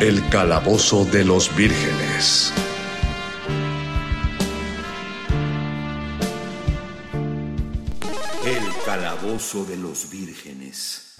El calabozo de los vírgenes. El calabozo de los vírgenes.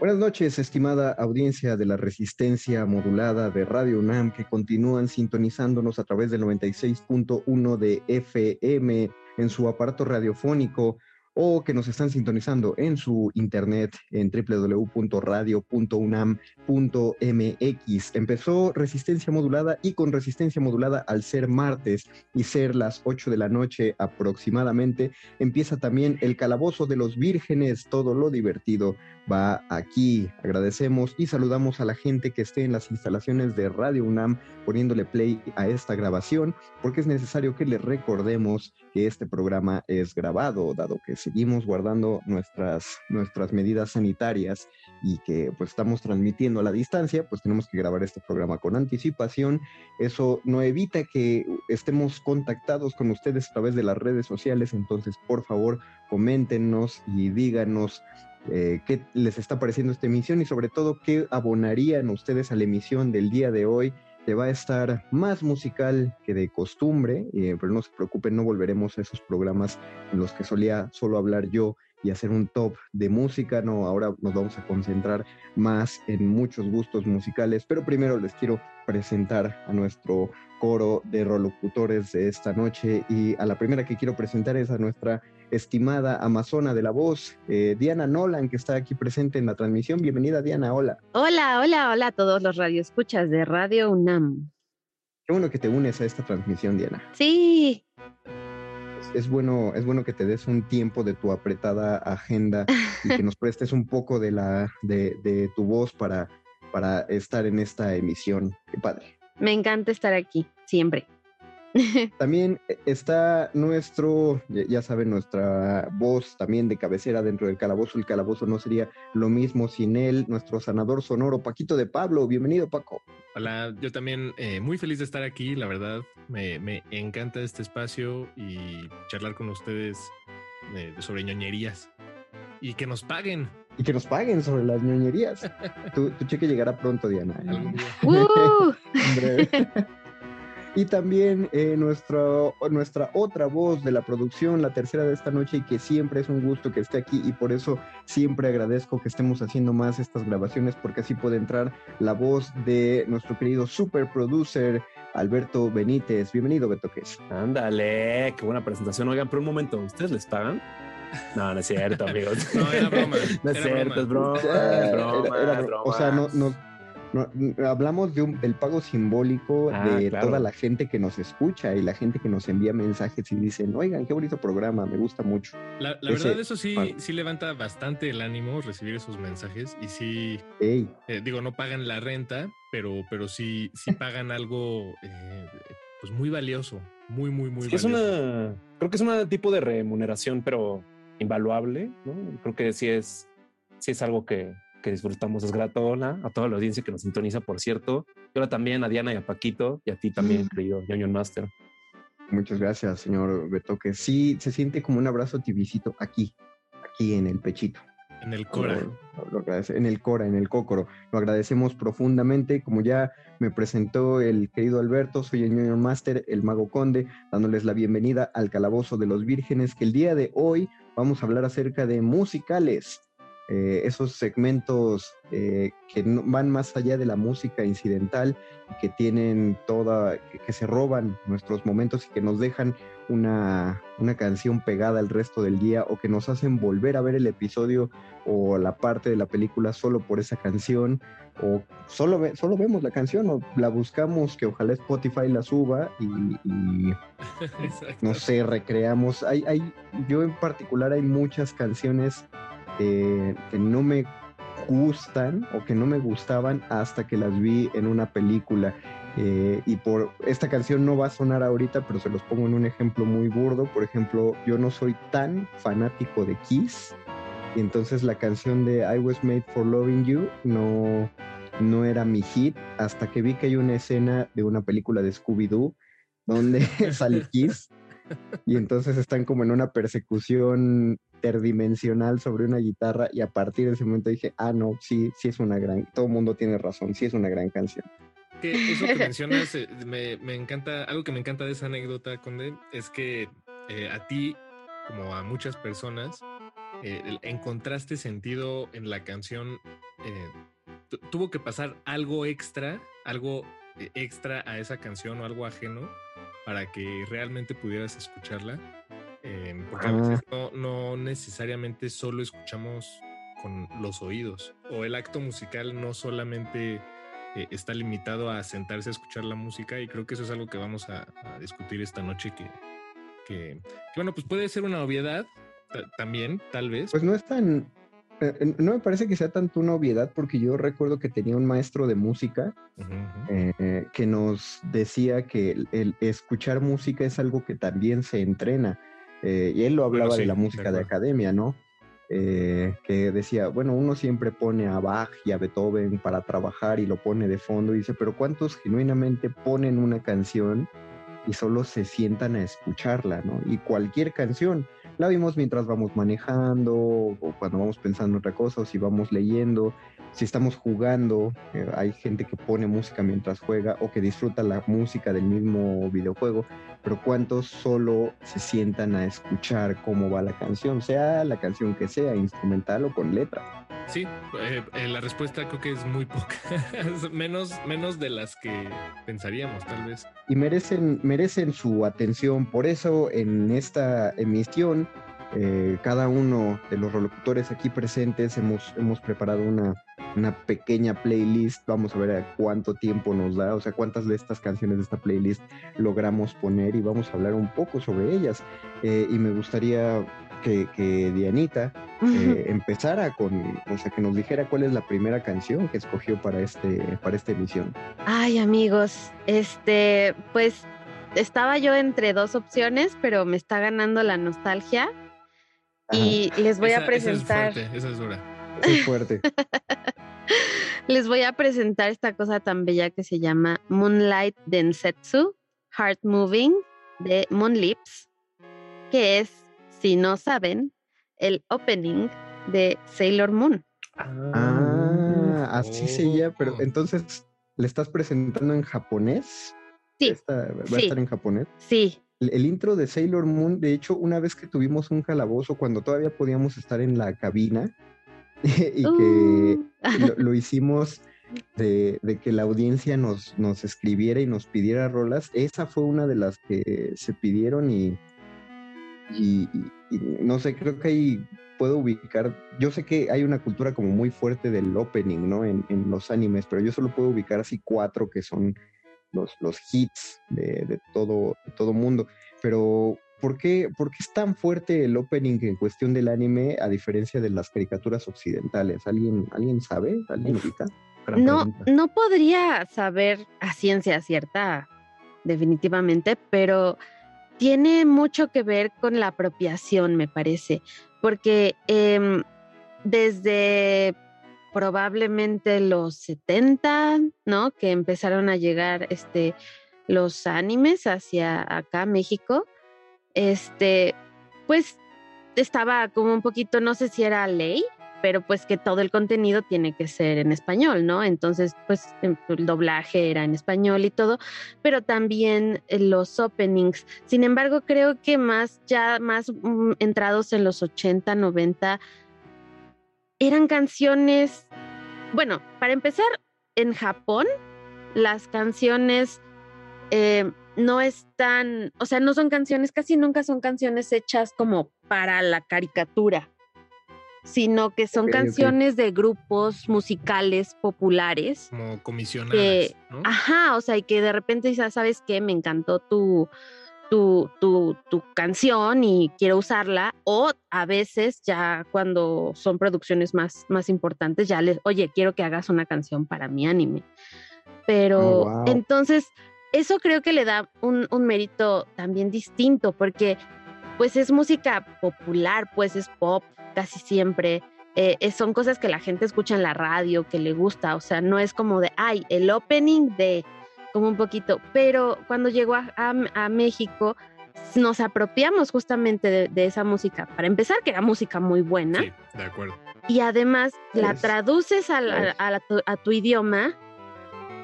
Buenas noches, estimada audiencia de la resistencia modulada de Radio UNAM que continúan sintonizándonos a través del 96.1 de FM en su aparato radiofónico o que nos están sintonizando en su internet en www.radio.unam.mx. Empezó resistencia modulada y con resistencia modulada al ser martes y ser las 8 de la noche aproximadamente, empieza también el calabozo de los vírgenes, todo lo divertido va aquí. Agradecemos y saludamos a la gente que esté en las instalaciones de Radio UNAM poniéndole play a esta grabación, porque es necesario que les recordemos que este programa es grabado, dado que seguimos guardando nuestras, nuestras medidas sanitarias y que pues estamos transmitiendo a la distancia, pues tenemos que grabar este programa con anticipación. Eso no evita que estemos contactados con ustedes a través de las redes sociales, entonces por favor coméntenos y díganos eh, qué les está pareciendo esta emisión y sobre todo qué abonarían ustedes a la emisión del día de hoy que va a estar más musical que de costumbre, eh, pero no se preocupen, no volveremos a esos programas en los que solía solo hablar yo y hacer un top de música, no, ahora nos vamos a concentrar más en muchos gustos musicales, pero primero les quiero presentar a nuestro coro de rolocutores de esta noche y a la primera que quiero presentar es a nuestra estimada amazona de la voz, eh, Diana Nolan, que está aquí presente en la transmisión. Bienvenida, Diana, hola. Hola, hola, hola a todos los radioescuchas de Radio UNAM. Qué bueno que te unes a esta transmisión, Diana. Sí. Es, es bueno, es bueno que te des un tiempo de tu apretada agenda y que nos prestes un poco de, la, de, de tu voz para, para estar en esta emisión. Qué padre. Me encanta estar aquí, siempre. También está nuestro, ya saben, nuestra voz también de cabecera dentro del calabozo. El calabozo no sería lo mismo sin él, nuestro sanador sonoro, Paquito de Pablo. Bienvenido, Paco. Hola, yo también eh, muy feliz de estar aquí, la verdad. Me, me encanta este espacio y charlar con ustedes de, de sobre ñoñerías. Y que nos paguen. Y que nos paguen sobre las ñoñerías. tu, tu cheque llegará pronto, Diana. ¿eh? algún día. ¡Uh! Y también eh, nuestro, nuestra otra voz de la producción, la tercera de esta noche, y que siempre es un gusto que esté aquí, y por eso siempre agradezco que estemos haciendo más estas grabaciones, porque así puede entrar la voz de nuestro querido super producer Alberto Benítez. Bienvenido, Beto Ques. Ándale, qué buena presentación. Oigan, pero un momento, ¿ustedes les pagan? No, no es cierto, amigos. No, era broma. No es era cierto, es broma. broma. Era- es broma, era- es broma. o sea, no, no- no- hablamos de un- del pago simbólico Ah, de claro. toda la gente que nos escucha y la gente que nos envía mensajes y dicen, oigan, qué bonito programa, me gusta mucho. La, la Ese- verdad, eso sí, sí levanta bastante el ánimo recibir esos mensajes. Y sí, eh, digo, no pagan la renta, pero, pero sí, sí pagan algo, eh, pues muy valioso, muy, muy, muy Sí, es valioso. una, creo que es un tipo de remuneración, pero invaluable, ¿no? Creo que sí es, sí es algo que, que disfrutamos. Es grato hola, a toda la audiencia que nos sintoniza, por cierto. Y ahora también a Diana y a Paquito y a ti también, querido Ñoño Master. Muchas gracias, señor Betoque. Sí, se siente como un abrazo tibicito aquí, aquí en el pechito. En el Cora. Lo- lo agradece- en el Cora, en el Cócoro. Lo agradecemos profundamente. Como ya me presentó el querido Alberto, soy el Junior Master, el Mago Conde, dándoles la bienvenida al Calabozo de los Vírgenes, que el día de hoy vamos a hablar acerca de musicales. Eh, esos segmentos eh, que no- van más allá de la música incidental que tienen toda, que, que se roban nuestros momentos y que nos dejan una, una canción pegada el resto del día o que nos hacen volver a ver el episodio o la parte de la película solo por esa canción o solo, ve- solo vemos la canción o la buscamos que ojalá Spotify la suba y, y, no sé, recreamos. Hay, hay, yo en particular hay muchas canciones eh, que no me gustan o que no me gustaban hasta que las vi en una película. Eh, y por esta canción no va a sonar ahorita, pero se los pongo en un ejemplo muy burdo. Por ejemplo, yo no soy tan fanático de Kiss. Y entonces la canción de I Was Made for Loving You no, no era mi hit hasta que vi que hay una escena de una película de Scooby-Doo donde sale Kiss y entonces están como en una persecución interdimensional sobre una guitarra y a partir de ese momento dije, ah, no, sí, sí es una gran, todo el mundo tiene razón, sí es una gran canción. Eso que mencionas eh, me, me encanta, algo que me encanta de esa anécdota, Conde, es que eh, a ti, como a muchas personas, eh, encontraste sentido en la canción. tu- tuvo que pasar algo extra, algo extra a esa canción o algo ajeno para que realmente pudieras escucharla. Porque a veces no, no necesariamente solo escuchamos con los oídos o el acto musical no solamente eh, está limitado a sentarse a escuchar la música y creo que eso es algo que vamos a, a discutir esta noche que, que, que, bueno, pues puede ser una obviedad ta- también, tal vez. Pues no es tan, eh, eh, no me parece que sea tanto una obviedad porque yo recuerdo que tenía un maestro de música eh, que nos decía que el, el escuchar música es algo que también se entrena. Eh, y él lo hablaba sí, de la música de, academia, ¿no? Eh, que decía, bueno, uno siempre pone a Bach y a Beethoven para trabajar y lo pone de fondo y dice, pero ¿cuántos genuinamente ponen una canción y solo se sientan a escucharla, ¿no? Y cualquier canción, la vimos mientras vamos manejando o cuando vamos pensando en otra cosa o si vamos leyendo, si estamos jugando, eh, hay gente que pone música mientras juega o que disfruta la música del mismo videojuego, pero ¿cuántos solo se sientan a escuchar cómo va la canción, sea la canción que sea, instrumental o con letra? Sí, eh, eh, la respuesta creo que es muy poca, menos, menos de las que pensaríamos, tal vez. Y merecen, merecen su atención. Por eso en esta emisión, eh, cada uno de los locutores aquí presentes hemos, hemos preparado una, una pequeña playlist. Vamos a ver a cuánto tiempo nos da, o sea, cuántas de estas canciones de esta playlist logramos poner y vamos a hablar un poco sobre ellas. Eh, y me gustaría que, que Dianita eh, empezara con, o sea, que nos dijera cuál es la primera canción que escogió para, este, para esta emisión. Ay, amigos, este, pues estaba yo entre dos opciones, pero me está ganando la nostalgia. Y les voy Esa- a presentar, Esa es fuerte, esa es dura. Muy fuerte. les voy a presentar esta cosa tan bella que se llama Moonlight Densetsu, Heart Moving de Moonlips, que es, si no saben, el opening de Sailor Moon. Ah, así se llama, pero Oh. entonces le estás presentando en japonés. Sí, Esta- va a estar en japonés. Sí, El, el intro de Sailor Moon, de hecho, una vez que tuvimos un calabozo, cuando todavía podíamos estar en la cabina, y que Uh. lo, lo hicimos de, de que la audiencia nos, nos escribiera y nos pidiera rolas, esa fue una de las que se pidieron y, y, no sé, creo que ahí puedo ubicar, yo sé que hay una cultura como muy fuerte del opening, ¿no? En, en los animes, pero yo solo puedo ubicar así cuatro que son los, los hits de, de todo, de todo mundo. Pero, ¿por qué, ¿por qué es tan fuerte el opening en cuestión del anime a diferencia de las caricaturas occidentales? ¿Alguien, ¿alguien sabe? ¿Alguien ubica? No, pregunta. no podría saber a ciencia cierta definitivamente, pero tiene mucho que ver con la apropiación, me parece, porque em, desde probablemente los 70, ¿no? Que empezaron a llegar este, los animes hacia acá, México, este, pues estaba como un poquito, no sé si era ley, pero pues que todo el contenido tiene que ser en español, ¿no? Entonces, pues em, el doblaje era en español y todo, pero también eh, los openings. Sin embargo, creo que más ya más mm, entrados en los 80, 90 eran canciones, bueno, para empezar, en Japón las canciones eh, no están, o sea, no son canciones, casi nunca son canciones hechas como para la caricatura, sino que son canciones de grupos musicales populares. Como comisionadas. ¿no? Ajá, o sea, y que de repente dices, ¿sabes qué? Me encantó tu, tu, tu, tu, canción y quiero usarla. O a veces ya cuando son producciones más, más importantes, ya les, oye, quiero que hagas una canción para mi anime. Pero Oh, wow. entonces, eso creo que le da un, un mérito también distinto, porque pues es música popular, pues es pop casi siempre. Eh, son cosas que la gente escucha en la radio, que le gusta, o sea, no es como de, ay, el opening de, como un poquito, pero cuando llegó a, a- a México, nos apropiamos justamente de, de esa música. Para empezar, que era música muy buena, Sí, de acuerdo. y además la Es- traduces a, es. a la tu, a tu idioma,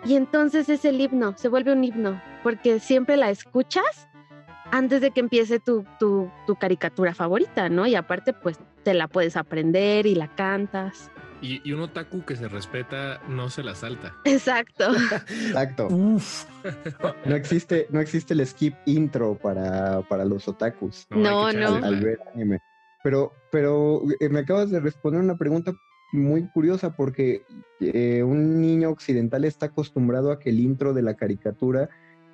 y entonces es el himno, se vuelve un himno, porque siempre la escuchas antes de que empiece tu, tu, tu caricatura favorita, ¿no? Y aparte, pues te la puedes aprender y la cantas. Y, y un otaku que se respeta no se la salta. Exacto. Exacto. Uf, No existe, no existe el skip intro para, para los otakus No, no. al, al ver anime. Pero, pero eh, me acabas de responder una pregunta muy curiosa porque eh, un niño occidental está acostumbrado a que el intro de la caricatura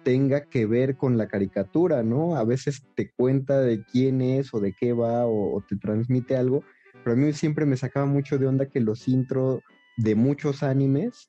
tenga que ver con la caricatura, ¿no? A veces te cuenta de quién es o de qué va o, o te transmite algo, pero a mí siempre me sacaba mucho de onda que los intros de muchos animes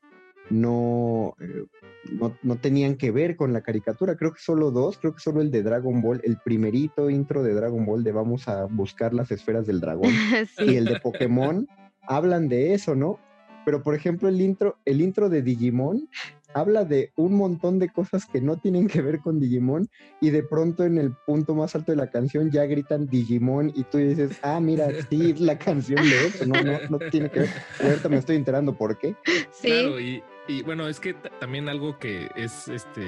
no, eh, no, no tenían que ver con la caricatura. Creo que solo dos, creo que solo el de Dragon Ball, el primerito intro de Dragon Ball de vamos a buscar las esferas del dragón sí. y el de Pokémon hablan de eso, ¿no? Pero por ejemplo el intro, el intro de Digimon habla de un montón de cosas que no tienen que ver con Digimon y de pronto en el punto más alto de la canción ya gritan Digimon y tú dices, ah, mira, sí, es la canción de eso, no, no, no tiene que ver. Y ahorita me estoy enterando por qué. Sí. Claro, y, y bueno, es que ta- también algo que es este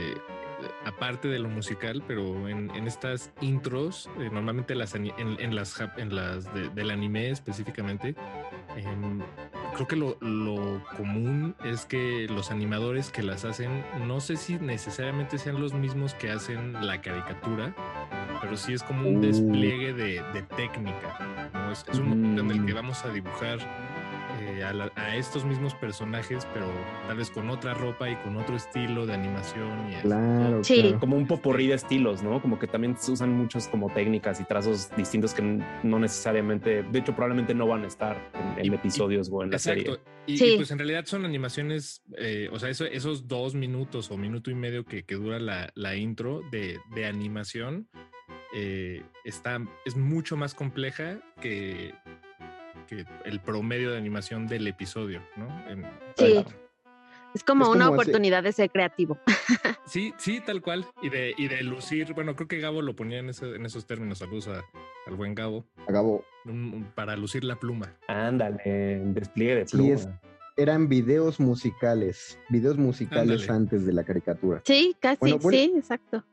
aparte de lo musical, pero en, en estas intros, eh, normalmente las ani- en, en las en las de- del anime específicamente, em, creo que lo, lo común es que los animadores que las hacen, no sé si necesariamente sean los mismos que hacen la caricatura, pero sí es como un Uh. despliegue de, de técnica. ¿no? Es, es un momento en el que Mm. vamos a dibujar eh, a, la- a estos mismos personajes, pero tal vez con otra ropa y con otro estilo de animación. Y. Claro, Sí. claro. como un popurrí de estilos, ¿no? Como que también se usan muchos como técnicas y trazos distintos que no necesariamente, de hecho probablemente no van a estar en, en Y- episodios o en la Exacto. serie. Y, y Sí. pues en realidad son animaciones, eh, o sea, eso- esos dos minutos o minuto y medio que, que dura la, la intro de, de animación eh, está, es mucho más compleja que, que el promedio de animación del episodio, ¿no? En- Sí. Es como Es una como ese- oportunidad de ser creativo. Sí, sí, tal cual. Y de, y de lucir, bueno, creo que Gabo lo ponía en, ese- en esos términos, saludos a- al buen Gabo, un- un- para lucir la pluma. Ándale, despliegue de Sí, pluma. es- Eran videos musicales, videos musicales Ándale. antes de la caricatura. Sí, casi, Bueno, bueno. sí, exacto.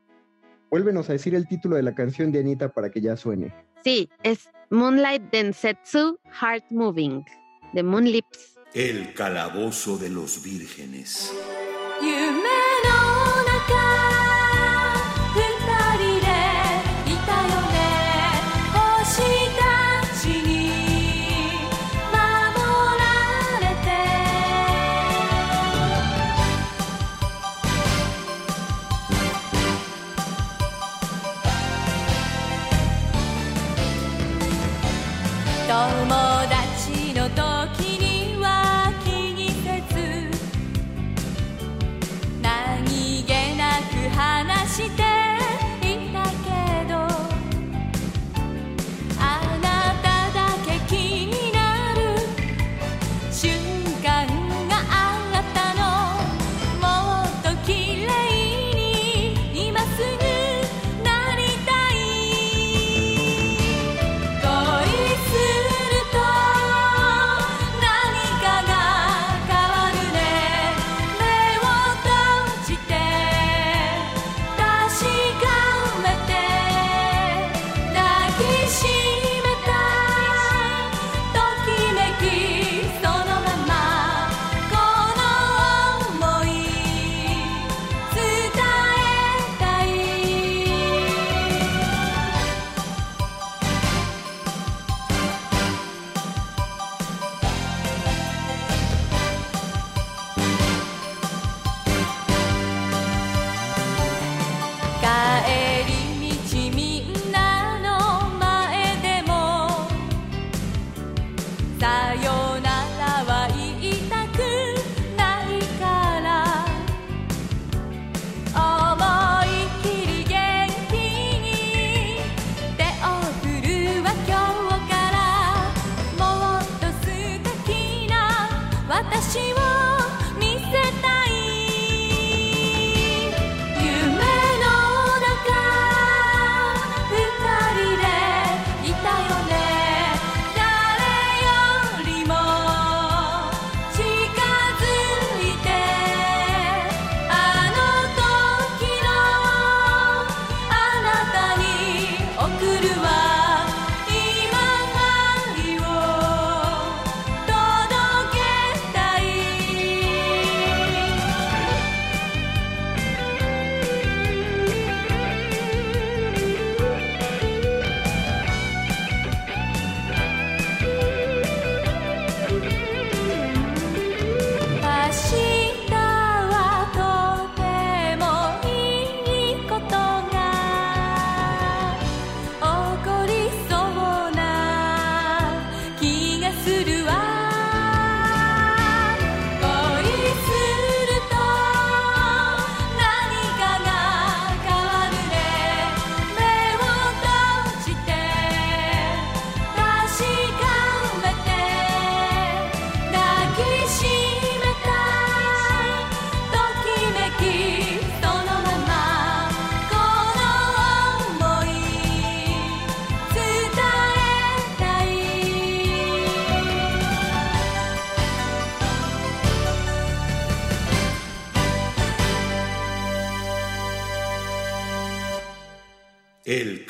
Vuélvenos a decir el título de la canción de Anita para que ya suene. Sí, es Moonlight Densetsu Heart Moving de Moon Lips. El calabozo de los vírgenes. 夢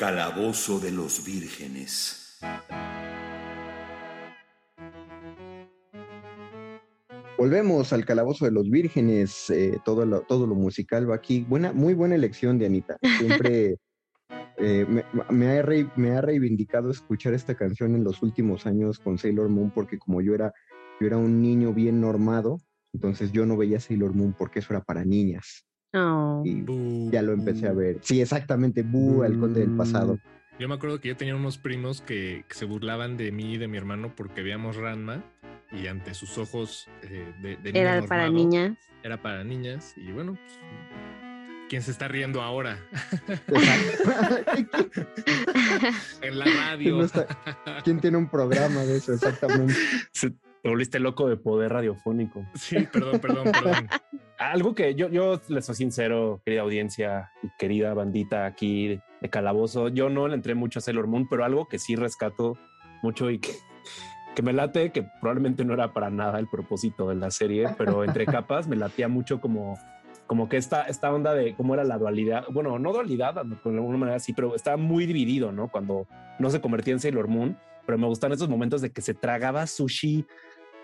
calabozo de los vírgenes. Volvemos al calabozo de los vírgenes, eh, todo, lo, todo lo musical va aquí. Buena, muy buena elección de Anita. Siempre eh, me, me ha re- me ha reivindicado escuchar esta canción en los últimos años con Sailor Moon, porque como yo era, yo era un niño bien normado, entonces yo no veía Sailor Moon porque eso era para niñas. Oh. Y ya lo empecé a ver. Sí, exactamente, Bu, el conde del pasado. Yo me acuerdo que yo tenía unos primos que, que se burlaban de mí y de mi hermano porque veíamos Ranma y ante sus ojos eh, de, de niño Era para normado, niñas. Era para niñas y bueno, pues, ¿quién se está riendo ahora? en la ¿Quién, radio. no está- quién tiene un programa de eso? Exactamente. Se- Te volviste loco de poder radiofónico. Sí, perdón, perdón, perdón. Algo que yo, yo les soy sincero, querida audiencia y querida bandita aquí de, Calabozo, yo no le entré mucho a Sailor Moon, pero algo que sí rescato mucho y que, que me late, que probablemente no era para nada el propósito de la serie, pero entre capas me latía mucho como, como que esta, esta onda de cómo era la dualidad, bueno, no dualidad, de alguna manera sí, pero estaba muy dividido, ¿no? Cuando no se convertía en Sailor Moon, pero me gustan esos momentos de que se tragaba sushi,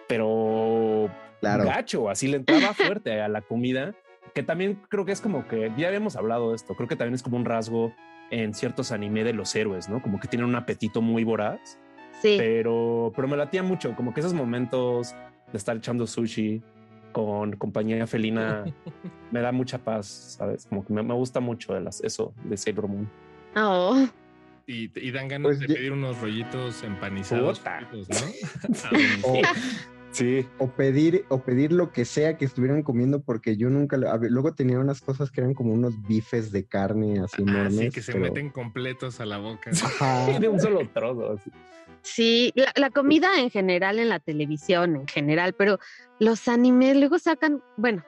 pero Claro. gacho, así le entraba fuerte a la comida, que también creo que es como que ya habíamos hablado de esto, creo que también es como un rasgo en ciertos anime de los héroes, ¿no? Como que tienen un apetito muy voraz, Sí. pero, pero me latía mucho, como que esos momentos de estar echando sushi con compañía felina me da mucha paz, ¿sabes? Como que me, me gusta mucho de las, eso de Sailor Moon. Oh. Y, y dan ganas Pues de ya- pedir unos rollitos empanizados, fritos, ¿no? A donde O, Sí. o pedir, o pedir lo que sea que estuvieran comiendo, porque yo nunca lo- ver, luego tenía unas cosas que eran como unos bifes de carne así Ah, enormes. sí, que se pero- meten completos a la boca. Ajá. De un solo trozo. así. Sí, la, la comida en general en la televisión, en general, pero los animes luego sacan, bueno,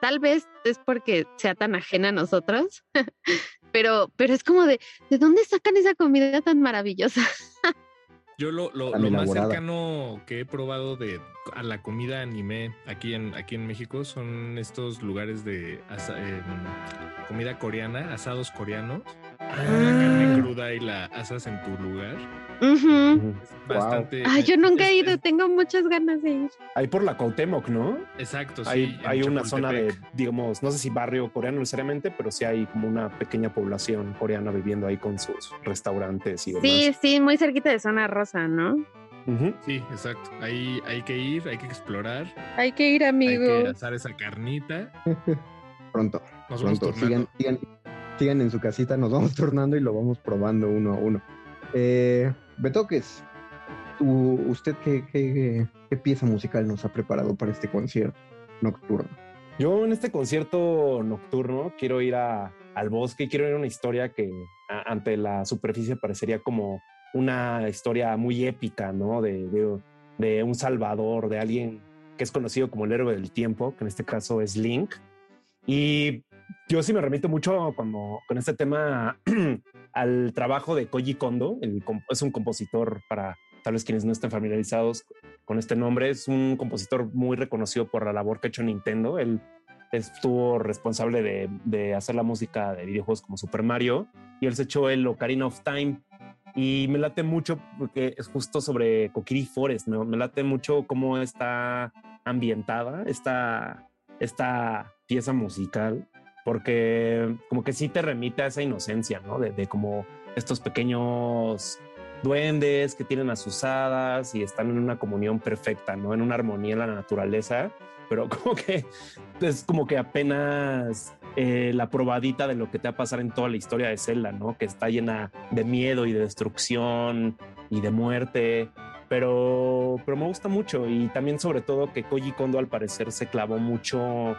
tal vez es porque sea tan ajena a nosotros, pero, pero es como de, ¿de dónde sacan esa comida tan maravillosa? Yo lo, lo, lo más elaborada. cercano que he probado de a la comida anime aquí en, aquí en México son estos lugares de asa- em, comida coreana, asados coreanos. La carne cruda y la asas en tu lugar. Bastante. Ay, yo es- nunca he ido, es- tengo muchas ganas de ir. Ahí por la Cuauhtémoc, ¿no? exacto, sí. hay hay una zona de, digamos, no sé si barrio coreano necesariamente, pero sí hay como una pequeña población coreana viviendo ahí con sus restaurantes y demás. Sí, sí, muy cerquita de zona rosa, ¿no? Sí, exacto. Ahí hay que ir, hay que explorar, Hay que ir, hay amigo. que asar esa carnita. Pronto, Nos vamos pronto. Sigan, sigan, sigan en su casita, nos vamos turnando y lo vamos probando uno a uno. Eh, Betoques, tú- ¿usted qué, qué, qué pieza musical nos ha preparado para este concierto nocturno? Yo en este concierto nocturno quiero ir a- al bosque y quiero ir a una historia que a- ante la superficie parecería como una historia muy épica, ¿no? De, de- de un salvador, de alguien que es conocido como el héroe del tiempo, que en este caso es Link. Y yo sí me remito mucho cuando, con este tema al trabajo de Koji Kondo, el es un compositor para tal vez quienes no estén familiarizados con este nombre, es un compositor muy reconocido por la labor que ha hecho Nintendo. Él estuvo responsable de, de hacer la música de videojuegos como Super Mario y él se echó el Ocarina of Time. Y me late mucho porque es justo sobre Kokiri Forest. Me, me late mucho cómo está ambientada esta, esta pieza musical, porque como que sí te remite a esa inocencia, ¿no? De, de como estos pequeños duendes que tienen a sus hadas y están en una comunión perfecta, ¿no? En una armonía en la naturaleza, pero como que es como que apenas eh, la probadita de lo que te va a pasar en toda la historia de Zelda, ¿no? Que está llena de miedo y de destrucción y de muerte, pero, pero me gusta mucho y también sobre todo que Koji Kondo al parecer se clavó mucho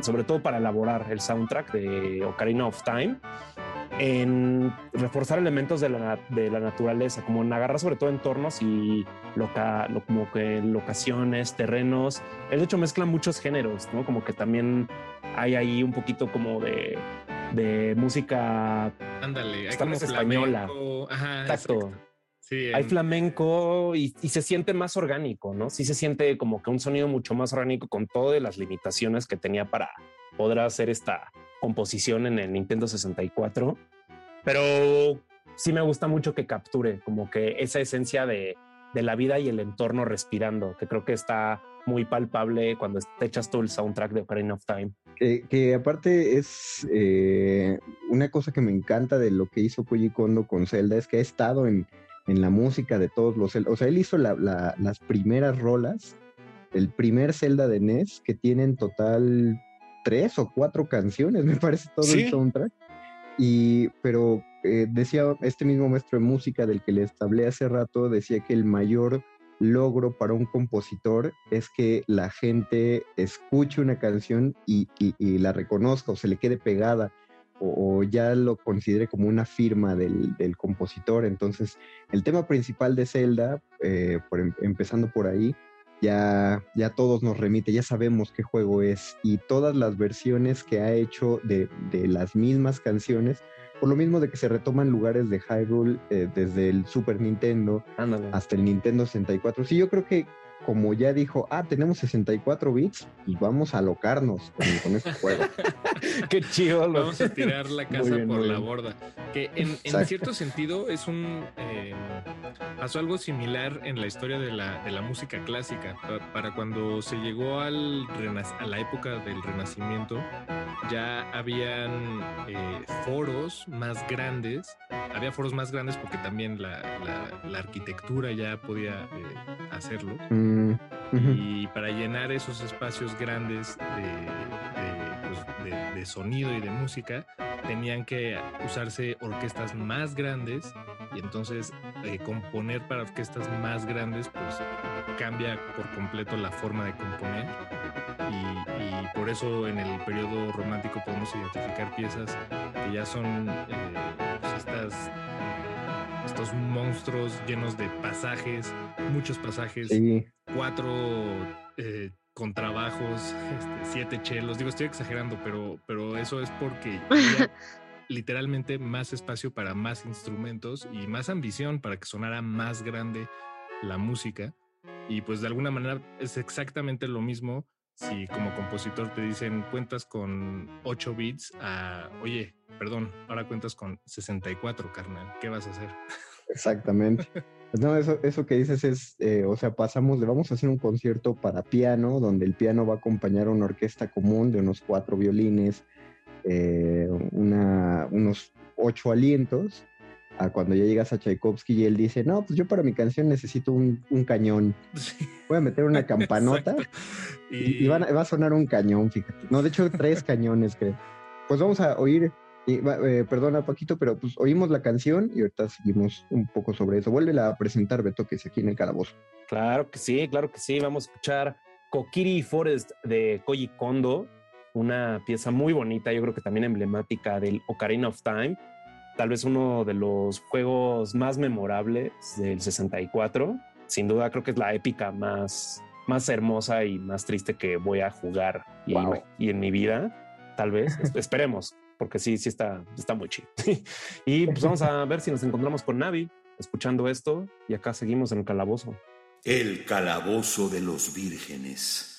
sobre todo para elaborar el soundtrack de Ocarina of Time, en reforzar elementos de la, de la naturaleza, como en agarrar sobre todo entornos y loca, lo, como que locaciones, terrenos. Él de hecho mezcla muchos géneros, ¿no? Como que también hay ahí un poquito como de, de música Ándale, hay como española. flamenco. Ajá, Exacto. exacto. Sí, hay en- flamenco y, y se siente más orgánico, ¿no? Sí se siente como que un sonido mucho más orgánico con todas las limitaciones que tenía para poder hacer esta composición en el Nintendo 64. pero sí me gusta mucho que capture como que esa esencia de, de la vida y el entorno respirando, que creo que está muy palpable cuando te echas todo el soundtrack de Ocarina of Time. que aparte es eh, una cosa que me encanta de lo que hizo Koji Kondo con Zelda, es que ha estado en, en la música de todos los Zelda. O sea, él hizo las primeras rolas, el primer Zelda de NES, que tiene en total tres o cuatro canciones, me parece todo el soundtrack. Y, pero eh, decía este mismo maestro de música del que les hablé hace rato, decía que el mayor logro para un compositor es que la gente escuche una canción y, la reconozca o se le quede pegada o, ya lo considere como una firma del, compositor. Entonces, el tema principal de Zelda, eh, em, empezando por ahí, ya, ya todos nos remite, ya sabemos qué juego es y todas las versiones que ha hecho de, de las mismas canciones por lo mismo de que se retoman lugares de Hyrule eh, desde el Super Nintendo hasta el Nintendo 64. Sí, yo creo que como ya dijo, ah, tenemos 64 bits, y pues vamos a alocarnos con, este juego. Qué chido. Vamos a tirar la casa por la borda. Que en, cierto sentido es un... Eh, pasó algo similar en la historia de la, de la música clásica. Para cuando se llegó al a la época del Renacimiento, ya habían eh, foros más grandes. Había foros más grandes porque también la, la, arquitectura ya podía eh, hacerlo. Mm. Y para llenar esos espacios grandes pues, de, sonido y de música, tenían que usarse orquestas más grandes y entonces eh, componer para orquestas más grandes pues cambia por completo la forma de componer y, por eso en el periodo romántico podemos identificar piezas que ya son eh, pues, estas estos monstruos llenos de pasajes, muchos pasajes, cuatro eh, contrabajos, este, siete chelos. Digo, estoy exagerando, pero, pero eso es porque literalmente más espacio para más instrumentos y más ambición para que sonara más grande la música. Y pues de alguna manera es exactamente lo mismo si como compositor te dicen cuentas con 8 bits a, oye, perdón, ahora cuentas con 64, carnal, ¿qué vas a hacer? Exactamente. Pues no, eso, eso que dices es, eh, o sea, pasamos, le vamos a hacer un concierto para piano, donde el piano va a acompañar a una orquesta común de unos cuatro violines, eh, una, unos ocho alientos, a cuando ya llegas a Tchaikovsky y él dice, no, pues yo para mi canción necesito un, cañón. Voy a meter una campanota y, va a sonar un cañón, fíjate. No, de hecho, tres cañones, creo. Pues vamos a oír eh, perdona, Paquito, pero pues oímos la canción y ahorita seguimos un poco sobre eso. Vuelve a presentar, Beto, que es aquí en el calabozo. Claro que sí, claro que sí. Vamos a escuchar Kokiri Forest de Koji Kondo, una pieza muy bonita, yo creo que también emblemática del Ocarina of Time. Tal vez uno de los juegos más memorables del 64. Sin duda, creo que es la épica más, más hermosa y más triste que voy a jugar y, y en mi vida. Tal vez, esperemos porque sí, sí está, está muy chido. y pues vamos a ver si nos encontramos con Navi escuchando esto y acá seguimos en el calabozo. El calabozo de los vírgenes.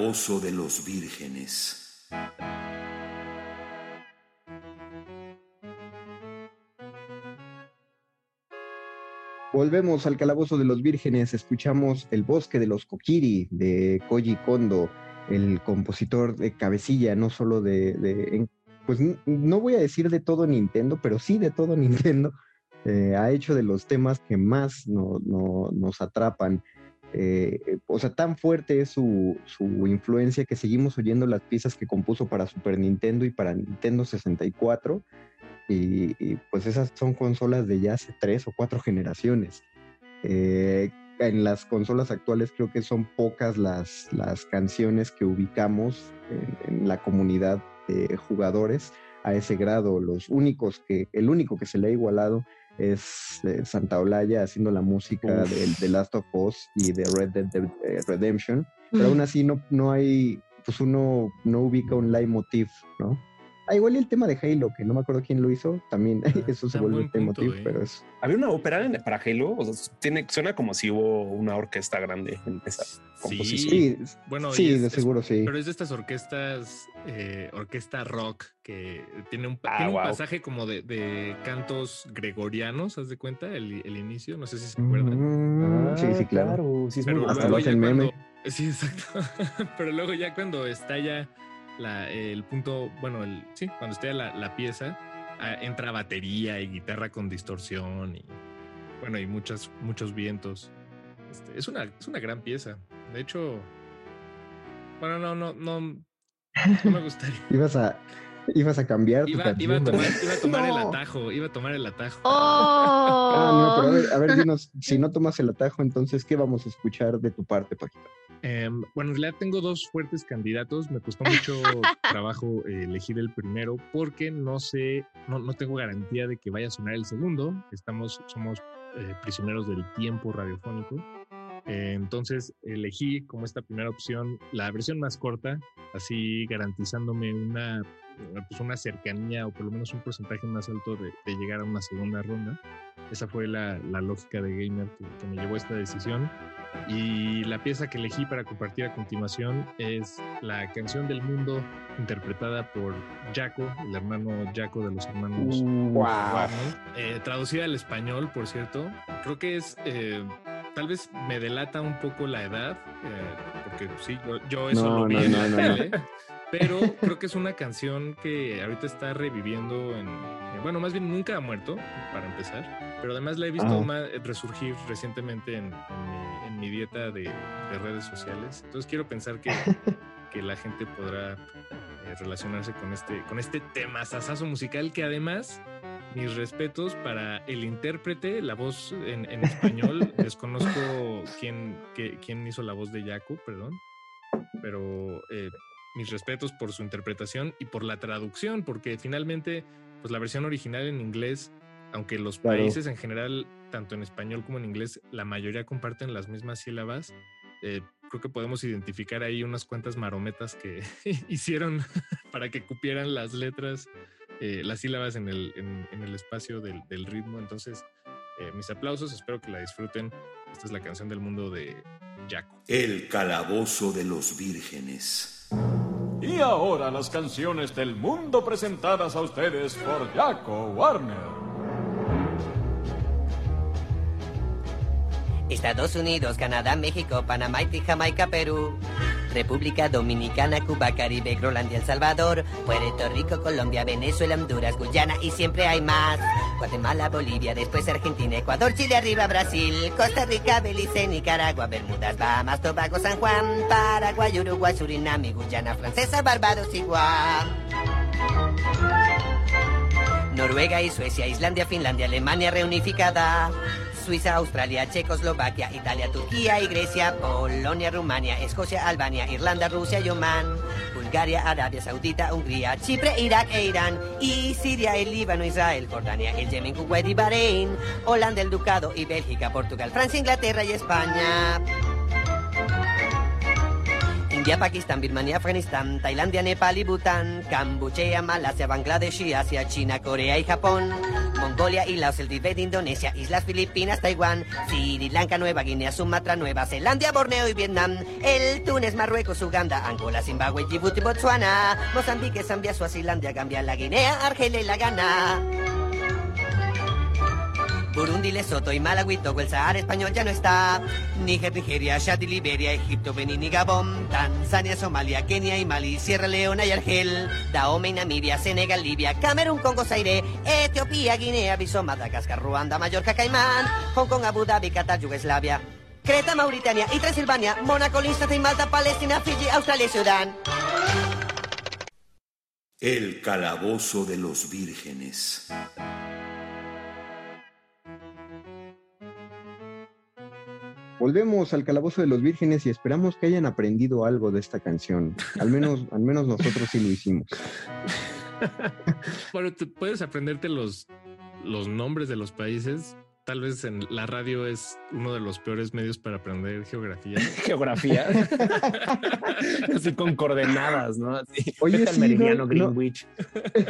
Calabozo de los vírgenes. Volvemos al Calabozo de los Vírgenes, escuchamos El Bosque de los Kokiri de Koji Kondo, el compositor de cabecilla, no solo de, pues no voy a decir de todo Nintendo, pero sí de todo Nintendo. Eh, ha hecho de los temas que más no- no- nos atrapan. Eh, eh, o sea, tan fuerte es su, su influencia que seguimos oyendo las piezas que compuso para Super Nintendo y para Nintendo 64. Y, y, pues esas son consolas de ya hace tres o cuatro generaciones. Eh, en las consolas actuales creo que son pocas las, las canciones que ubicamos en, en la comunidad de jugadores a ese grado. Los únicos que, el único que se le ha igualado es eh, Santa Olaya haciendo la música de, de Last of Us y de Red Dead Dead, eh, Redemption, pero aún así no, no hay, pues uno no ubica un leitmotiv, ¿no? Ah, igual el tema de Halo, que no me acuerdo quién lo hizo, también eso se vuelve leitmotiv, eh. pero es... Había una ópera para Halo, o sea, tiene, suena como si hubo una orquesta grande en esa composición. Sí, Bueno, sí, es- de es- seguro sí. Pero es de estas orquestas, eh, orquesta rock, que tiene un, Ah, tiene un guau. pasaje como de, de cantos gregorianos, ¿haz de cuenta? El, el inicio, no sé si se acuerdan. Mm, sí, sí, claro. sí, es Pero muy Hasta luego lo ya hacen meme. cuando- Sí, exacto. Pero luego ya cuando estalla la, el punto, bueno, el, sí, cuando la, la pieza, ah, entra batería y guitarra con distorsión y bueno, y muchas, muchos vientos. Este, es, una, es una gran pieza. De hecho, bueno, no, no, no, no me gustaría. Ibas a, ibas a cambiar tu Iba, canción, iba a tomar, ¿verdad? iba a tomar el atajo, iba a tomar el atajo. Ah, no, pero a ¡Oh! ver, a ver, dinos, si no tomas el atajo, entonces, ¿qué vamos a escuchar de tu parte, Paquito? Em, bueno, en realidad tengo dos fuertes candidatos. Me costó mucho trabajo eh, elegir el primero porque no sé, no, no tengo garantía de que vaya a sonar el segundo. Estamos, somos eh, prisioneros del tiempo radiofónico. Entonces elegí como esta primera opción la versión más corta, así garantizándome una, pues una cercanía o por lo menos un porcentaje más alto de, de llegar a una segunda ronda. Esa fue la, la lógica de Gamer que, que me llevó a esta decisión. Y la pieza que elegí para compartir a continuación es la canción del mundo interpretada por Jaco, el hermano Jaco de los hermanos Wow. Eh, traducida al español, por cierto. Creo que es, eh, tal vez me delata un poco la edad, eh, porque sí, yo, yo eso No, lo vi no, en no, la no, no. tele. Pero creo que es una canción que ahorita está reviviendo en... eh, Bueno, más bien nunca ha muerto, para empezar. Pero además la he visto ma- resurgir recientemente en, en mi, en mi dieta de, de redes sociales. Entonces quiero pensar que, que la gente podrá eh, relacionarse con este, con este tema sasazo musical que además mis respetos para el intérprete, la voz en, en español. Desconozco quién, quién hizo la voz de Yaku, perdón. Pero eh, mis respetos por su interpretación y por la traducción, porque finalmente, pues la versión original en inglés, aunque los Claro. países en general, tanto en español como en inglés, la mayoría comparten las mismas sílabas, eh, creo que podemos identificar ahí unas cuantas marometas que hicieron para que cupieran las letras, eh, las sílabas en el, en, en el espacio del, del ritmo. Entonces, eh, mis aplausos, espero que la disfruten. Esta es la canción del mundo de Jaco. El calabozo de los vírgenes. Y ahora las canciones del mundo presentadas a ustedes por Jaco Warner. Estados Unidos, Canadá, México, Panamá, Haití, Jamaica, Perú. República Dominicana, Cuba, Caribe, Groenlandia, El Salvador, Puerto Rico, Colombia, Venezuela, Honduras, Guyana y siempre hay más. Guatemala, Bolivia, después Argentina, Ecuador, Chile, arriba Brasil, Costa Rica, Belice, Nicaragua, Bermudas, Bahamas, Tobago, San Juan, Paraguay, Uruguay, Surinam, y Guyana Francesa, Barbados y. Noruega y Suecia, Islandia, Finlandia, Alemania reunificada. Suiza, Australia, Checoslovaquia, Italia, Turquía y Grecia, Polonia, Rumania, Escocia, Albania, Irlanda, Rusia y Bulgaria, Arabia Saudita, Hungría, Chipre, Irak e Irán, y Siria, el Líbano, Israel, Jordania, el Yemen, Kuwait y Bahrein, Holanda, el Ducado y Bélgica, Portugal, Francia, Inglaterra y España. India, Pakistán, Birmania, Afganistán, Tailandia, Nepal y Bután, Camboya, Malasia, Bangladesh y Asia, China, Corea y Japón, Mongolia y Laos, el Tibet, Indonesia, Islas Filipinas, Taiwán, Sri Lanka, Nueva Guinea, Sumatra, Nueva Zelanda, Borneo y Vietnam, el Túnez, Marruecos, Uganda, Angola, Zimbabue, Djibouti, Botswana, Mozambique, Zambia, Suazilandia, Gambia, la Guinea, Argelia y la Ghana. Burundi, Lesoto y Malawi, Togo, el Sahara español ya no está. Níger, Nigeria, Chad Liberia, Egipto, Benín y Gabón. Tanzania, Somalia, Kenia y Mali, Sierra Leona y Argel. Dahomey, Namibia, Senegal, Libia, Camerún, Congo, Zaire, Etiopía, Guinea, Bissau, Madagascar, Ruanda, Mallorca, Caimán. Hong Kong, Abu Dhabi, Qatar, Yugoslavia. Creta, Mauritania y Transilvania, Mónaco, Liechtenstein, Malta, Palestina, Fiji, Australia y Sudán. El calabozo de los vírgenes. Volvemos al calabozo de los vírgenes y esperamos que hayan aprendido algo de esta canción. Al menos, al menos nosotros sí lo hicimos. bueno, tú puedes aprenderte los, los nombres de los países. Tal vez en la radio es uno de los peores medios para aprender geografía. Geografía. Así con coordenadas, ¿no? Así. Oye, Vete al sí, meridiano no- Greenwich. No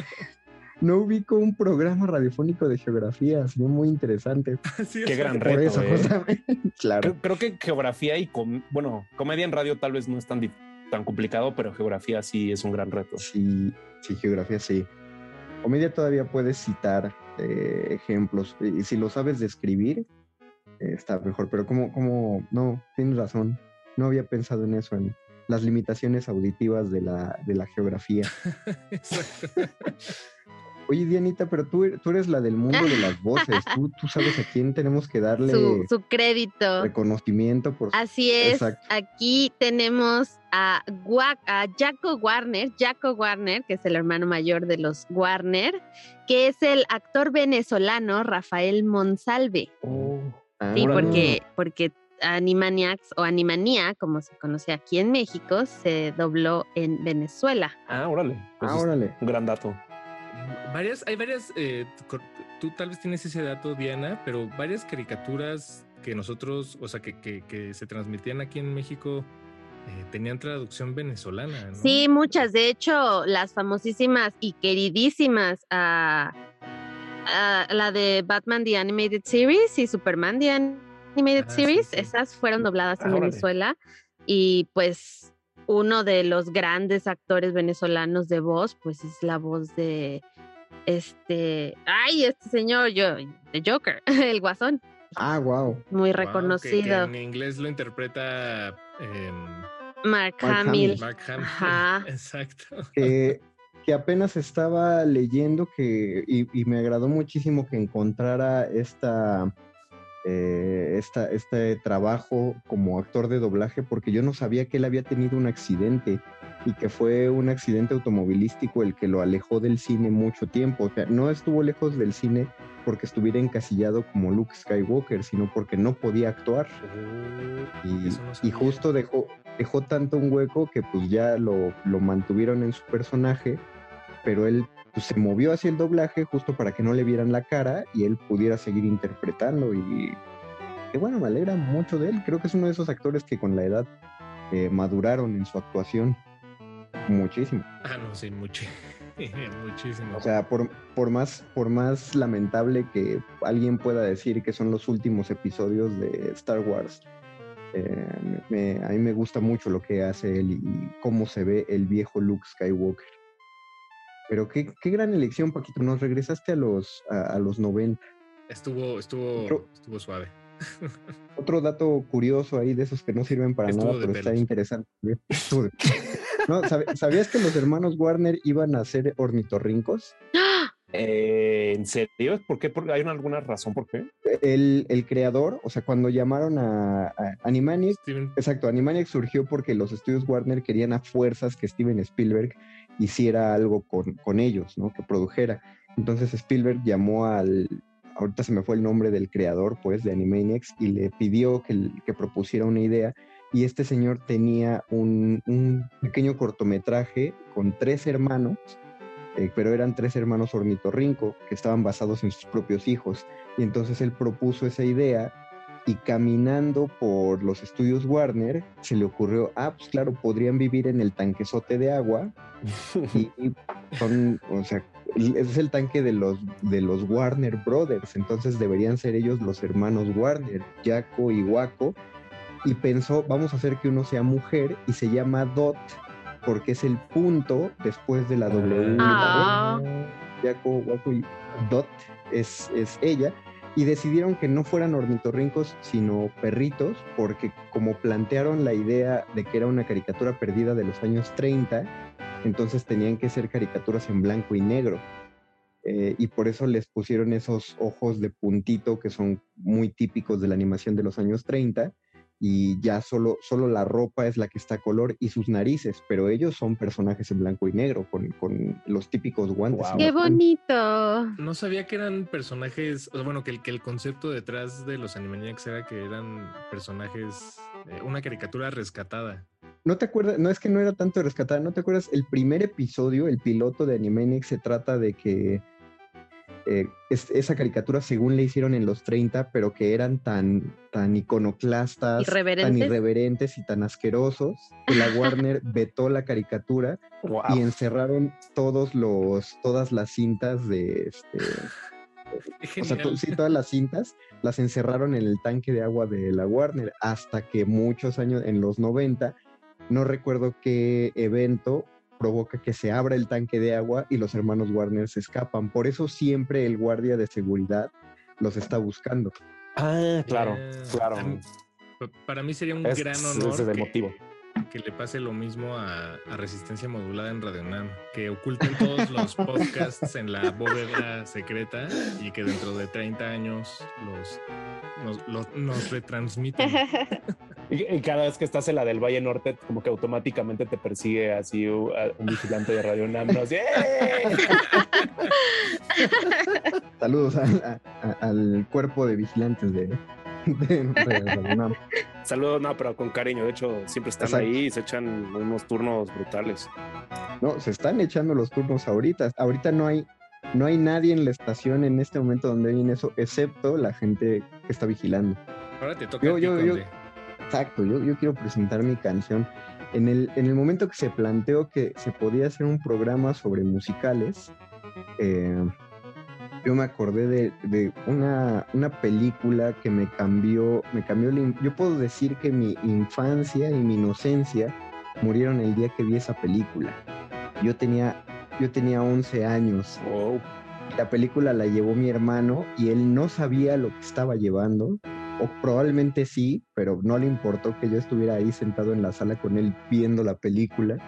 ubico un programa radiofónico de geografía, sería muy interesante. Qué gran Por reto. eso, ¿eh? justamente. Claro. Creo, creo que geografía y com- bueno, comedia en radio tal vez no es tan, tan complicado, pero geografía sí es un gran reto. Sí, sí, geografía sí. Comedia todavía puedes citar eh, ejemplos y si lo sabes describir eh, está mejor, pero como, como, no, tienes razón, no había pensado en eso, en las limitaciones auditivas de la, de la geografía. Oye, Dianita, pero tú, tú eres la del mundo de las voces, tú, tú sabes a quién tenemos que darle Su, su crédito. reconocimiento por Así es. Exacto. Aquí tenemos a, Gua- a Jaco Warner, Jaco Warner, que es el hermano mayor de los Warner, que es el actor venezolano Rafael Monsalve. Ah, Sí, porque, porque Animaniacs o Animanía, como se conoce aquí en México, se dobló en Venezuela. Ah, órale. Pues Ah, órale. Un gran dato. Varias, hay varias, eh, tú tal vez tienes ese dato, Diana, pero varias caricaturas que nosotros, o sea, que, que, que se transmitían aquí en México, eh, tenían traducción venezolana, ¿no? Sí, muchas. De hecho, las famosísimas y queridísimas, ah, ah, la de Batman The Animated Series y Superman The Animated Ah, Series, sí. esas fueron dobladas en Ah, órale. Venezuela. Y pues uno de los grandes actores venezolanos de voz, pues es la voz de este, ay, este señor, yo, de Joker, el Guasón, Ah, wow. muy Wow, que- que reconocido. en inglés lo interpreta em, Mark Mark Hamill. Hamill. Mark Hamill. Ajá. Exacto. que, que apenas estaba leyendo que, y, y me agradó muchísimo que encontrara esta, eh, esta, este trabajo como actor de doblaje, porque yo no sabía que él había tenido un accidente y que fue un accidente automovilístico el que lo alejó del cine mucho tiempo. O sea, no estuvo lejos del cine porque estuviera encasillado como Luke Skywalker, sino porque no podía actuar. Y, no y sabía. justo dejó, dejó tanto un hueco que pues ya lo, lo mantuvieron en su personaje, pero él pues, se movió hacia el doblaje justo para que no le vieran la cara y él pudiera seguir interpretando y que bueno, me alegra mucho de él. Creo que es uno de esos actores que con la edad eh, maduraron en su actuación muchísimo. Ah, no, sí, mucho. Muchísimo. O sea, por, por, más, por más lamentable que alguien pueda decir que son los últimos episodios de Star Wars, eh, me- a mí me gusta mucho lo que hace él y cómo se ve el viejo Luke Skywalker. Pero qué, qué gran elección, Paquito. Nos regresaste a los, a, a los 90. Estuvo, estuvo, Otro- estuvo suave. Otro dato curioso ahí de esos que no sirven para Estuvo nada, pero está interesante. Estuvo de- No, ¿sabe- ¿Sabías que los hermanos Warner iban a ser ornitorrincos? Eh, ¿En serio? ¿Por qué? ¿Por- ¿Hay una- alguna razón por qué? el, el creador, o sea, cuando llamaron a, a Animaniacs, Steven, exacto, Animaniacs surgió porque los estudios Warner querían a fuerzas que Steven Spielberg hiciera algo con, con ellos, ¿no? Que produjera. Entonces Spielberg llamó al, ahorita se me fue el nombre del creador, pues, de Animaniacs y le pidió que, que propusiera una idea. Y este señor tenía un, un pequeño cortometraje con tres hermanos, eh, pero eran tres hermanos ornitorrinco que estaban basados en sus propios hijos. Y entonces él propuso esa idea y caminando por los estudios Warner se le ocurrió, ah, pues claro, podrían vivir en el tanquesote de agua y, y son, o sea, es el tanque de los, de los Warner Brothers, entonces deberían ser ellos los hermanos Warner, Jaco y Waco, y pensó, vamos a hacer que uno sea mujer y se llama Dot porque es el punto después de la W. y la Ah. W. Jaco, Waco y Dot es, es ella. Y decidieron que no fueran ornitorrincos, sino perritos, porque como plantearon la idea de que era una caricatura perdida de los años 30, entonces tenían que ser caricaturas en blanco y negro. Eh, y por eso les pusieron esos ojos de puntito que son muy típicos de la animación de los años 30 y ya solo, solo la ropa es la que está a color y sus narices, pero ellos son personajes en blanco y negro con, con los típicos guantes. y ¡Qué bonito! No sabía que eran personajes, o sea, bueno, que el, que el concepto detrás de los Animaniacs era que eran personajes, eh, una caricatura rescatada. No te acuerdas, no es que no era tanto rescatar, ¿no te acuerdas? El primer episodio, el piloto de Animaniacs, se trata de que eh, es- esa caricatura según le hicieron en los 30, pero que eran tan, tan iconoclastas, tan Irreverentes. irreverentes y tan asquerosos, que la Warner vetó la caricatura y encerraron todos los, todas las cintas de este, o sea, sí, todas las cintas las encerraron en el tanque de agua de la Warner hasta que muchos años, en los 90, no recuerdo qué evento provoca que se abra el tanque de agua y los hermanos Warner se escapan. Por eso siempre el guardia de seguridad los está buscando. Ah, claro, Eh, claro. Para mí sería un Es- gran ese honor es el que, motivo. Que le pase lo mismo a, a Resistencia Modulada en Radio Nam, que oculten todos los podcasts en la bóveda secreta y que dentro de 30 años los, nos, los- nos retransmiten. Y, y cada vez que estás en la del Valle Norte, como que automáticamente te persigue así uh, un vigilante de Radio Nam. ¿no? Así, ¡eh! Saludos a- a- a- al cuerpo de vigilantes de, de. Saludos, no, pero con cariño. De hecho, siempre están Exacto. ahí y se echan unos turnos brutales. No, se están echando los turnos ahorita. Ahorita no hay, no hay nadie en la estación en este momento donde oyen eso, excepto la gente que está vigilando. Ahora te toca Yo- a ti, yo- yo- Conde. Exacto, yo, yo quiero presentar mi canción. En el, en el momento que se planteó que se podía hacer un programa sobre musicales, eh, yo me acordé de, de una, una película que me cambió, me cambió la Yo puedo decir que mi infancia y mi inocencia murieron el día que vi esa película. Yo tenía, yo tenía 11 años. La película la llevó mi hermano y él no sabía lo que estaba llevando, o probablemente sí, pero no le importó que yo estuviera ahí sentado en la sala con él viendo la película,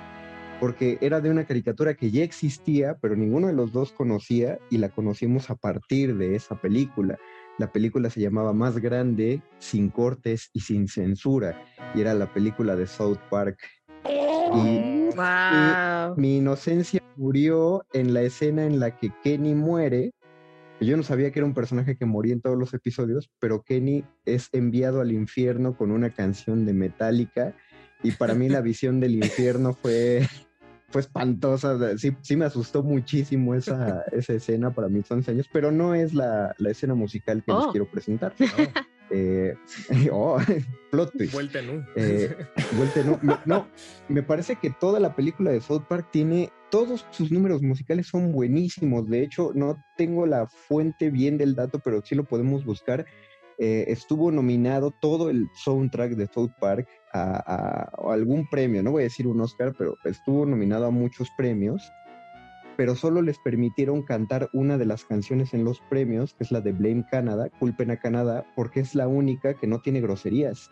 porque era de una caricatura que ya existía, pero ninguno de los dos conocía y la conocimos a partir de esa película. La película se llamaba Más Grande, sin cortes y sin censura, y era la película de South Park. Y Wow. mi inocencia murió en la escena en la que Kenny muere. Yo no sabía que era un personaje que moría en todos los episodios, pero Kenny es enviado al infierno con una canción de Metallica y para mí la visión del infierno fue, fue espantosa. Sí, sí me asustó muchísimo esa, esa escena para mis 11 años, pero no es la, la escena musical que les Oh. quiero presentar. Eh, oh, plot twist. Vuelta en U. Eh, vuelta en U. Me- no, me parece que toda la película de South Park tiene, todos sus números musicales son buenísimos. De hecho, no tengo la fuente bien del dato, pero sí lo podemos buscar. Eh, estuvo nominado todo el soundtrack de South Park a, a- a algún premio, no voy a decir un Oscar, pero estuvo nominado a muchos premios, pero solo les permitieron cantar una de las canciones en los premios, que es la de Blame Canada, Culpen a Canadá, porque es la única que no tiene groserías.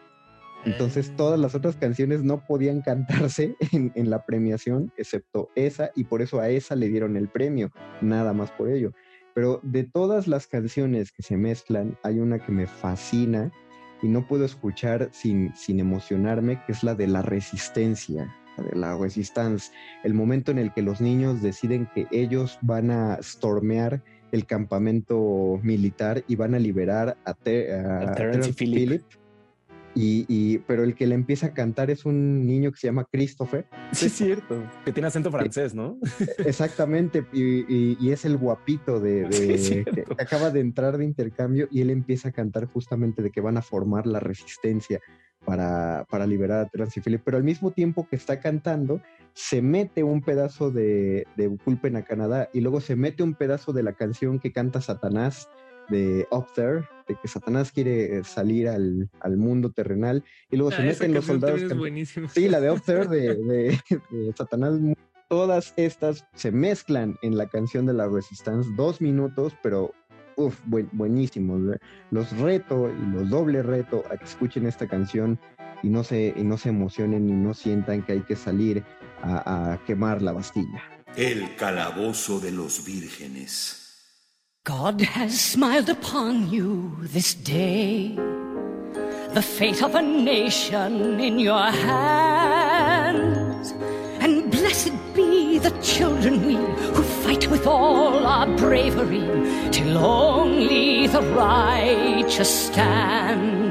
Entonces todas las otras canciones no podían cantarse en, en la premiación, excepto esa, y por eso a esa le dieron el premio, nada más por ello. Pero de todas las canciones que se mezclan, hay una que me fascina y no puedo escuchar sin, sin emocionarme, que es la de la resistencia, la de la resistance, el momento en el que los niños deciden que ellos van a stormear el campamento militar y van a liberar a, Te- a A Terrence Phillip. Phillip Y, pero el que le empieza a cantar es un niño que se llama Christopher. Sí, es cierto. Que tiene acento francés, ¿no? Exactamente. Y, es el guapito de, que acaba de entrar de intercambio y él empieza a cantar justamente de que van a formar la resistencia para, para liberar a Transifili. Pero al mismo tiempo que está cantando, se mete un pedazo de, de Culpen a Canadá y luego se mete un pedazo de la canción que canta Satanás de Up There, de que Satanás quiere salir al, al mundo terrenal y luego se ah, meten los soldados. Sí, la de Up There de, Satanás. Todas estas se mezclan en la canción de la Resistance, dos minutos, pero uf, buenísimos. Los reto y los doble reto a que escuchen esta canción y no se, y no se emocionen y no sientan que hay que salir a, a quemar la Bastilla. El calabozo de los vírgenes. God has smiled upon you this day, the fate of a nation in your hands. And blessed be the children we who fight with all our bravery till only the righteous stand.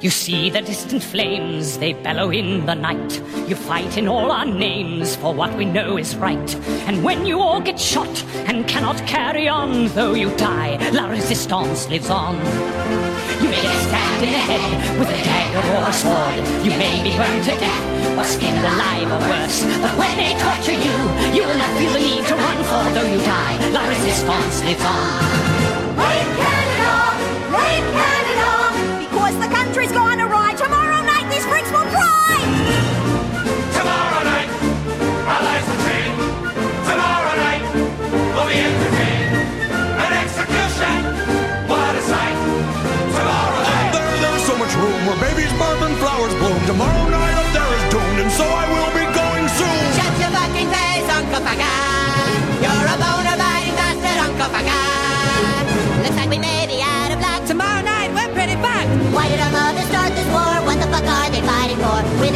You see the distant flames, they bellow in the night. You fight in all our names for what we know is right. And when you all get shot and cannot carry on, though you die, La Resistance lives on. You may get stabbed in the head with a dagger or a sword. You may be burned to death or skinned alive or worse. But when they torture you, you will not feel the need to run for though you die. La Resistance lives on. Rain Canada! The country's going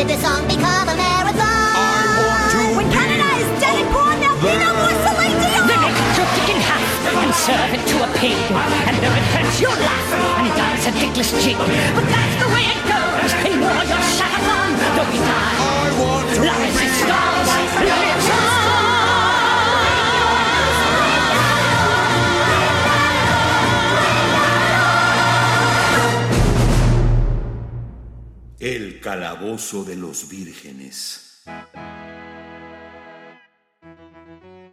did this song become a marathon? I want to When Canada is dead and poor, there'll be no more Celine Dion! Then they cut your dick in half and serve it to a pig. And though it hurts, you'll laugh and dance a dickless jig. But that's the way it goes. In war, you're shut upon, though we die. I want to Life is stars, lives on. El calabozo de los vírgenes.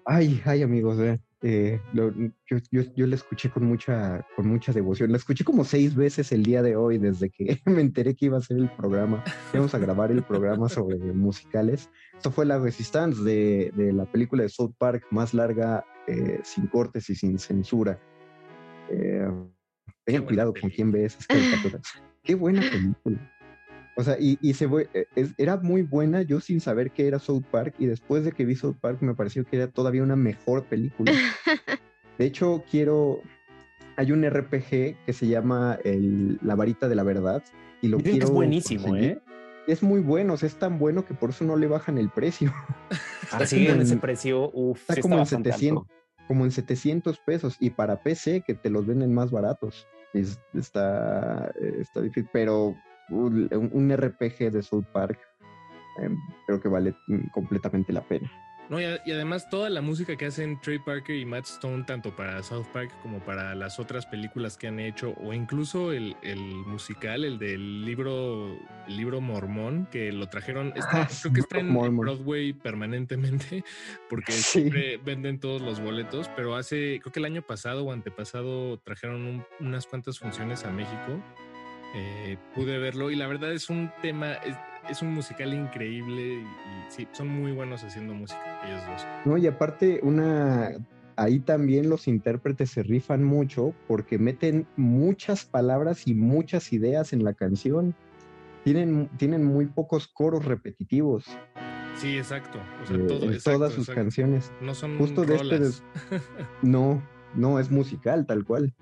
Ay, ay, amigos, eh, eh, lo- yo, yo, yo la escuché con mucha, con mucha devoción. La escuché como seis veces el día de hoy, desde que me enteré que iba a ser el programa. Íbamos a grabar el programa sobre musicales. Esto fue la Resistance de, de la película de South Park más larga, eh, sin cortes y sin censura. Eh, tengan cuidado con quién ve esas caricaturas. Qué buena película. O sea, y, y se fue- eh, es- era muy buena yo sin saber que era South Park y después de que vi South Park me pareció que era todavía una mejor película. De hecho, quiero... Hay un RPG que se llama el- La varita de la verdad y lo Dicen que quiero es buenísimo, conseguir. ¿eh? Es muy bueno, o sea, es tan bueno que por eso no le bajan el precio. Así como en ese precio, uff, Está sí como en bastante 700, alto. como en 700 pesos y para PC que te los venden más baratos. Es- está, eh, está difícil, pero un, un RPG de South Park em, creo que vale mm, completamente la pena. No, y, además toda la música que hacen Trey Parker y Matt Stone, tanto para South Park como para las otras películas que han hecho, o incluso el, el musical, el del libro, el libro Mormón, que lo trajeron, está- Ah, creo que está en. Broadway permanentemente, porque Sí. siempre venden todos los boletos, pero hace, creo que el año pasado o antepasado trajeron un- unas cuantas funciones a México. Eh, pude verlo y la verdad es un tema, es, es un musical increíble y, y sí, son muy buenos haciendo música ellos dos. No, y aparte, una ahí también los intérpretes se rifan mucho porque meten muchas palabras y muchas ideas en la canción. Tienen, tienen muy pocos coros repetitivos Sí, exacto. O sea, eh, todo, en exacto, todas sus exacto. canciones. No son Justo de este No, no, es musical, tal cual.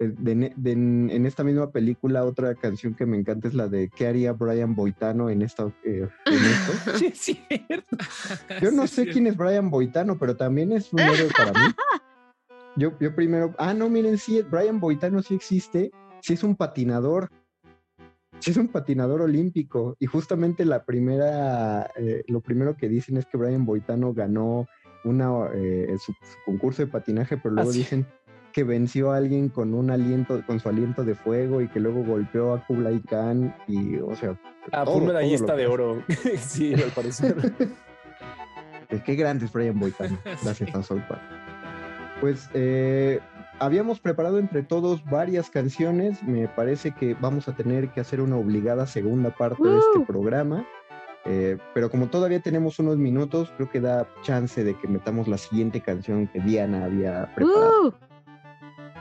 Eh, de ne- de- en, esta misma película, otra canción que me encanta es la de ¿Qué haría Brian Boitano en, esta, eh, en esto? Sí, es cierto. Yo no Sí, sé quién es Brian Boitano, pero también es un héroe para mí. Yo, yo primero, ah, no, miren, sí, Brian Boitano sí existe, sí es un patinador. sí es un patinador olímpico y justamente la primera, eh, lo primero que dicen es que Brian Boitano ganó una, eh, su, su concurso de patinaje, pero luego Ah, dicen que venció a alguien con un aliento, con su aliento de fuego y que luego golpeó a Kublai Khan y, o sea, Ah, todo- fue un medallista de oro. sí, al parecer. Eh, Qué grande es Brian Boitano. Gracias a South Park. Pues eh, habíamos preparado entre todos varias canciones. Me parece que vamos a tener que hacer una obligada segunda parte de este programa. Eh, pero como todavía tenemos unos minutos, creo que da chance de que metamos la siguiente canción que Diana había preparado. Uh,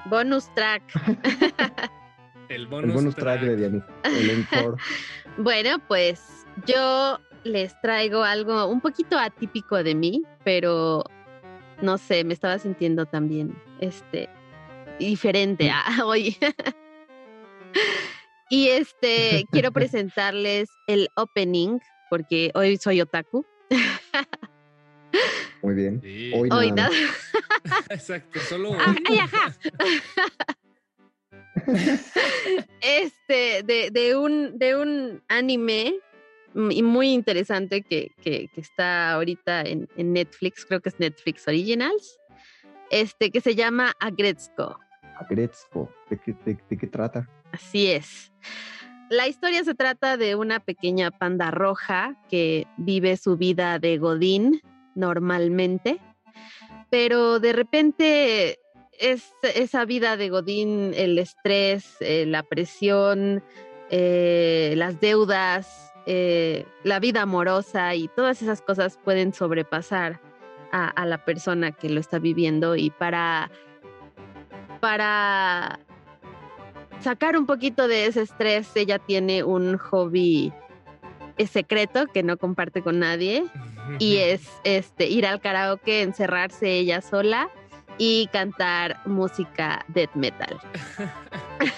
bonus track. El El bonus track de Dianita. El encore. Bueno, pues yo les traigo algo un poquito atípico de mí, pero no sé, me estaba sintiendo también este diferente a hoy. y este quiero presentarles el opening porque hoy soy otaku. Muy bien. Sí. Hoy, Hoy nada. Exacto, solo Ah, ay, ajá. este, de, de un, de un anime y muy interesante que, que- que está ahorita en, en Netflix, creo que es Netflix Originals, este, que se llama Agretzko. Agretzko. ¿De qué, de- de qué trata? Así es. La historia se trata de una pequeña panda roja que vive su vida de Godín normalmente, pero de repente es esa vida de Godín, el estrés, eh, la presión, eh, las deudas, eh, la vida amorosa y todas esas cosas pueden sobrepasar a, a la persona que lo está viviendo y para, para sacar un poquito de ese estrés, ella tiene un hobby eh, secreto que no comparte con nadie y es este ir al karaoke, encerrarse ella sola y cantar música death metal.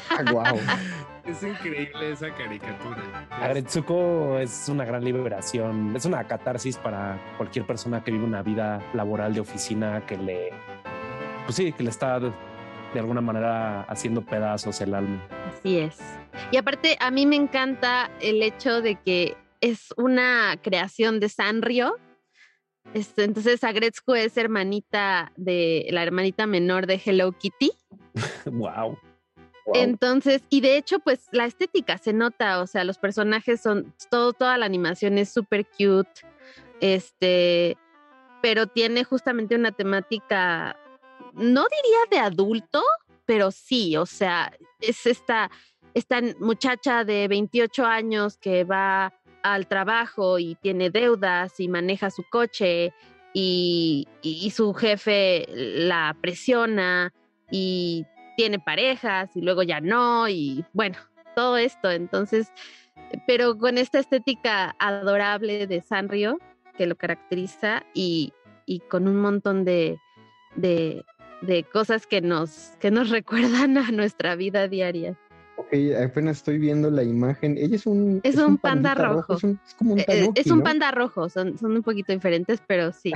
Ah, wow. Es increíble esa caricatura. Agretsuko es una gran liberación, es una catarsis para cualquier persona que vive una vida laboral de oficina que le, pues sí, que le está de, de alguna manera haciendo pedazos el alma. Así es. Y aparte, a mí me encanta el hecho de que es una creación de Sanrio. Este, entonces, Agretzko es hermanita de la hermanita menor de Hello Kitty. wow. Entonces, y de hecho, pues la estética se nota, o sea, los personajes son, todo, toda la animación es súper cute, este, pero tiene justamente una temática, no diría de adulto, pero sí, o sea, es esta, esta muchacha de 28 años que va al trabajo y tiene deudas y maneja su coche y, su jefe la presiona y tiene parejas y luego ya no y bueno, todo esto. Entonces, pero con esta estética adorable de Sanrio que lo caracteriza y, y con un montón de, de, de cosas que nos, que nos recuerdan a nuestra vida diaria. Ok, apenas estoy viendo la imagen. Ella es un. Es un panda rojo. Es, un- es como un Eh, eh, tanuki, es un ¿no? panda rojo, son, son un poquito diferentes, pero sí.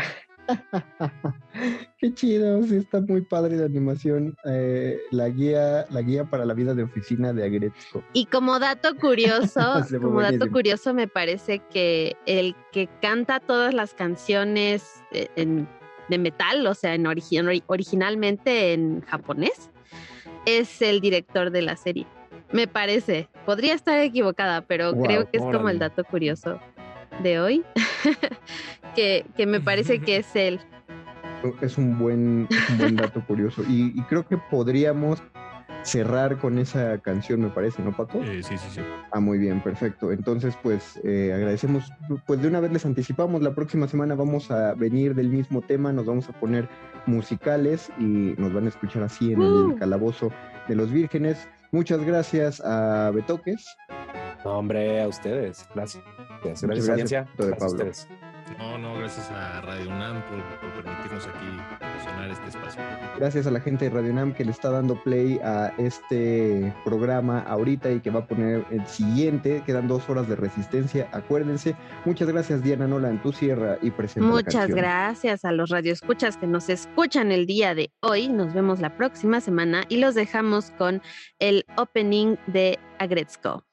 Qué chido, sí está muy padre la animación. Eh, la guía, la guía para la vida de oficina de Agretzko. Y como dato curioso, como dato buenísimo. curioso, me parece que el que canta todas las canciones en- de metal, o sea, en origi- ori- originalmente en japonés, es el director de la serie. Me parece. Podría estar equivocada, pero Wow, creo que es como el dato curioso de hoy, que, que me parece que es él. Es un buen, es un buen dato curioso. Y, y creo que podríamos cerrar con esa canción, me parece, ¿no, Paco? Eh, sí, sí, sí. Ah, muy bien, perfecto. Entonces, pues eh, agradecemos, pues de una vez les anticipamos, la próxima semana vamos a venir del mismo tema, nos vamos a poner musicales y nos van a escuchar así en Uh. el calabozo de los vírgenes. Muchas gracias a Betoques. No, hombre, a ustedes. Gracias. Gracias, gracias, Gracias a ustedes. No, no, gracias a Radio UNAM por, por permitirnos aquí sonar este espacio. Gracias a la gente de Radio Nam que le está dando play a este programa ahorita y que va a poner el siguiente. Quedan dos horas de resistencia, acuérdense. Muchas gracias, Diana Nolan. Tú cierra y presenta Muchas gracias a los radioescuchas que nos escuchan el día de hoy. Nos vemos la próxima semana y los dejamos con el opening de Agretzko.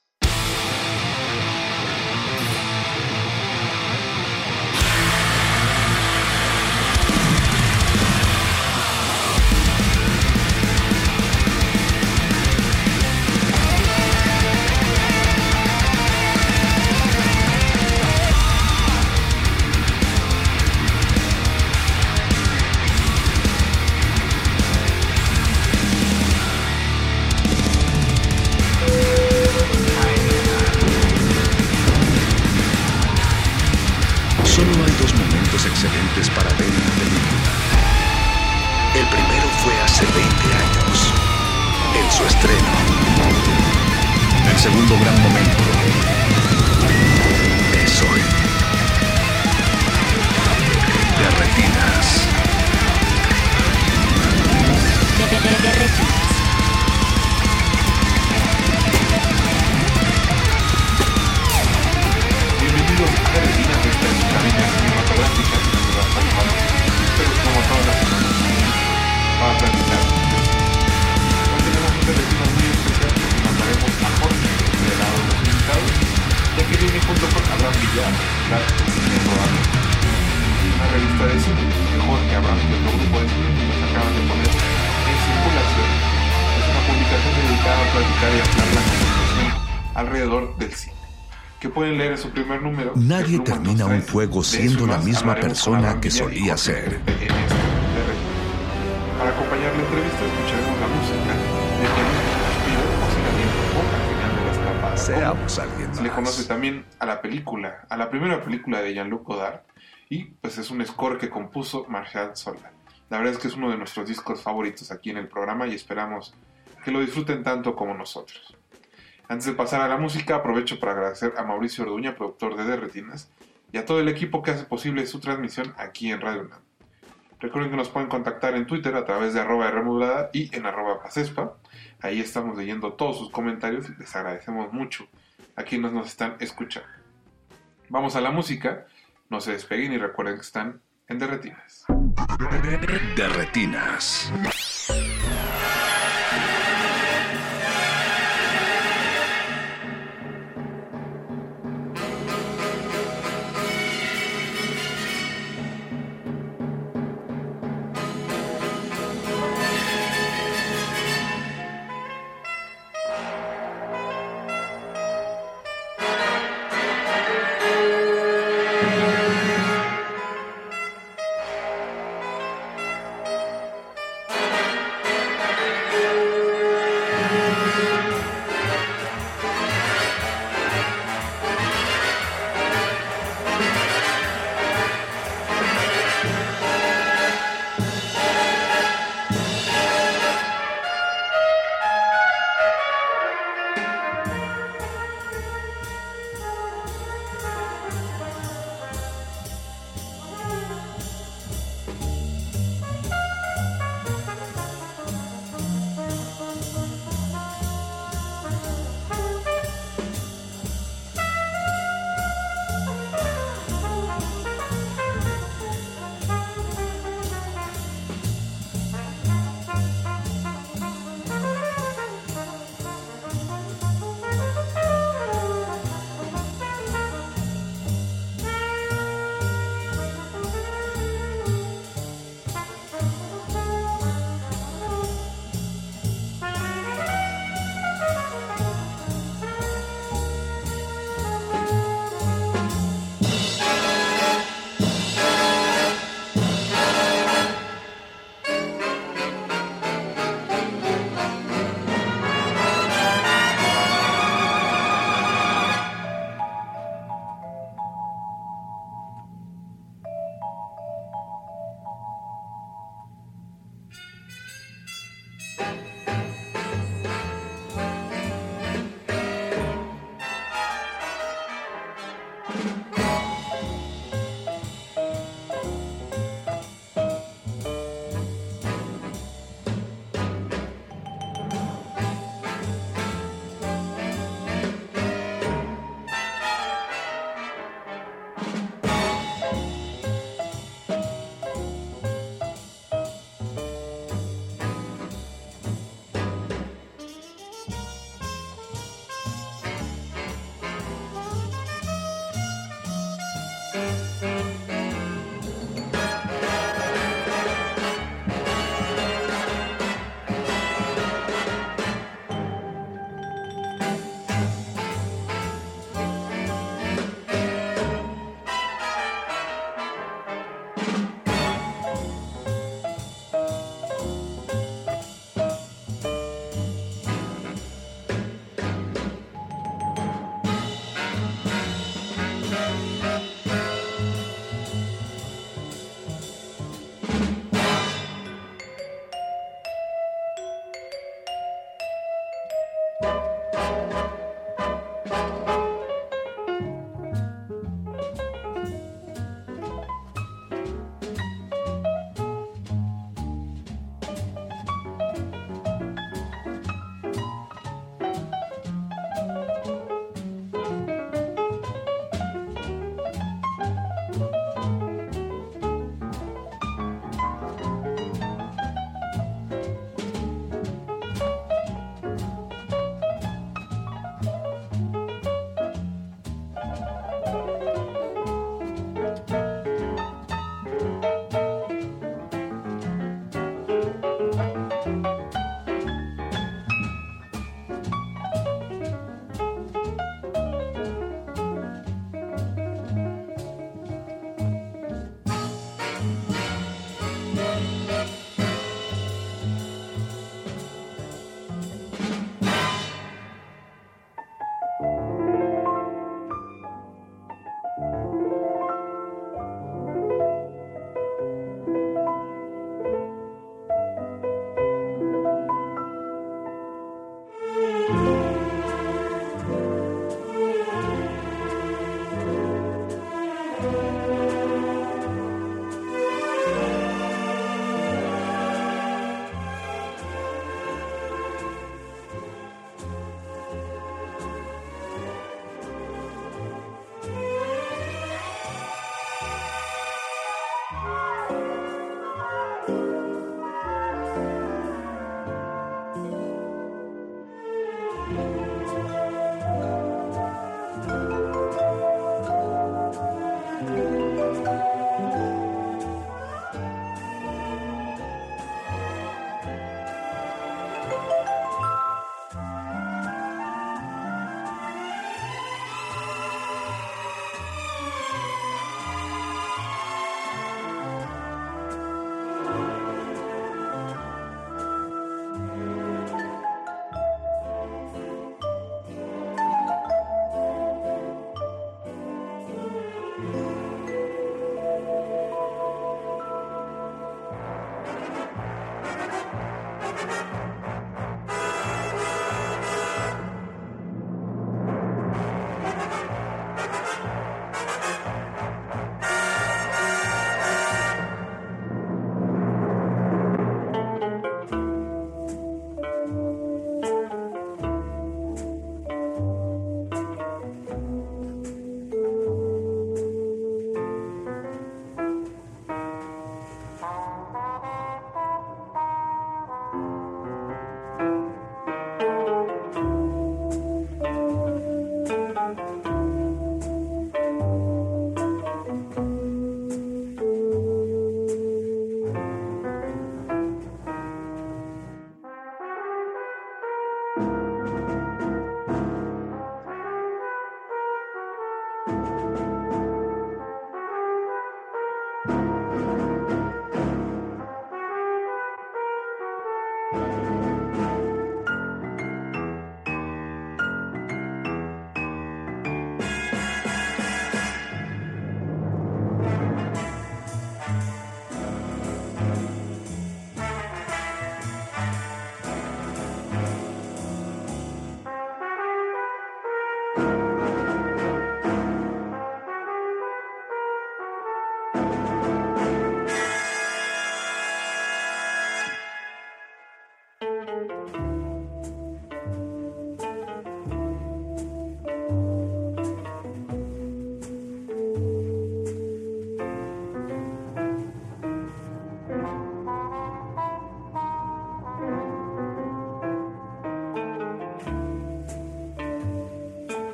Número. Nadie termina un juego siendo la misma persona que solía ser. Para acompañar la entrevista escucharemos la música de nos o Cigarriento o al final de la escapada. Seamos alguien Se le conoce también a la película, a la primera película de Jean-Luc Godard y pues es un score que compuso Marshall Sola. La verdad es que es uno de nuestros discos favoritos aquí en el programa y esperamos que lo disfruten tanto como nosotros. Antes de pasar a la música, aprovecho para agradecer a Mauricio Orduña, productor de Derretinas, y a todo el equipo que hace posible su transmisión aquí en Radio UNAM. Recuerden que nos pueden contactar en Twitter a través de arroba Rmodulada y en arroba Pasespa. Ahí estamos leyendo todos sus comentarios y les agradecemos mucho a quienes nos están escuchando. Vamos a la música, no se despeguen y recuerden que están en Derretinas. De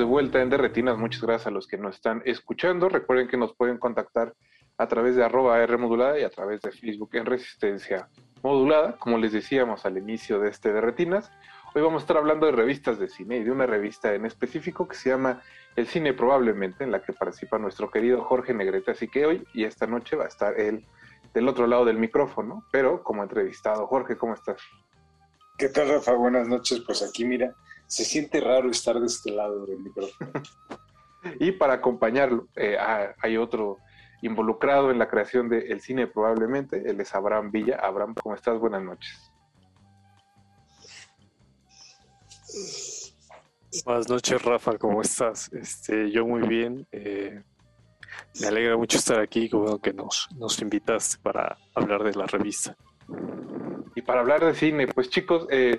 de vuelta en Derretinas. Muchas gracias a los que nos están escuchando. Recuerden que nos pueden contactar a través de arroba R modulada y a través de Facebook en Resistencia Modulada, como les decíamos al inicio de este Derretinas. Hoy vamos a estar hablando de revistas de cine y de una revista en específico que se llama El Cine Probablemente, en la que participa nuestro querido Jorge Negrete. Así que hoy y esta noche va a estar él del otro lado del micrófono, pero como entrevistado. Jorge, ¿cómo estás? ¿Qué tal, Rafa? Buenas noches. Pues aquí, mira, se siente raro estar de este lado del micrófono. Y para acompañarlo, eh, ah, hay otro involucrado en la creación de El Cine Probablemente, él es Abraham Villa. Abraham, ¿cómo estás? Buenas noches. Buenas noches, Rafa, ¿cómo estás? Este, yo muy bien. eh, me alegra mucho estar aquí, bueno que nos, nos invitaste para hablar de la revista. Y para hablar de cine, pues chicos, eh,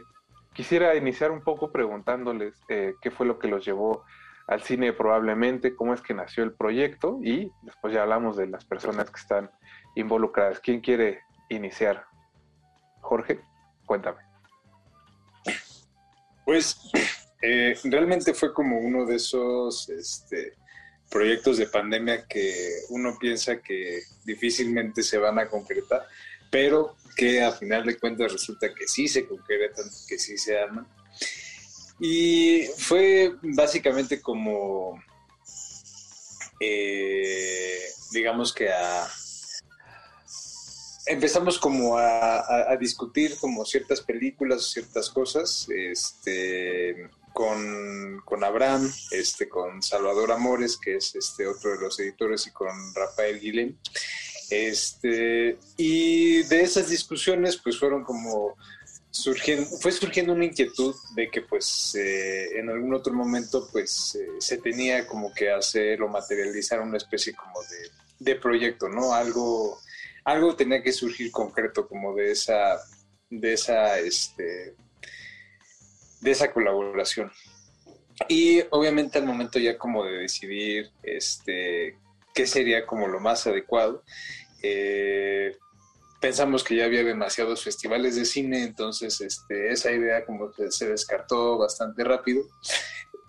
quisiera iniciar un poco preguntándoles eh, qué fue lo que los llevó al cine probablemente, cómo es que nació el proyecto y después ya hablamos de las personas que están involucradas. ¿Quién quiere iniciar? Jorge, cuéntame. Pues eh, realmente fue como uno de esos este, proyectos de pandemia que uno piensa que difícilmente se van a concretar, pero que a final de cuentas resulta que sí se concretan, que sí se arman. Y fue básicamente como, eh, digamos que a... Empezamos como a, a- a discutir como ciertas películas, ciertas cosas, este, con, con Abraham, este, con Salvador Amores, que es este otro de los editores, y con Rafael Guilén. Este, y de esas discusiones, pues fueron como surgiendo, fue surgiendo una inquietud de que pues eh, en algún otro momento pues eh, se tenía como que hacer o materializar una especie como de, de proyecto, ¿no? Algo, algo tenía que surgir concreto como de esa, de esa, este, de esa colaboración. Y obviamente al momento ya como de decidir este, qué sería como lo más adecuado, eh, pensamos que ya había demasiados festivales de cine, entonces este, esa idea como que se descartó bastante rápido.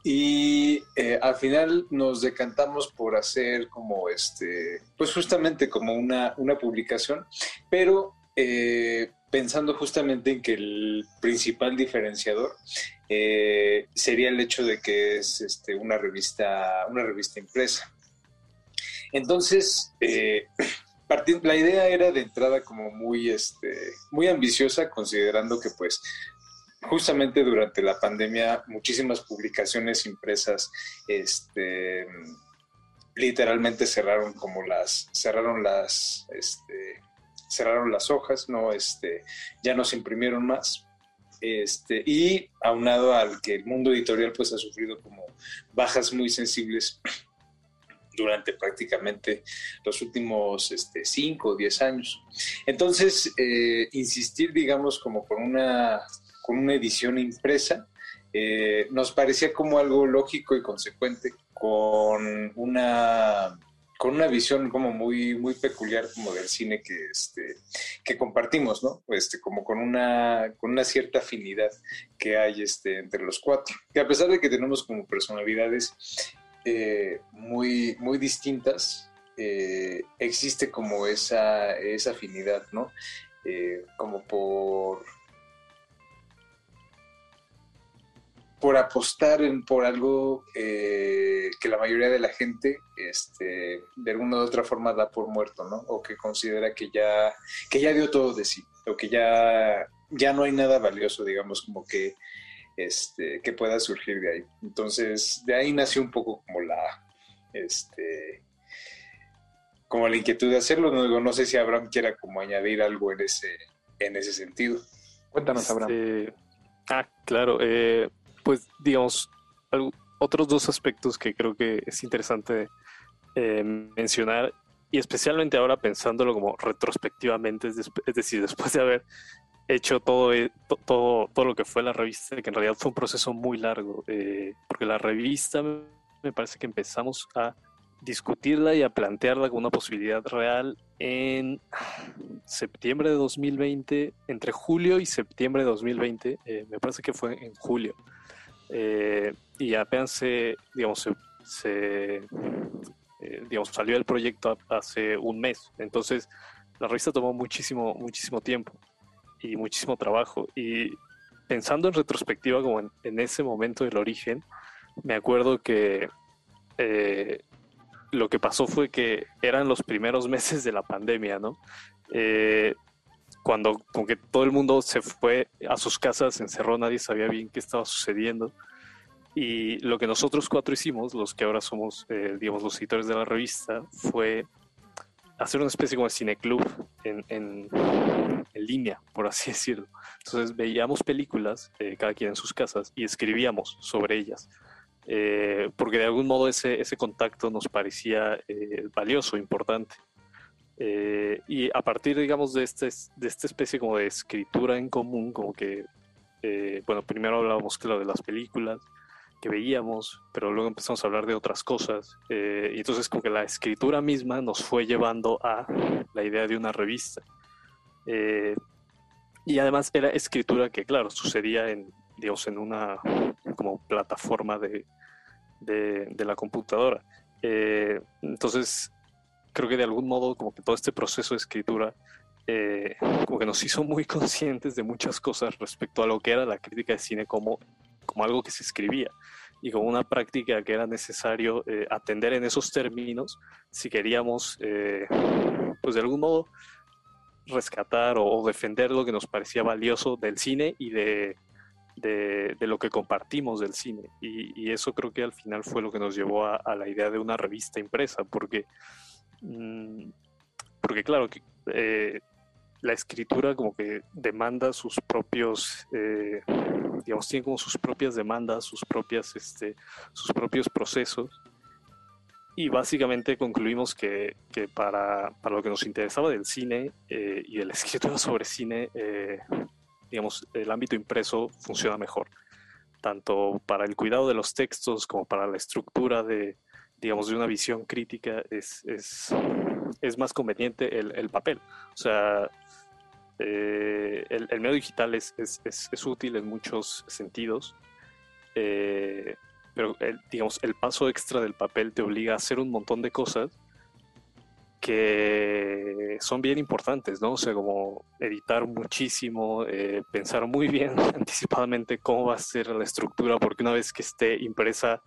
Y eh, al final nos decantamos por hacer como este, pues justamente como una, una publicación, pero eh, pensando justamente en que el principal diferenciador sería el hecho de que es este, una revista, una revista impresa. Entonces, la idea era de entrada como muy, este, muy ambiciosa, considerando que pues justamente durante la pandemia muchísimas publicaciones impresas este, literalmente cerraron como las, cerraron las, este, cerraron las hojas, no, este, ya no se imprimieron más. Este, y aunado al que el mundo editorial pues ha sufrido como bajas muy sensibles durante prácticamente los últimos este, 5 o 10 años. Entonces, eh, insistir, digamos, como con una, con una edición impresa, eh, nos parecía como algo lógico y consecuente con una con una visión como muy muy peculiar como del cine que este que compartimos no este como con una con una cierta afinidad que hay este entre los cuatro que a pesar de que tenemos como personalidades eh, muy, muy distintas, eh, existe como esa, esa afinidad, ¿no? Eh, como por, por apostar en, por algo que la mayoría de la gente este, de alguna u otra forma da por muerto, ¿no? O que considera que ya, que ya dio todo de sí, o que ya, ya no hay nada valioso, digamos, como que este, que pueda surgir de ahí. Entonces, de ahí nació un poco como la, este, como la inquietud de hacerlo. No, digo, no sé si Abraham quiera como añadir algo en ese, en ese sentido. Cuéntanos, Este, ah, claro. eh, pues digamos, algo- otros dos aspectos que creo que es interesante eh, mencionar, y especialmente ahora pensándolo como retrospectivamente, es decir, después de haber hecho todo, e- to- todo, todo lo que fue la revista, que en realidad fue un proceso muy largo, eh, porque la revista me- parece que empezamos a discutirla y a plantearla como una posibilidad real en septiembre de 2020, entre julio y septiembre de 2020, eh, me parece que fue en julio. Eh, y apenas se, digamos, se, se, eh, digamos, salió el proyecto hace un mes. Entonces, la revista tomó muchísimo, muchísimo tiempo y muchísimo trabajo. Y pensando en retrospectiva, como en, ese momento del origen, me acuerdo que eh, lo que pasó fue que eran los primeros meses de la pandemia, ¿no? Eh, cuando como que todo el mundo se fue a sus casas, se encerró, nadie sabía bien qué estaba sucediendo. Y lo que nosotros cuatro hicimos, los que ahora somos, eh, digamos, los editores de la revista, fue hacer una especie como de cineclub en, en, en línea, por así decirlo. Entonces veíamos películas, eh, cada quien en sus casas, y escribíamos sobre ellas. Eh, porque de algún modo ese, ese contacto nos parecía eh, valioso, importante. Eh, y a partir, digamos, de, este, de esta especie como de escritura en común, como que, eh, bueno, primero hablábamos, claro, de las películas que veíamos, pero luego empezamos a hablar de otras cosas. eh, y entonces como que la escritura misma nos fue llevando a la idea de una revista. Eh, y además era escritura que, claro, sucedía en, digamos, en una como plataforma de, de, de la computadora. Eh, entonces, creo que de algún modo como que todo este proceso de escritura eh, como que nos hizo muy conscientes de muchas cosas respecto a lo que era la crítica de cine como, como algo que se escribía y como una práctica que era necesario eh, atender en esos términos si queríamos, eh, pues de algún modo, rescatar o, defender lo que nos parecía valioso del cine y de, de, lo que compartimos del cine. Y, eso creo que al final fue lo que nos llevó a, la idea de una revista impresa, porque, mm, porque claro, eh, la escritura como que demanda sus propios, digamos, tiene como sus propias demandas, sus propias, este, sus propios procesos. Y básicamente concluimos que, que para, para lo que nos interesaba del cine eh, y de la escritura sobre cine, eh, digamos, el ámbito impreso funciona mejor, tanto para el cuidado de los textos como para la estructura de, digamos, de una visión crítica, es, es, es más conveniente el, el papel. O sea, eh, el, el medio digital es, es, es, es útil en muchos sentidos, eh, pero el, digamos, el paso extra del papel te obliga a hacer un montón de cosas que son bien importantes, ¿no? O sea, como editar muchísimo, eh, pensar muy bien anticipadamente cómo va a ser la estructura, porque una vez que esté impresa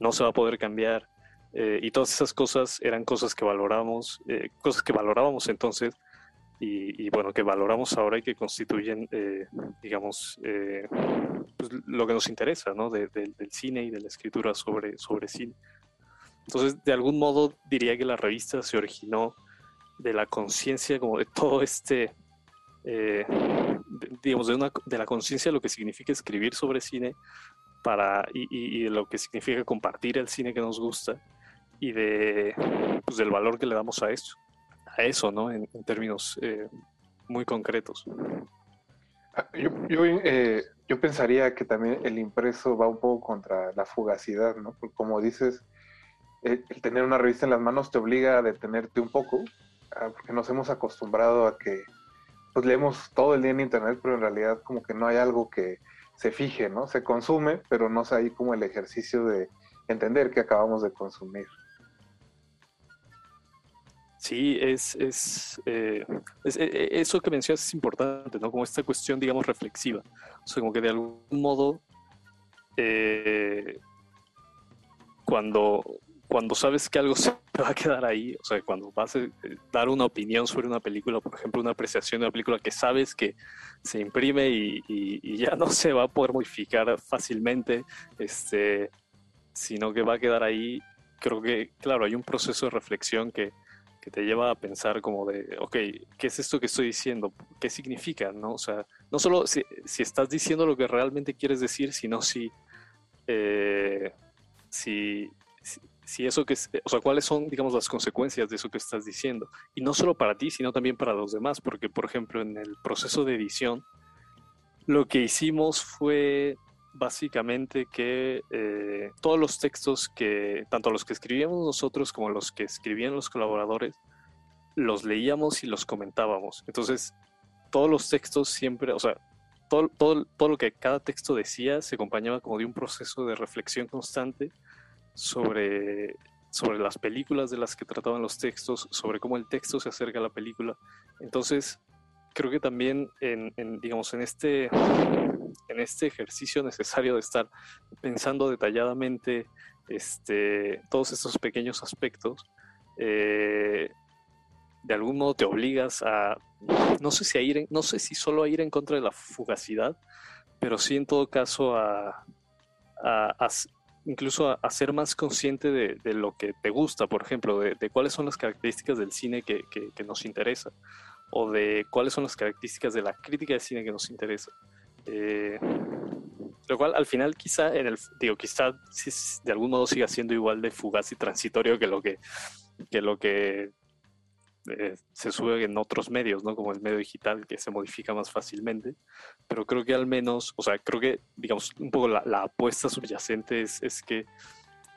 no se va a poder cambiar. eh, y todas esas cosas eran cosas que valoramos, eh, cosas que valorábamos entonces, y, bueno, que valoramos ahora y que constituyen, eh, digamos, eh, pues, lo que nos interesa, ¿no? De, de, del cine y de la escritura sobre, sobre cine. Entonces, de algún modo, diría que la revista se originó de la conciencia, como de todo este, eh, digamos, de, una, de la conciencia de lo que significa escribir sobre cine para, y, lo que significa compartir el cine que nos gusta y de, pues, del valor que le damos a eso a eso, ¿no? En, términos eh, muy concretos. Yo, yo, eh, yo, pensaría que también el impreso va un poco contra la fugacidad, ¿no? Porque como dices, el, el, tener una revista en las manos te obliga a detenerte un poco, porque nos hemos acostumbrado a que pues leemos todo el día en internet, pero en realidad como que no hay algo que se fije, ¿no? Se consume, pero no es ahí como el ejercicio de entender que acabamos de consumir. Sí, es, es, eh, es, eso que mencionas es importante, ¿no? Como esta cuestión, digamos, reflexiva. O sea, como que de algún modo, eh, cuando, cuando sabes que algo se va a quedar ahí, o sea, cuando vas a dar una opinión sobre una película, por ejemplo, una apreciación de una película que sabes que se imprime y, y ya no se va a poder modificar fácilmente, este, sino que va a quedar ahí, creo que, claro, hay un proceso de reflexión que que te lleva a pensar como de, ok, ¿qué es esto que estoy diciendo? ¿Qué significa? ¿no? O sea, no solo si, si estás diciendo lo que realmente quieres decir, sino si, eh, si, si, si eso que, o sea, cuáles son, digamos, las consecuencias de eso que estás diciendo. Y no solo para ti, sino también para los demás, porque, por ejemplo, en el proceso de edición, lo que hicimos fue básicamente que eh, todos los textos que, tanto los que escribíamos nosotros como los que escribían los colaboradores, los leíamos y los comentábamos. Entonces, todos los textos siempre, o sea, todo, todo, todo lo que cada texto decía se acompañaba como de un proceso de reflexión constante sobre, sobre las películas de las que trataban los textos, sobre cómo el texto se acerca a la película. Entonces, creo que también en, digamos, en este, en este ejercicio necesario de estar pensando detalladamente este, todos estos pequeños aspectos, eh, de algún modo te obligas a, no sé si a ir, en- no sé si solo a ir en contra de la fugacidad, pero sí en todo caso a, incluso a, ser más consciente de, lo que te gusta, por ejemplo, de, cuáles son las características del cine que nos interesa, o de cuáles son las características de la crítica de cine que nos interesa. Eh, lo cual al final quizá en el digo quizá de algún modo siga siendo igual de fugaz y transitorio que lo que que lo que eh, se sube en otros medios, ¿no? Como el medio digital, que se modifica más fácilmente. Pero creo que al menos, o sea, creo que, digamos, un poco la, la apuesta subyacente es, es que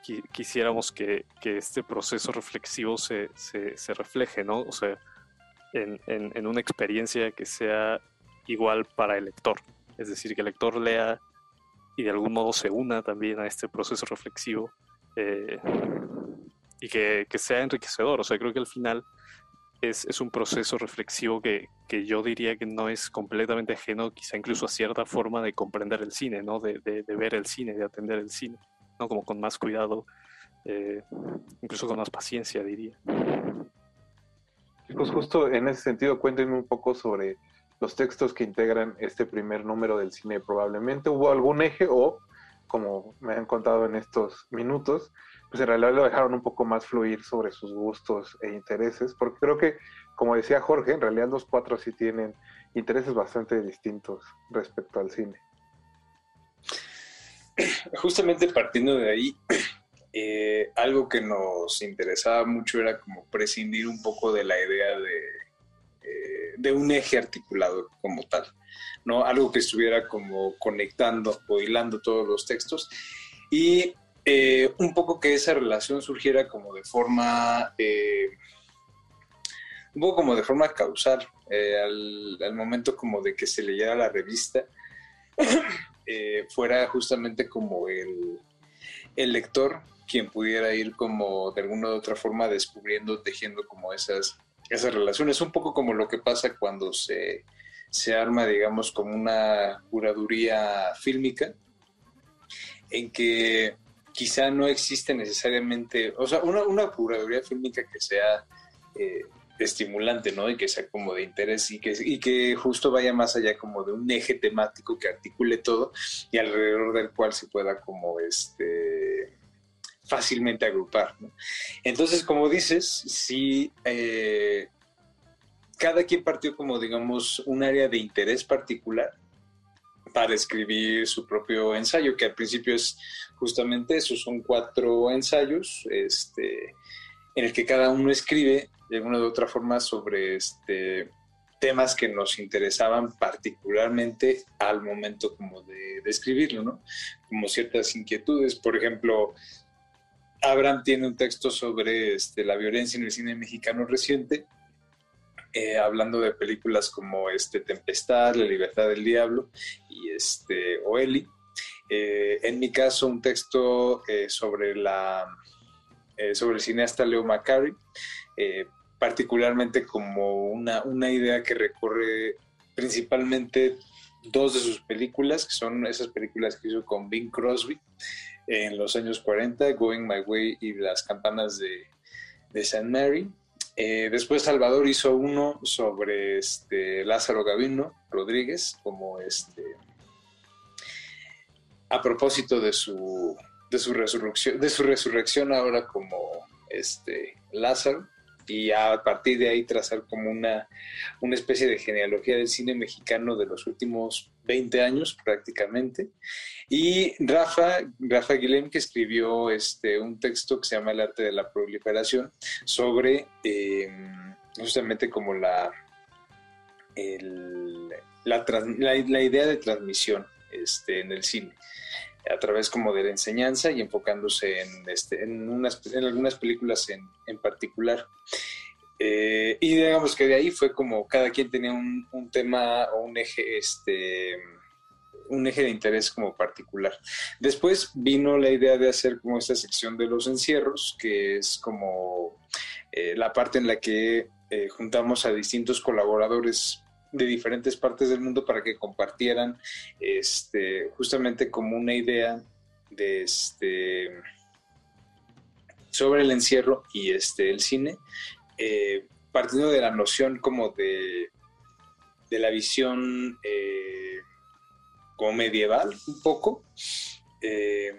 qui- quisiéramos que, que este proceso reflexivo se, se, se refleje, ¿no? O sea, en, en, en una experiencia que sea igual para el lector. Es decir, que el lector lea y de algún modo se una también a este proceso reflexivo eh, y que, sea enriquecedor. O sea, creo que al final es, es un proceso reflexivo que, que yo diría que no es completamente ajeno, quizá incluso a cierta forma de comprender el cine, ¿no? De, de- de ver el cine, de atender el cine, ¿no? Como con más cuidado, eh, incluso con más paciencia, diría. Chicos, justo en ese sentido, cuéntenme un poco sobre los textos que integran este primer número del cine. Probablemente hubo algún eje o, como me han contado en estos minutos, pues en realidad lo dejaron un poco más fluir sobre sus gustos e intereses, porque creo que, como decía Jorge, en realidad los cuatro sí tienen intereses bastante distintos respecto al cine. Justamente partiendo de ahí, eh, algo que nos interesaba mucho era como prescindir un poco de la idea de, eh, de un eje articulado como tal, ¿no? Algo que estuviera como conectando o hilando todos los textos y eh, un poco que esa relación surgiera como de forma, un poco como de forma causal, al, al momento como de que se leyera la revista, fuera justamente como el, el lector quien pudiera ir como de alguna u otra forma descubriendo, tejiendo como esas, esas relaciones. Un poco como lo que pasa cuando se, se arma, digamos, como una curaduría fílmica, en que quizá no existe necesariamente, o sea, una, una curaduría fílmica que sea eh, estimulante, ¿no? Y que sea como de interés y que, y que justo vaya más allá como de un eje temático que articule todo y alrededor del cual se pueda como este fácilmente agrupar. Entonces, como dices, sí, eh, cada quien partió como, digamos, un área de interés particular para escribir su propio ensayo, que al principio es justamente eso, son cuatro ensayos, este, en el que cada uno escribe de alguna u otra forma sobre este, temas que nos interesaban particularmente al momento como de, de escribirlo, ¿no? Como ciertas inquietudes, por ejemplo, Abraham tiene un texto sobre este, la violencia en el cine mexicano reciente, eh, hablando de películas como este, Tempestad, La libertad del diablo y este, Oeli. Eh, en mi caso, un texto eh, sobre, la, sobre el cineasta Leo eh, particularmente como una, una idea que recorre principalmente dos de sus películas, que son esas películas que hizo con Bing Crosby en los años 40, Going My Way y Las campanas de, de. Mary. Eh, después Salvador hizo uno sobre este Lázaro Gavino Rodríguez, como este a propósito de su de su resurrección, de su resurrección ahora como este Lázaro. Y a partir de ahí trazar como una, una especie de genealogía del cine mexicano de los últimos 20 años prácticamente. Y Rafa, Rafa Guilhem, que escribió este, un texto que se llama El arte de la proliferación sobre eh, justamente como la, la, la- la idea de transmisión este, en el cine a través como de la enseñanza y enfocándose en, este, en, unas, en algunas películas en, en particular. Eh, y digamos que de ahí fue como cada quien tenía un, un tema o un eje, este, un eje de interés como particular. Después vino la idea de hacer como esta sección de los encierros, que es como eh, la parte en la que eh, juntamos a distintos colaboradores de diferentes partes del mundo para que compartieran este, justamente como una idea de este sobre el encierro y este el cine eh, partiendo de la noción como de de la visión eh, como medieval un poco Eh,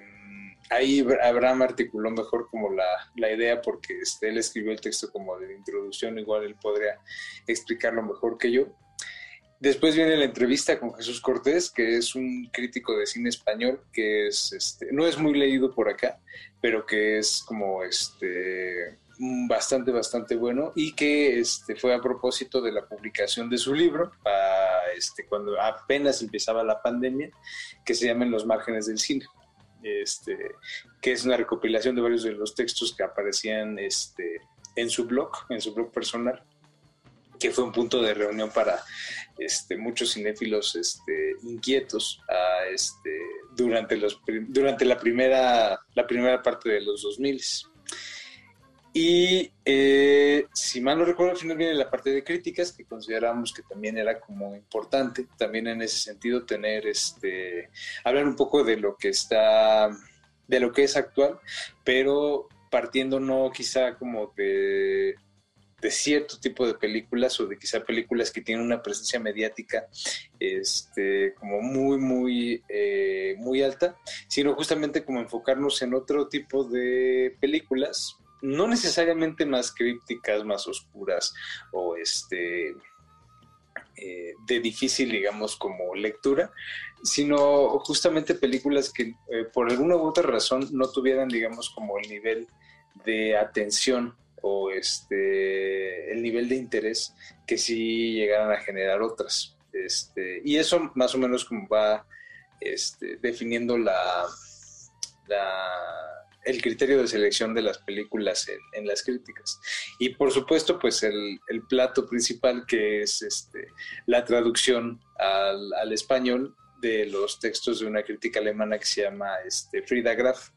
ahí Abraham articuló mejor como la, la idea porque este, él escribió el texto como de introducción igual él podría explicarlo mejor que yo Después viene la entrevista con Jesús Cortés, que es un crítico de cine español, que es, este, no es muy leído por acá, pero que es como este mm, bastante, bastante bueno y que este, fue a propósito de la publicación de su libro, a, este, cuando apenas empezaba la pandemia, que se llama En los márgenes del cine. Este, que es una recopilación de varios de los textos que aparecían este, en su blog, en su blog personal que fue un punto de reunión para este, muchos cinéfilos este, inquietos a, este, durante, los, durante la, primera, la primera parte de los 2000. Y eh, si mal no recuerdo, al final viene la parte de críticas, que consideramos que también era como importante, también en ese sentido, tener este, hablar un poco de lo que está, de lo que es actual, pero partiendo no quizá como de de cierto tipo de películas o de quizá películas que tienen una presencia mediática este, como muy, muy, eh, muy alta, sino justamente como enfocarnos en otro tipo de películas, no necesariamente más crípticas, más oscuras o este, eh, de difícil, digamos, como lectura, sino justamente películas que eh, por alguna u otra razón no tuvieran, digamos, como el nivel de atención o este el nivel de interés que sí llegaran a generar otras. Este, y eso más o menos como va este, definiendo la, la- el criterio de selección de las películas en, en las críticas. Y por supuesto, pues el, el plato principal que es este, la traducción al, al español de los textos de una crítica alemana que se llama este, Frida Graf.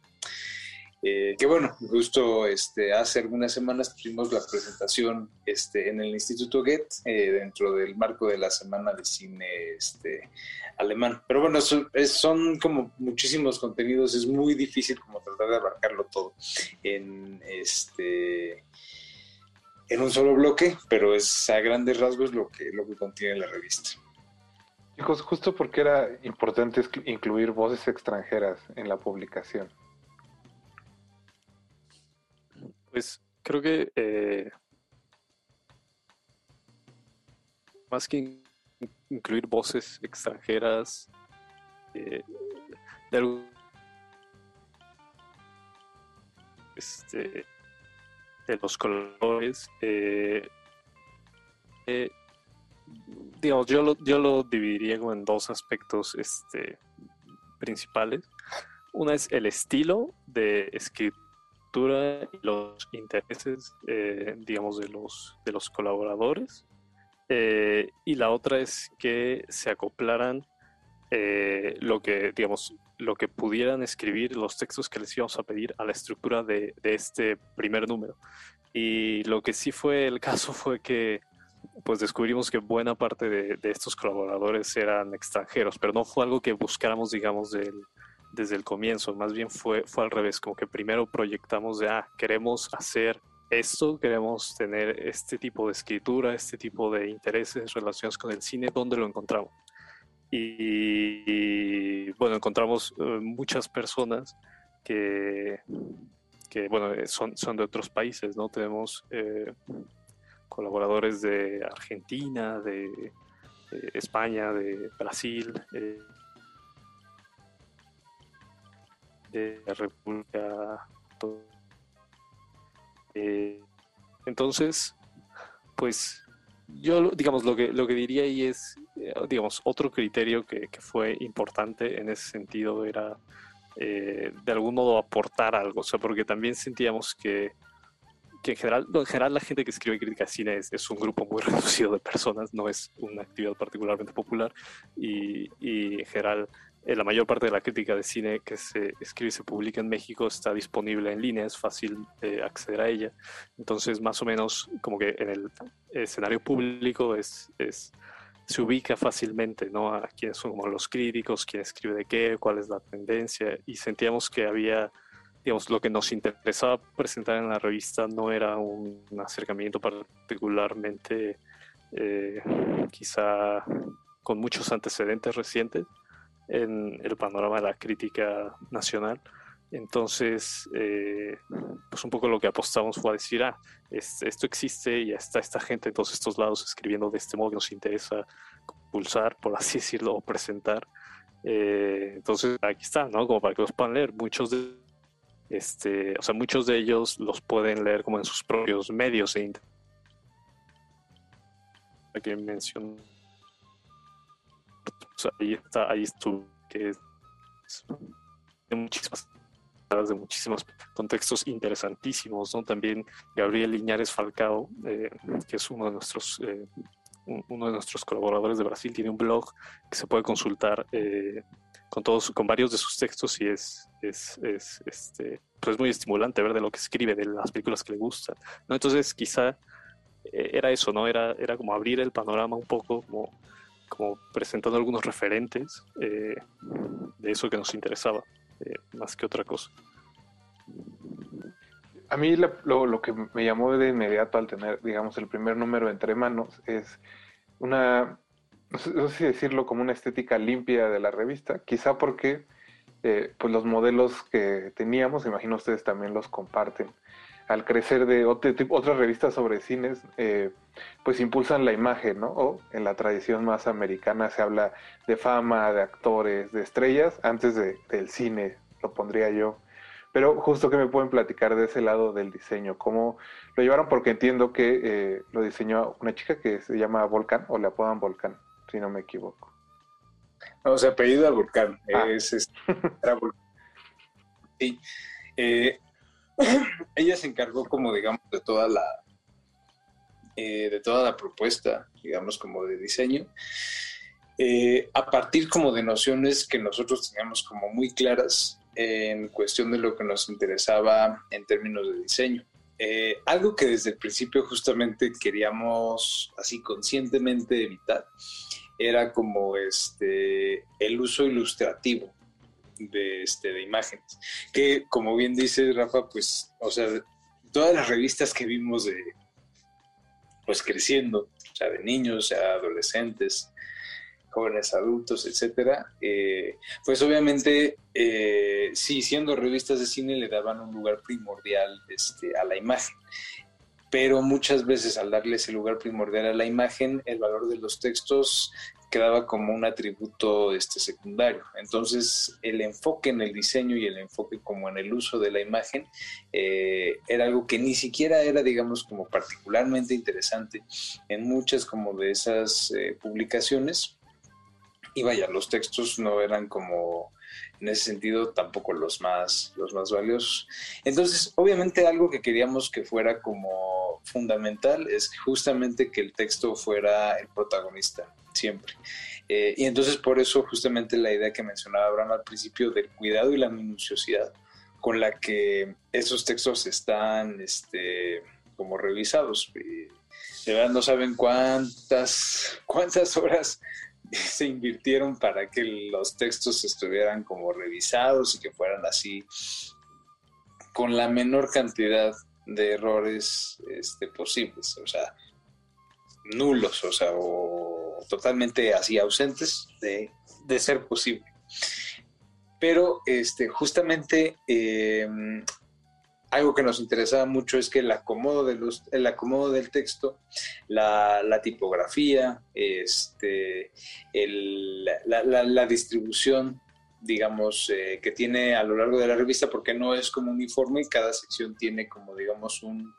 Eh, que bueno, justo este, hace algunas semanas tuvimos la presentación este, en el Instituto Goethe eh, dentro del marco de la Semana de Cine este, Alemán. Pero bueno, son, como muchísimos contenidos, es muy difícil como tratar de abarcarlo todo en, este, en un solo bloque, pero es a grandes rasgos lo que, lo que contiene la revista. Chicos, justo porque era importante incluir voces extranjeras en la publicación. Pues creo que eh, más que in- incluir voces extranjeras eh, de este, de los colores, eh, digamos, yo lo, yo lo dividiría en dos aspectos este, principales. Una es el estilo de escritura y los intereses, eh, digamos, de los, de los colaboradores. Eh, y la otra es que se acoplaran eh, lo que, digamos, lo que pudieran escribir los textos que les íbamos a pedir a la estructura de, este primer número. Y lo que sí fue el caso fue que pues descubrimos que buena parte de, de estos colaboradores eran extranjeros, pero no fue algo que buscáramos, digamos, del- desde el comienzo, más bien fue, fue al revés, como que primero proyectamos de, ah, queremos hacer esto, queremos tener este tipo de escritura, este tipo de intereses, relaciones con el cine, ¿dónde lo encontramos? Y, y, bueno, encontramos eh, muchas personas que, que bueno, eh, son, son de otros países, ¿no? Tenemos eh, colaboradores de Argentina, de eh, España, de Brasil, eh, de la República. Eh, entonces, pues yo, digamos, lo que, lo que diría ahí es, eh, digamos, otro criterio que, fue importante en ese sentido era, eh, de algún modo, aportar algo, o sea, porque también sentíamos que, que en general, en general la gente que escribe crítica de cine es, es un grupo muy reducido de personas, no es una actividad particularmente popular y, y en general eh, la mayor parte de la crítica de cine que se escribe y se publica en México está disponible en línea, es fácil acceder a ella. Entonces, más o menos, como que en el escenario público es, se ubica fácilmente, ¿no? A quiénes son los críticos, quién escribe de qué, cuál es la tendencia, y sentíamos que había, digamos, lo que nos interesaba presentar en la revista no era un, acercamiento particularmente, eh, quizá con muchos antecedentes recientes en el panorama de la crítica nacional. Entonces, eh, pues un poco lo que apostamos fue a decir, ah, es- esto existe y está esta gente en todos estos lados escribiendo de este modo que nos interesa pulsar, por así decirlo, o presentar. Eh, entonces, aquí está, ¿no? Como para que los puedan leer. Muchos de, este, o sea, muchos de ellos los pueden leer como en sus propios medios e que menciono. Ahí está, ahí estuvo, que es de muchísimas de muchísimos contextos interesantísimos, ¿no? También Gabriel Liñares Falcao, eh, que es uno de nuestros eh, un- uno de nuestros colaboradores de Brasil, tiene un blog que se puede consultar eh, con todos, con varios de sus textos y es, es, es, este, pues es muy estimulante ver de lo que escribe, de las películas que le gustan, ¿no? Entonces quizá eh, era eso, ¿no? Era, era como abrir el panorama un poco, como, como presentando algunos referentes eh, de eso que nos interesaba, eh, más que otra cosa. A mí la- lo, lo que me llamó de inmediato al tener, digamos, el primer número entre manos es una, no sé, si decirlo como una estética limpia de la revista, quizá porque eh, pues los modelos que teníamos, imagino ustedes también los comparten, al crecer de otro otras revistas sobre cines, eh, pues impulsan la imagen, ¿no? O en la tradición más americana se habla de fama, de actores, de estrellas, antes de- del cine, lo pondría yo. Pero justo que me pueden platicar de ese lado del diseño, cómo lo llevaron, porque entiendo que eh, lo diseñó una chica que se llama Volcán, o le apodan Volcán, si no me equivoco. No, se apellida Volcán. Ah. Es, es- era Volcán. Sí. Eh, ella se encargó como, digamos, de toda la eh, de toda la propuesta, digamos, como de diseño, eh, a partir como de nociones que nosotros teníamos como muy claras en cuestión de lo que nos interesaba en términos de diseño. Eh, algo que desde el principio justamente queríamos así conscientemente evitar era como este el uso ilustrativo de, este, de imágenes. Que como bien dice Rafa, pues, o sea, todas las revistas que vimos de pues creciendo, o sea, de niños, a adolescentes, jóvenes adultos, etcétera, eh, pues obviamente eh, sí, siendo revistas de cine le daban un lugar primordial este, a la imagen. Pero muchas veces al darle ese lugar primordial a la imagen, el valor de los textos quedaba como un atributo este, secundario. Entonces, el enfoque en el diseño y el enfoque como en el uso de la imagen eh, era algo que ni siquiera era, digamos, como particularmente interesante en muchas como de esas eh, publicaciones. Y vaya, los textos no eran como en ese sentido tampoco los más, los más valiosos. Entonces, obviamente algo que queríamos que fuera como fundamental es justamente que el texto fuera el protagonista, siempre. Eh, y entonces por eso justamente la idea que mencionaba Abraham al principio del cuidado y la minuciosidad con la que esos textos están este, como revisados. Verdad no saben cuántas, cuántas horas se invirtieron para que los textos estuvieran como revisados y que fueran así con la menor cantidad de errores este, posibles, o sea, nulos, o sea, o totalmente así ausentes de, ser posible. Pero este, justamente eh, algo que nos interesaba mucho es que el acomodo, de el acomodo del texto, la, tipografía, este, el- la distribución, digamos, eh, que tiene a lo largo de la revista, porque no es como uniforme y cada sección tiene como, digamos, un,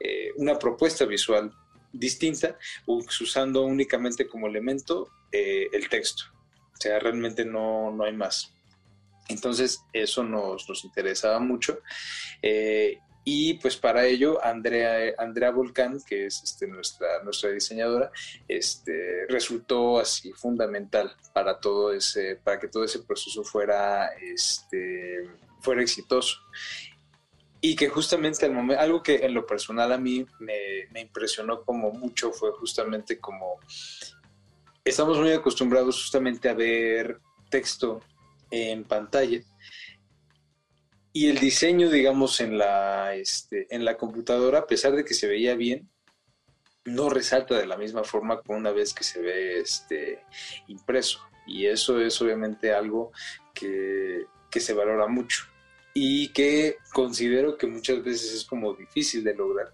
eh, una propuesta visual distinta, us- usando únicamente como elemento eh, el texto. O sea, realmente no, no hay más. Entonces, eso nos, nos interesaba mucho. Eh, y pues para ello, Andrea, Andrea Volcán, que es este, nuestra, nuestra diseñadora, este, resultó así fundamental para, todo ese, para que todo ese proceso fuera, este, fuera exitoso. Y que justamente al momento, algo que en lo personal a mí me, impresionó como mucho fue justamente como estamos muy acostumbrados justamente a ver texto en pantalla y el diseño, digamos, en la, este, en la computadora, a pesar de que se veía bien, no resalta de la misma forma que una vez que se ve este, impreso. Y eso es obviamente algo que, que se valora mucho y que considero que muchas veces es como difícil de lograr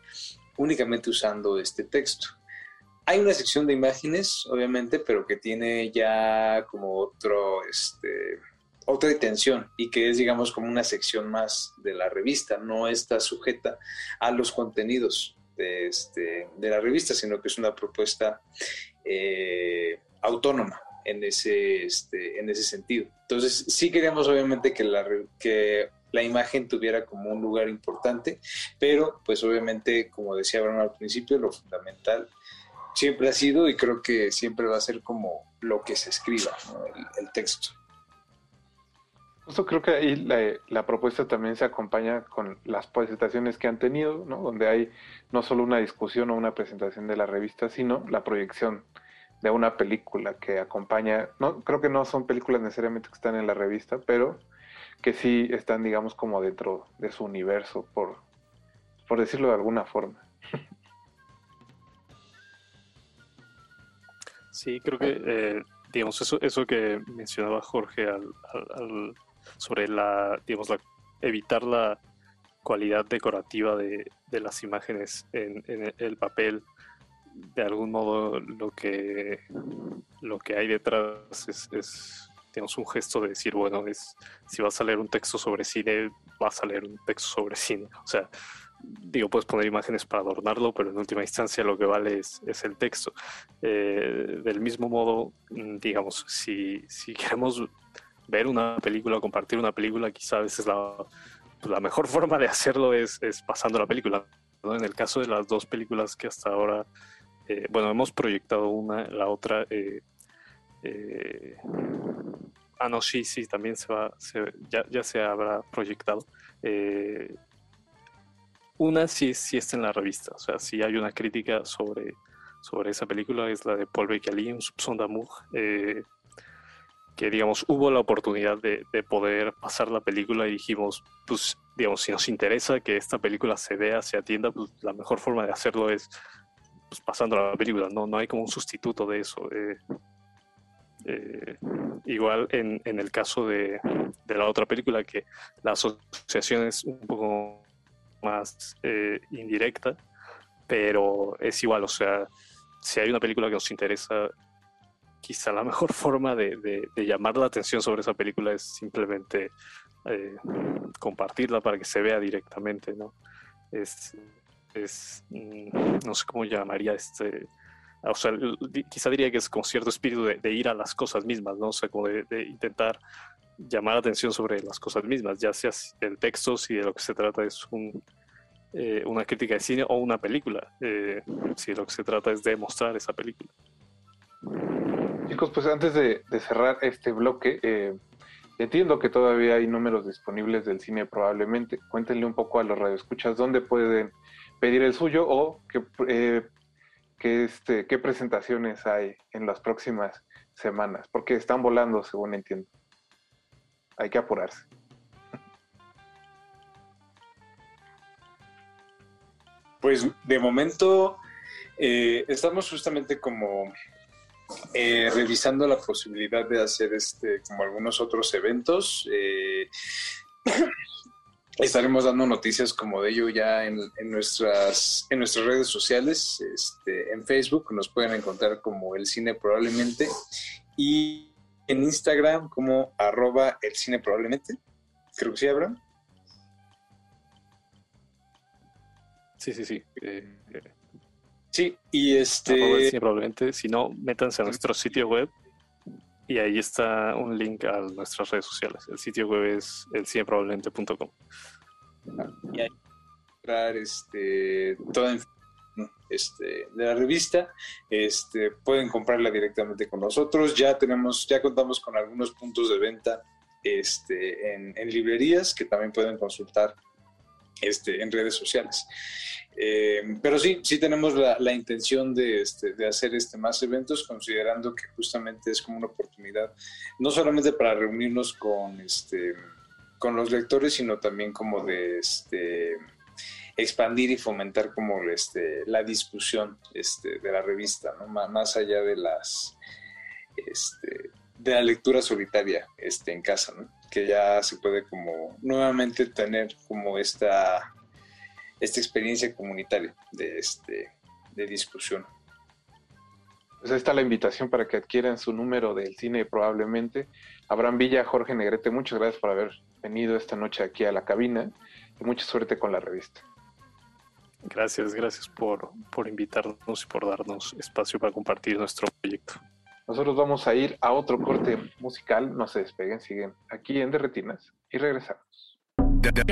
únicamente usando este texto. Hay una sección de imágenes, obviamente, pero que tiene ya como otro, este, otra intención y que es, digamos, como una sección más de la revista. No está sujeta a los contenidos de, este, de la revista, sino que es una propuesta eh, autónoma en ese, este, en ese sentido. Entonces, sí queríamos, obviamente, que la, que la imagen tuviera como un lugar importante, pero pues obviamente, como decía Abraham al principio, lo fundamental siempre ha sido y creo que siempre va a ser como lo que se escriba, ¿no? el, el texto. Justo creo que ahí la, la propuesta también se acompaña con las presentaciones que han tenido, ¿no? Donde hay no solo una discusión o una presentación de la revista, sino la proyección de una película que acompaña, no, creo que no son películas necesariamente que están en la revista, pero que sí están, digamos, como dentro de su universo, por, por decirlo de alguna forma. Sí, creo que, eh, digamos, eso, eso que mencionaba Jorge al, sobre la, la, evitar la cualidad decorativa de, de las imágenes en, el papel, de algún modo lo que, lo que hay detrás es, digamos, un gesto de decir, bueno, es, si vas a leer un texto sobre cine, vas a leer un texto sobre cine. O sea, digo, puedes poner imágenes para adornarlo, pero en última instancia lo que vale es, es el texto. Eh, del mismo modo, mm, digamos, si, si queremos ver una película, compartir una película, quizá a veces la, pues, la mejor forma de hacerlo es, es pasando la película. ¿no? En el caso de las dos películas que hasta ahora, eh, bueno, hemos proyectado una, la otra. eh, eh, ah, no, sí, sí, también se va, se- ya, se habrá proyectado. Eh, una sí, sí está en la revista, o sea, sí hay una crítica sobre, sobre esa película, es la de Paul Becali, un soupçon d'amour, eh, que digamos, hubo la oportunidad de, de poder pasar la película y dijimos, pues, digamos, si nos interesa que esta película se vea, se atienda, pues la mejor forma de hacerlo es pues, pasando la película, no, no hay como un sustituto de eso. eh. Eh, igual en, en el caso de, de la otra película, que la asociación es un poco más eh, indirecta, pero es igual, o sea, si hay una película que nos interesa, quizá la mejor forma de, de- llamar la atención sobre esa película es simplemente eh, compartirla para que se vea directamente, ¿no? Es, es mm, no sé cómo llamaría este, o sea, quizá diría que es con cierto espíritu de, ir a las cosas mismas, ¿no? O sea, como de, intentar llamar la atención sobre las cosas mismas, ya sea el texto, si de lo que se trata es un, eh, una crítica de cine o una película, eh, si de lo que se trata es de mostrar esa película. Chicos, pues antes de, cerrar este bloque, eh, entiendo que todavía hay números disponibles del cine probablemente. Cuéntenle un poco a los radioescuchas dónde pueden pedir el suyo o qué, eh, qué, este, qué presentaciones hay en las próximas semanas, porque están volando, según entiendo. Hay que apurarse. Pues de momento eh, estamos justamente como eh, revisando la posibilidad de hacer este como algunos otros eventos. eh, estaremos dando noticias como de ello ya en, en nuestras, en nuestras redes sociales. Este, en Facebook nos pueden encontrar como el cine probablemente y en Instagram como arroba el cine probablemente. Creo que sí, Abraham. Sí, sí, sí. Eh, Sí, y este... el cine probablemente. Si no, métanse a nuestro sitio web y ahí está un link a nuestras redes sociales. El sitio web es elcineprobablemente.com. y ahí este, toda este, de la revista. Este, pueden comprarla directamente con nosotros. Ya tenemos, ya contamos con algunos puntos de venta este, en librerías que también pueden consultar este, en redes sociales. Eh, pero sí, sí tenemos la, la intención de, este, de hacer este, más eventos, considerando que justamente es como una oportunidad, no solamente para reunirnos con, este, con los lectores, sino también como de este, expandir y fomentar como este, la discusión este, de la revista, ¿no? Má- más allá de las este, de la lectura solitaria este, en casa, ¿no? Que ya se puede como nuevamente tener como esta, esta experiencia comunitaria de, este, de discusión. Pues ahí está la invitación para que adquieran su número del cine probablemente. Abraham Villa, Jorge Negrete, muchas gracias por haber venido esta noche aquí a la cabina y mucha suerte con la revista. Gracias, gracias por, por invitarnos y por darnos espacio para compartir nuestro proyecto. Nosotros vamos a ir a otro corte musical, no se despeguen, siguen aquí en Derretinas y regresamos. De.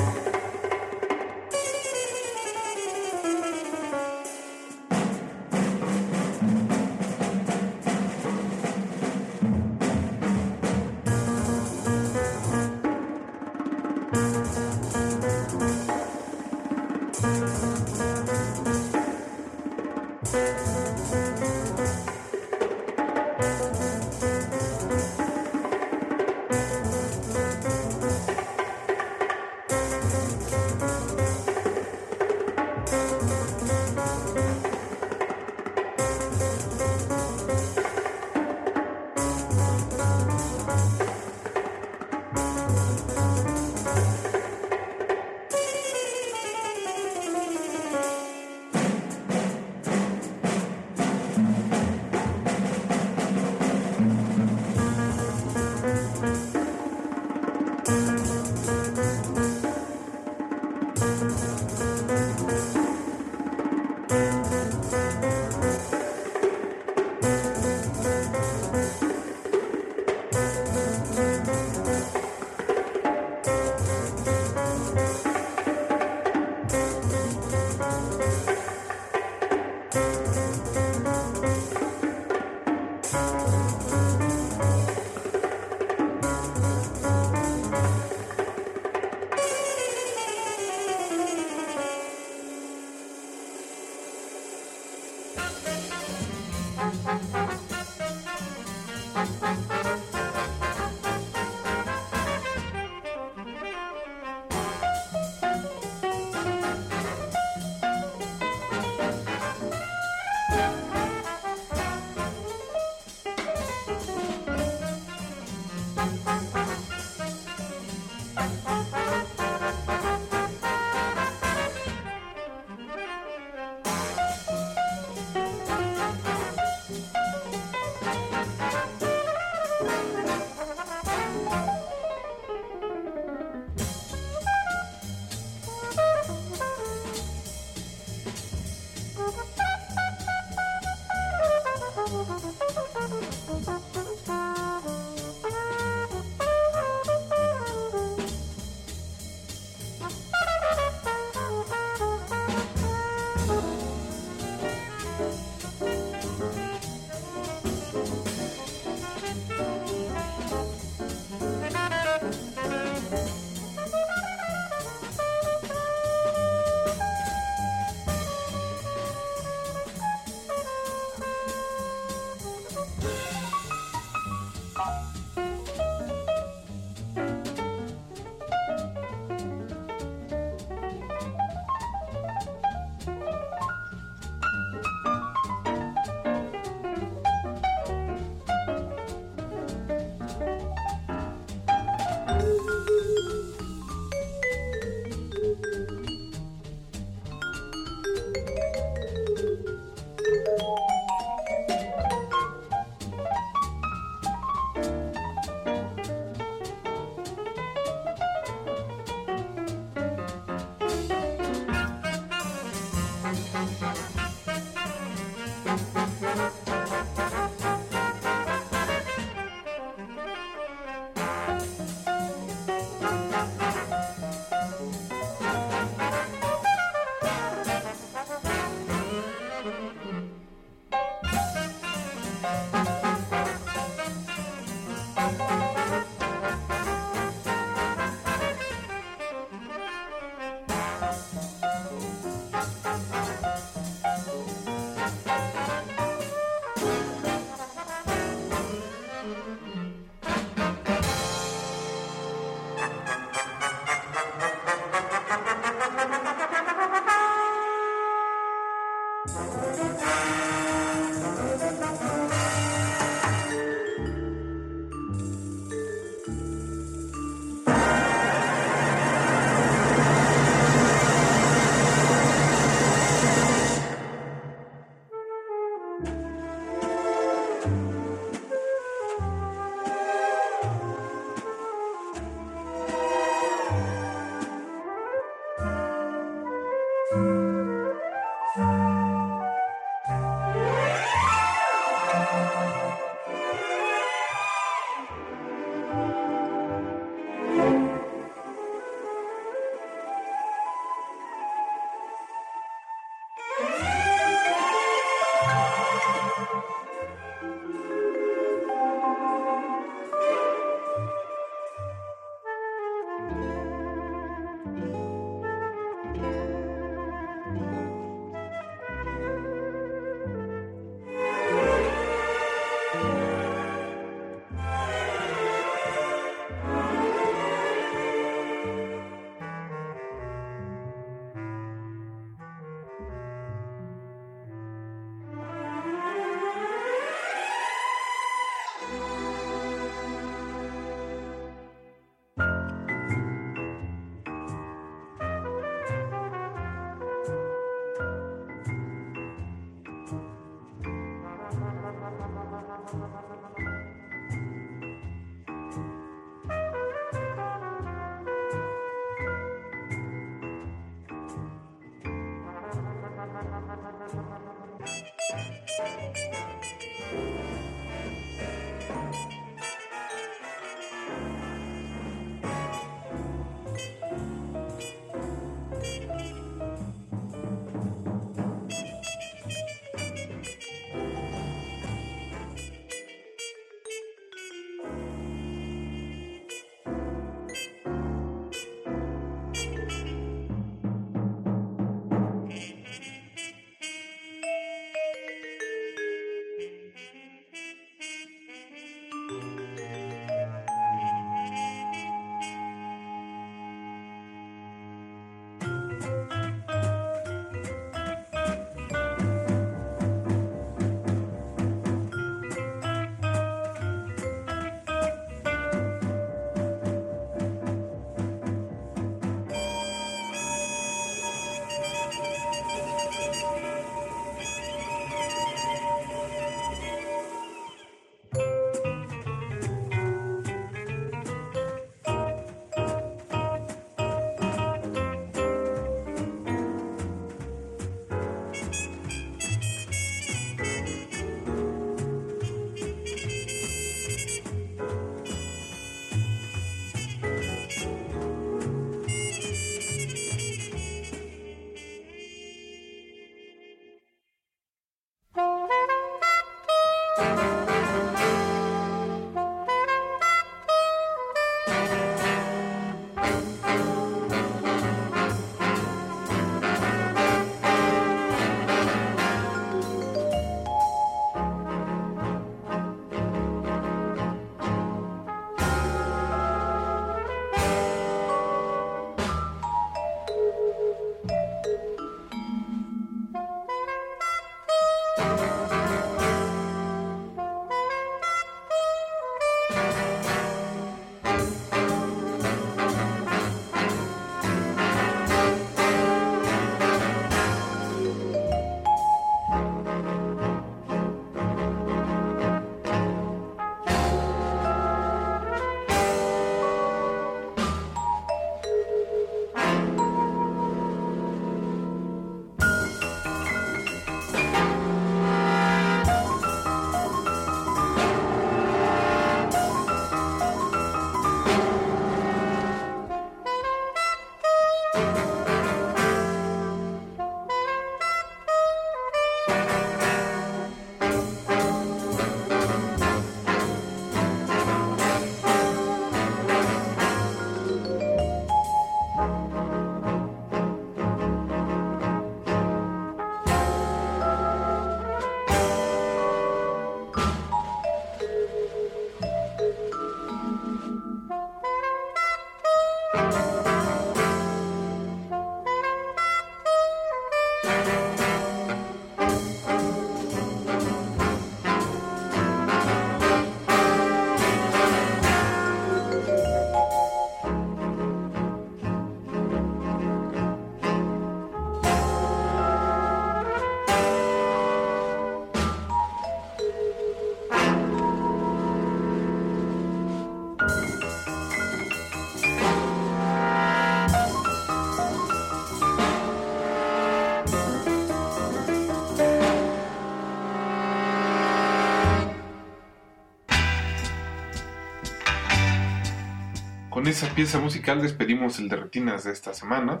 Con esa pieza musical despedimos el de retinas de esta semana.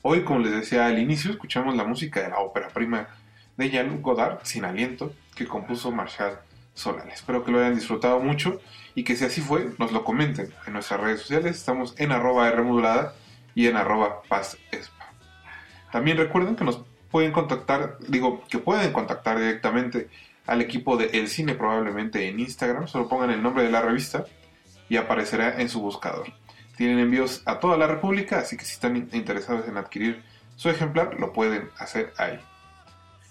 Hoy, como les decía al inicio, escuchamos la música de la ópera prima de Jean Godard, Sin Aliento, que compuso Marshall Solal. Espero que lo hayan disfrutado mucho y que si así fue, nos lo comenten en nuestras redes sociales. Estamos en arroba Rmodulada y en arroba Paz Espa. También recuerden que nos pueden contactar, digo, que pueden contactar directamente al equipo de El Cine probablemente en Instagram. Solo pongan el nombre de la revista y aparecerá en su buscador. Tienen envíos a toda la República, así que si están interesados en adquirir su ejemplar, lo pueden hacer ahí.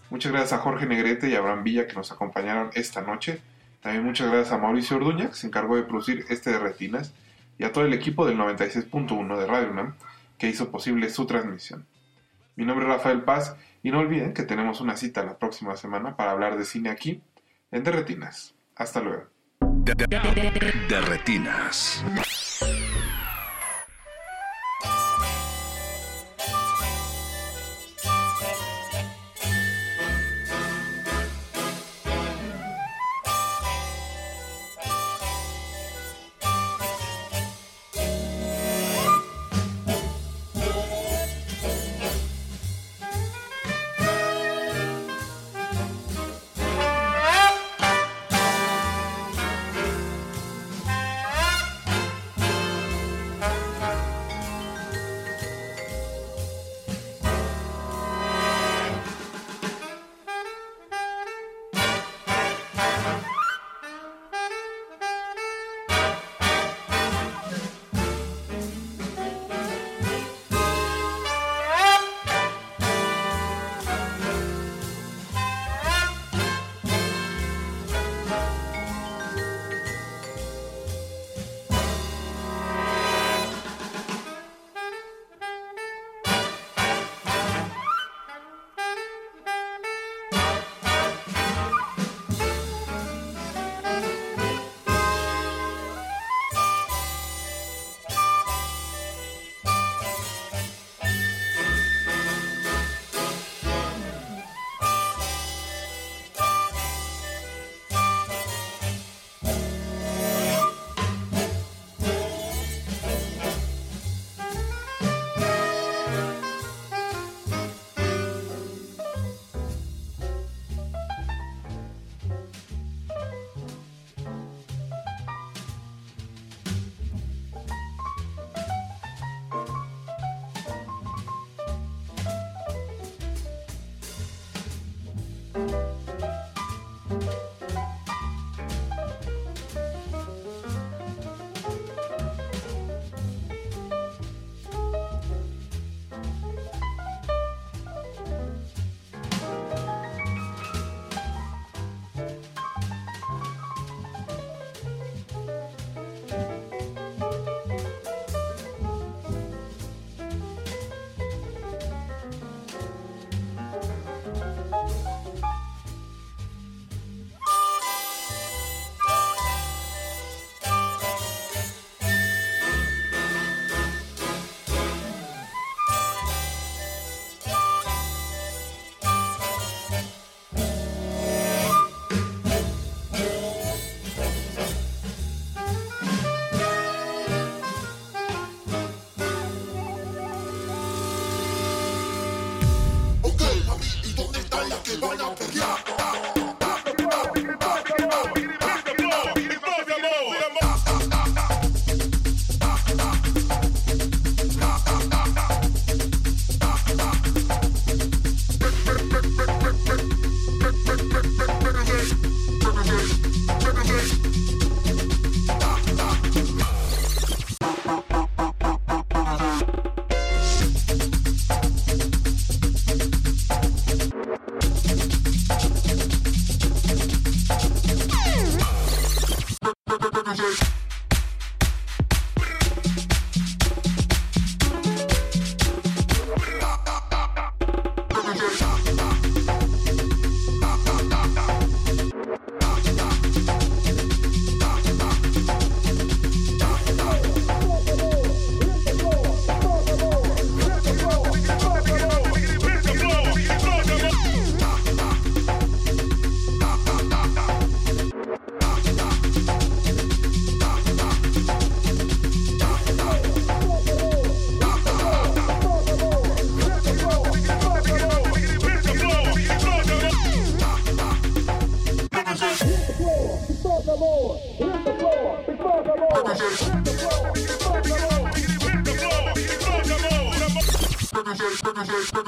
Muchas gracias a Jorge Negrete y a Abraham Villa que nos acompañaron esta noche. También muchas gracias a Mauricio Orduña, que se encargó de producir este de Retinas, y a todo el equipo del 96.1 de Radio UNAM, que hizo posible su transmisión. Mi nombre es Rafael Paz, y no olviden que tenemos una cita la próxima semana para hablar de cine aquí, en De Retinas. Hasta luego. De retinas.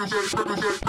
I'm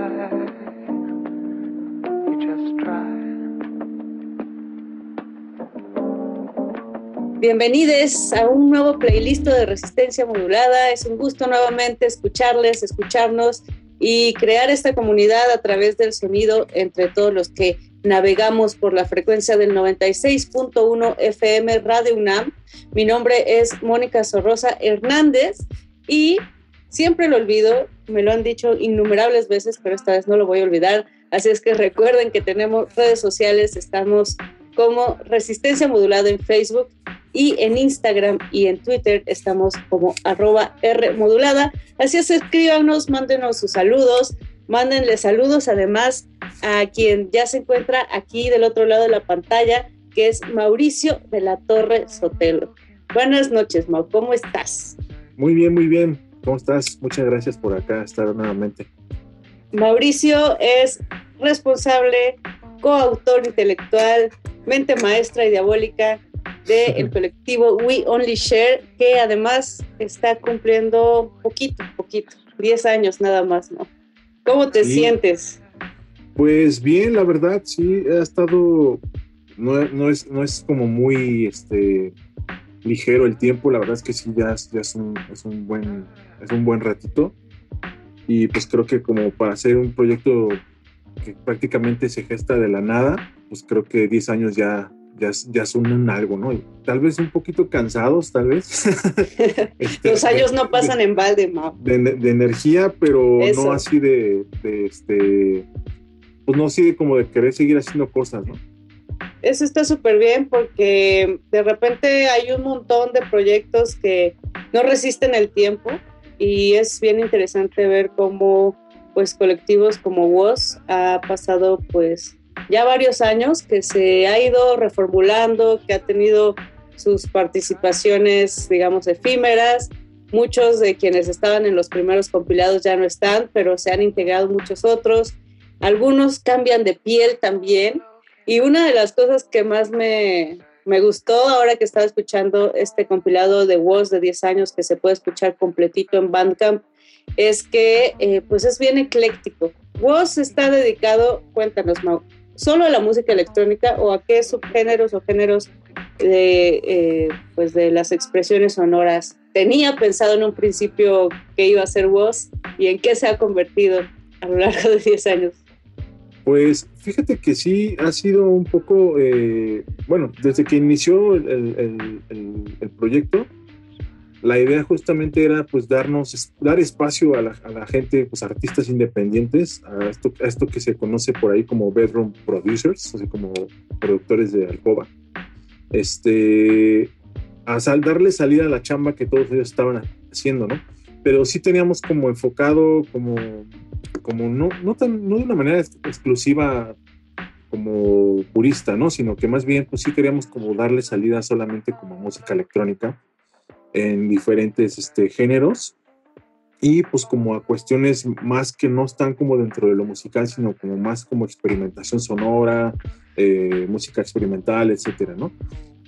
Bienvenidos a un nuevo playlist de resistencia modulada. Es un gusto nuevamente escucharles, escucharnos y crear esta comunidad a través del sonido entre todos los que navegamos por la frecuencia del 96.1 FM Radio UNAM. Mi nombre es Mónica Sorrosa Hernández y siempre lo olvido, me lo han dicho innumerables veces, pero esta vez no lo voy a olvidar. Así es que recuerden que tenemos redes sociales, estamos como Resistencia Modulada en Facebook y en Instagram y en Twitter estamos como arroba R modulada. Así es, escríbanos, mándenos sus saludos, mándenle saludos además a quien ya se encuentra aquí del otro lado de la pantalla, que es Mauricio de la Torre Sotelo. Buenas noches, Mau, ¿cómo estás? Muy bien, muy bien. ¿Cómo estás? Muchas gracias por acá estar nuevamente. Mauricio es responsable, coautor intelectual, mente maestra y diabólica del colectivo We Only Share, que además está cumpliendo poquito, poquito, 10 años nada más, ¿no? ¿Cómo te Sí. sientes? Pues bien, la verdad, sí, ha estado, no, no es, no es como muy este, ligero el tiempo, la verdad es que sí, ya, ya es, un, es, un buen, es un buen ratito. Y pues creo que como para hacer un proyecto que prácticamente se gesta de la nada, pues creo que 10 años ya, ya, ya son un algo, ¿no? Y tal vez un poquito cansados, tal vez. Este, Los años no pasan en balde, Mau. de, de energía, pero Eso. no así de, de, este, pues no así de como de querer seguir haciendo cosas, ¿no? Eso está súper bien porque de repente hay un montón de proyectos que no resisten el tiempo y es bien interesante ver cómo pues colectivos como WOS ha pasado pues ya varios años que se ha ido reformulando, que ha tenido sus participaciones digamos efímeras. Muchos de quienes estaban en los primeros compilados ya no están, pero se han integrado muchos otros. Algunos cambian de piel también y una de las cosas que más me, me gustó ahora que estaba escuchando este compilado de Woz de 10 años que se puede escuchar completito en Bandcamp es que eh, pues es bien ecléctico. Woz está dedicado, cuéntanos Mau, solo a la música electrónica o a qué subgéneros o géneros de, eh, pues de las expresiones sonoras tenía pensado en un principio que iba a ser Woz y en qué se ha convertido a lo largo de 10 años. Pues fíjate que sí ha sido un poco, eh, bueno, desde que inició el- el- el proyecto, la idea justamente era pues darnos, dar espacio a la, a la gente, pues artistas independientes, a esto, que se conoce por ahí como bedroom producers, así como productores de alcoba. Este, a sal- darle salida a la chamba que todos ellos estaban haciendo, ¿no? Pero sí teníamos como enfocado, como, como no, no, tan, no de una manera ex- exclusiva como purista, ¿no? Sino que más bien, pues sí queríamos como darle salida solamente como música electrónica en diferentes este, géneros y pues como a cuestiones más que no están como dentro de lo musical, sino como más como experimentación sonora, eh, música experimental, etcétera, ¿no?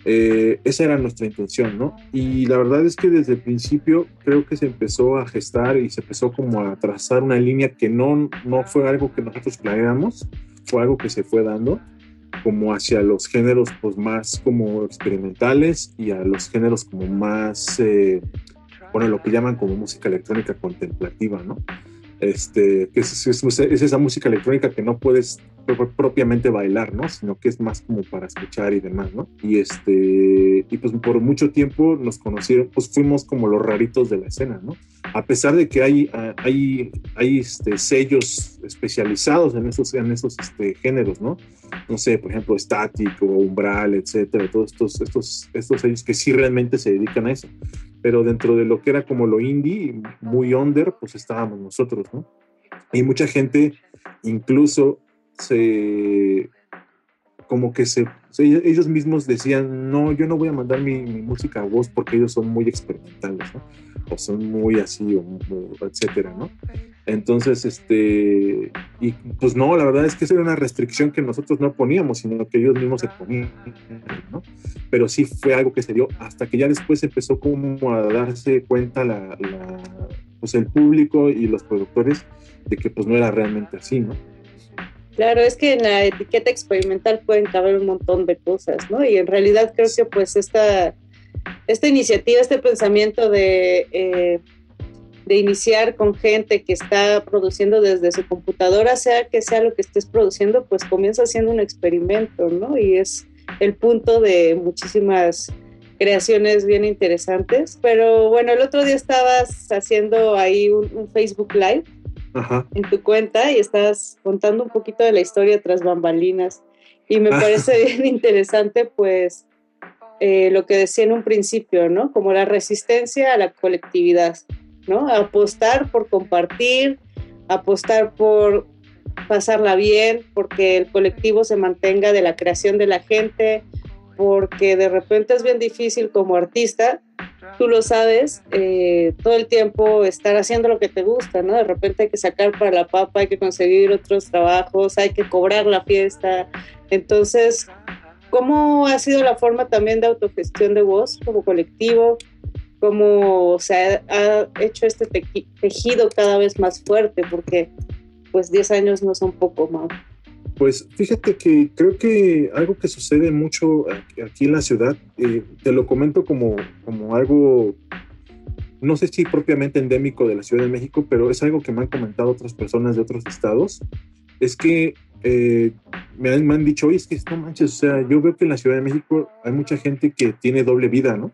Eh, esa era nuestra intención, ¿no? Y la verdad es que desde el principio creo que se empezó a gestar y se empezó como a trazar una línea que no, no fue algo que nosotros planeamos, fue algo que se fue dando como hacia los géneros pues más como experimentales y a los géneros como más, eh, bueno, lo que llaman como música electrónica contemplativa, ¿no? Este, que es, es- es esa música electrónica que no puedes pro- propiamente bailar, ¿no? Sino que es más como para escuchar y demás, ¿no? Y este, y pues por mucho tiempo nos conocieron, pues fuimos como los raritos de la escena, ¿no? A pesar de que hay, hay, hay este, sellos especializados en esos, en esos este, géneros, ¿no? No sé, por ejemplo, Static o Umbral, etcétera, todos estos, estos, estos sellos que sí realmente se dedican a eso. Pero dentro de lo que era como lo indie, muy under, pues estábamos nosotros, ¿no? Y mucha gente incluso se como que se, ellos mismos decían, no, yo no voy a mandar mi, música a voz porque ellos son muy experimentales. O son muy así, o, etcétera, ¿no? Entonces, este, y pues no, la verdad es que esa era una restricción que nosotros no poníamos, sino que ellos mismos se ponían, ¿no? Pero sí fue algo que se dio hasta que ya después empezó como a darse cuenta la- pues el público y los productores de que pues no era realmente así, ¿no? Claro, es que en la etiqueta experimental pueden caber un montón de cosas, ¿no? Y en realidad creo que pues esta, esta iniciativa, este pensamiento de, eh, de iniciar con gente que está produciendo desde su computadora, sea que sea lo que estés produciendo, pues comienza siendo un experimento, ¿no? Y es el punto de muchísimas creaciones bien interesantes. Pero bueno, el otro día estabas haciendo ahí un, un Facebook Live Ajá. en tu cuenta y estás contando un poquito de la historia tras bambalinas. Y me parece bien interesante, pues, eh, lo que decía en un principio, ¿no? Como la resistencia a la colectividad, ¿no? Apostar por compartir, apostar por pasarla bien, porque el colectivo se mantenga de la creación de la gente, porque de repente es bien difícil como artista tú lo sabes, eh, todo el tiempo estar haciendo lo que te gusta, ¿no? De repente hay que sacar para la papa, hay que conseguir otros trabajos, hay que cobrar la fiesta. Entonces, ¿cómo ha sido la forma también de autogestión de voz como colectivo? ¿Cómo se ha, ha hecho este tejido cada vez más fuerte? Porque pues 10 años no son poco, Mau. Pues fíjate que creo que algo que sucede mucho aquí- en la ciudad, eh, te lo comento como, como algo, no sé si propiamente endémico de la Ciudad de México, pero es algo que me han comentado otras personas de otros estados, es que eh, me, han, me han dicho, oye, es que no manches, o sea, yo veo que en la Ciudad de México hay mucha gente que tiene doble vida, ¿no?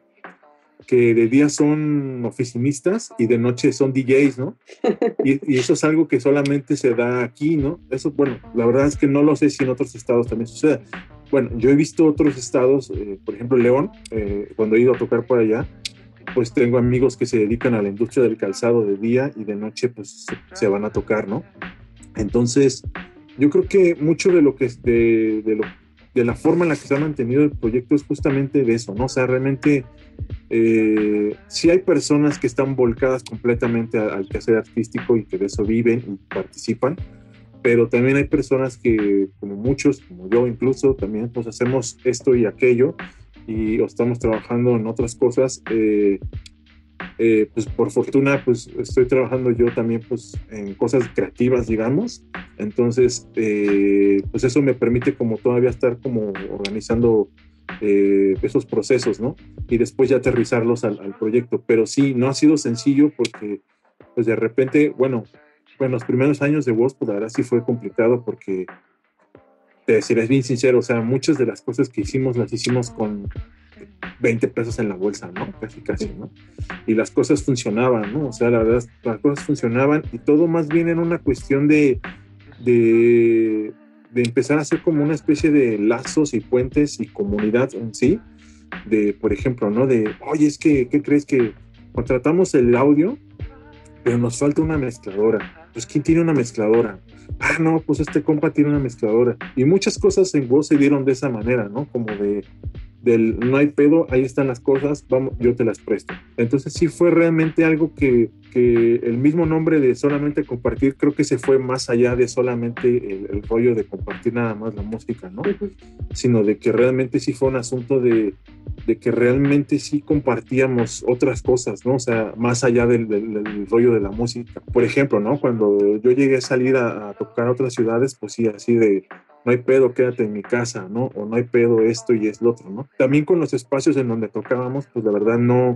Que de día son oficinistas y de noche son DJs, ¿no? Y, y eso es algo que solamente se da aquí, ¿no? Eso, bueno, la verdad es que no lo sé si en otros estados también sucede. Bueno, yo he visto otros estados, eh, por ejemplo, León, eh, cuando he ido a tocar por allá, pues tengo amigos que se dedican a la industria del calzado de día y de noche, pues se, se van a tocar, ¿no? Entonces, yo creo que mucho de lo que es de, de lo de la forma en la que se ha mantenido el proyecto es justamente de eso, ¿no? O sea, realmente eh, sí hay personas que están volcadas completamente a- al quehacer artístico y que de eso viven y participan, pero también hay personas que, como muchos, como yo incluso, también pues hacemos esto y aquello y o estamos trabajando en otras cosas. eh, eh, pues por fortuna, pues estoy trabajando yo también pues en cosas creativas, digamos. Entonces, eh, pues eso me permite como todavía estar como organizando eh, esos procesos, ¿no? Y después ya aterrizarlos al, al proyecto. Pero sí, no ha sido sencillo porque pues de repente, bueno, bueno, los primeros años de voz, pues la verdad sí fue complicado porque te deciré bien sincero, o sea, muchas de las cosas que hicimos las hicimos con 20 pesos en la bolsa, ¿no? Casi, casi, ¿no? Y las cosas funcionaban, ¿no? O sea, la verdad, las cosas funcionaban y todo más bien era una cuestión de, de, de empezar a hacer como una especie de lazos y puentes y comunidad en sí, de, por ejemplo, ¿no? De, oye, es que, ¿qué crees que contratamos el audio, pero nos falta una mezcladora? Pues, ¿quién tiene una mezcladora? Ah, no, pues este compa tiene una mezcladora. Y muchas cosas en Go se dieron de esa manera, ¿no? Como de, del no hay pedo, ahí están las cosas, vamos, yo te las presto. Entonces sí fue realmente algo que, que el mismo nombre de solamente compartir, creo que se fue más allá de solamente el, el rollo de compartir nada más la música, ¿no? Sino de que realmente sí fue un asunto de, de que realmente sí compartíamos otras cosas, ¿no? O sea, más allá del, del- del rollo de la música. Por ejemplo, ¿no? Cuando yo llegué a salir a, a tocar a otras ciudades, pues sí, así de, no hay pedo, quédate en mi casa, ¿no? O no hay pedo esto y es lo otro, ¿no? También con los espacios en donde tocábamos, pues la verdad no,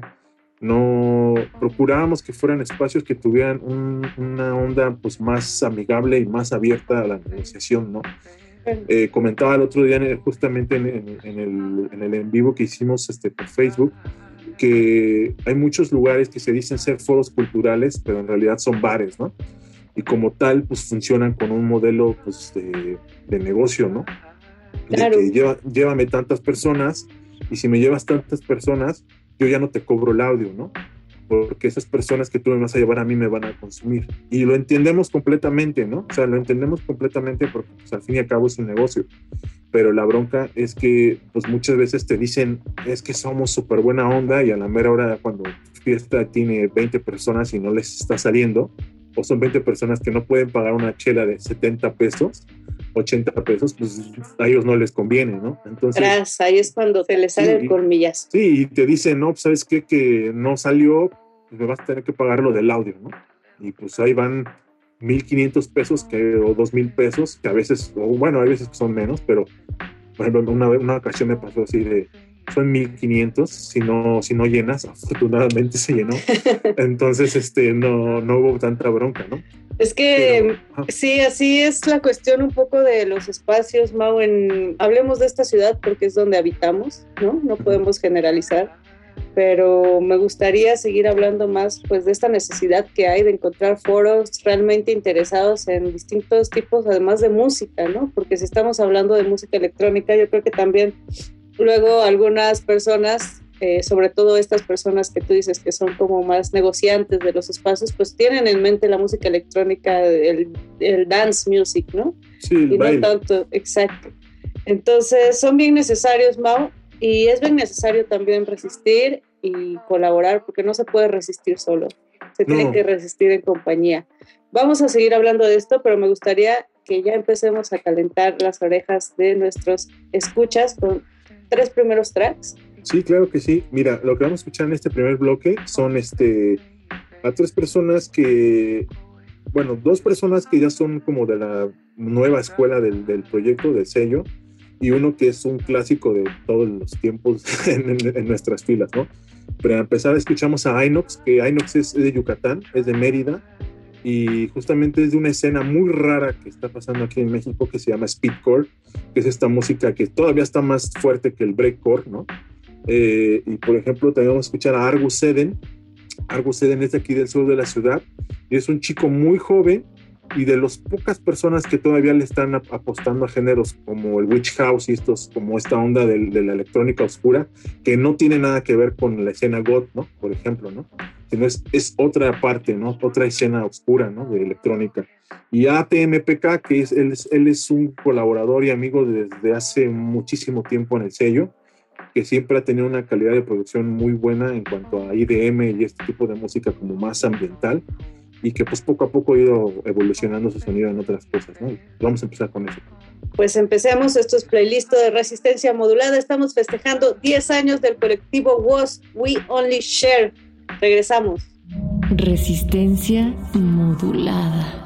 no procurábamos que fueran espacios que tuvieran un- una onda pues más amigable y más abierta a la negociación, ¿no? Eh, comentaba el otro día justamente en, en- en el, en el en vivo que hicimos este, por Facebook que hay muchos lugares que se dicen ser foros culturales, pero en realidad son bares, ¿no? Y como tal, pues funcionan con un modelo pues, de, de negocio, ¿no? De Claro. que lleva- llévame tantas personas y si me llevas tantas personas, yo ya no te cobro el audio, ¿no? Porque esas personas que tú me vas a llevar a mí me van a consumir. Y lo entendemos completamente, ¿no? O sea, lo entendemos completamente porque pues, al fin y al cabo es un negocio. Pero la bronca es que pues muchas veces te dicen, es que somos súper buena onda y a la mera hora cuando fiesta tiene 20 personas y no les está saliendo, o son 20 personas que no pueden pagar una chela de 70 pesos, 80 pesos, pues a ellos no les conviene, ¿no? Entonces... Tras, ahí es cuando te le sale Sí. el colmillazo. Sí, y te dicen, no, pues, ¿sabes qué? Que no salió, pues me vas a tener que pagar lo del audio, ¿no? Y pues ahí van 1.500 pesos que, o 2.000 pesos, que a veces, o bueno, a veces son menos, pero por ejemplo, una, una ocasión me pasó así de, son 1.500, si no, si no llenas, afortunadamente se llenó. Entonces, este, no, no hubo tanta bronca, ¿no? Es que sí, así es la cuestión un poco de los espacios, Mau. En, hablemos de esta ciudad porque es donde habitamos, ¿no? No podemos generalizar, pero me gustaría seguir hablando más pues de esta necesidad que hay de encontrar foros realmente interesados en distintos tipos, además de música, ¿no? Porque si estamos hablando de música electrónica, yo creo que también luego algunas personas eh, sobre todo estas personas que tú dices que son como más negociantes de los espacios, pues tienen en mente la música electrónica, el, el dance music, ¿no? Sí, y no baile. tanto, exacto. Entonces son bien necesarios, Mau, y es bien necesario también resistir y colaborar, porque no se puede resistir solo, se tiene No. que resistir en compañía. Vamos a seguir hablando de esto, pero me gustaría que ya empecemos a calentar las orejas de nuestros escuchas con tres primeros tracks. Sí, claro que sí. Mira, lo que vamos a escuchar en este primer bloque son este a tres personas que, bueno, dos personas que ya son como de la nueva escuela del, del proyecto, del sello, y uno que es un clásico de todos los tiempos en, en- nuestras filas, ¿no? Pero a empezar escuchamos a Inox, que Inox es de Yucatán, es de Mérida, y justamente es de una escena muy rara que está pasando aquí en México que se llama Speedcore, que es esta música que todavía está más fuerte que el breakcore, ¿no? Eh, y por ejemplo, también vamos a escuchar a Argus Seden. Argus Seden es de aquí del sur de la ciudad y es un chico muy joven y de las pocas personas que todavía le están ap- apostando a géneros como el Witch House y estos, como esta onda del- de, la electrónica oscura, que no tiene nada que ver con la escena goth, ¿no? Por ejemplo, ¿no? Sino es, es otra parte, ¿no? Otra escena oscura, ¿no? De electrónica. Y ATMPK, que es, él, es, él es un colaborador y amigo desde hace muchísimo tiempo en el sello, que siempre ha tenido una calidad de producción muy buena en cuanto a IDM y este tipo de música como más ambiental y que pues poco a poco ha ido evolucionando su sonido en otras cosas, ¿no? Vamos a empezar con eso. Pues empecemos, esto es playlist de resistencia modulada. Estamos festejando 10 años del colectivo Was We Only Share. Regresamos. Resistencia modulada.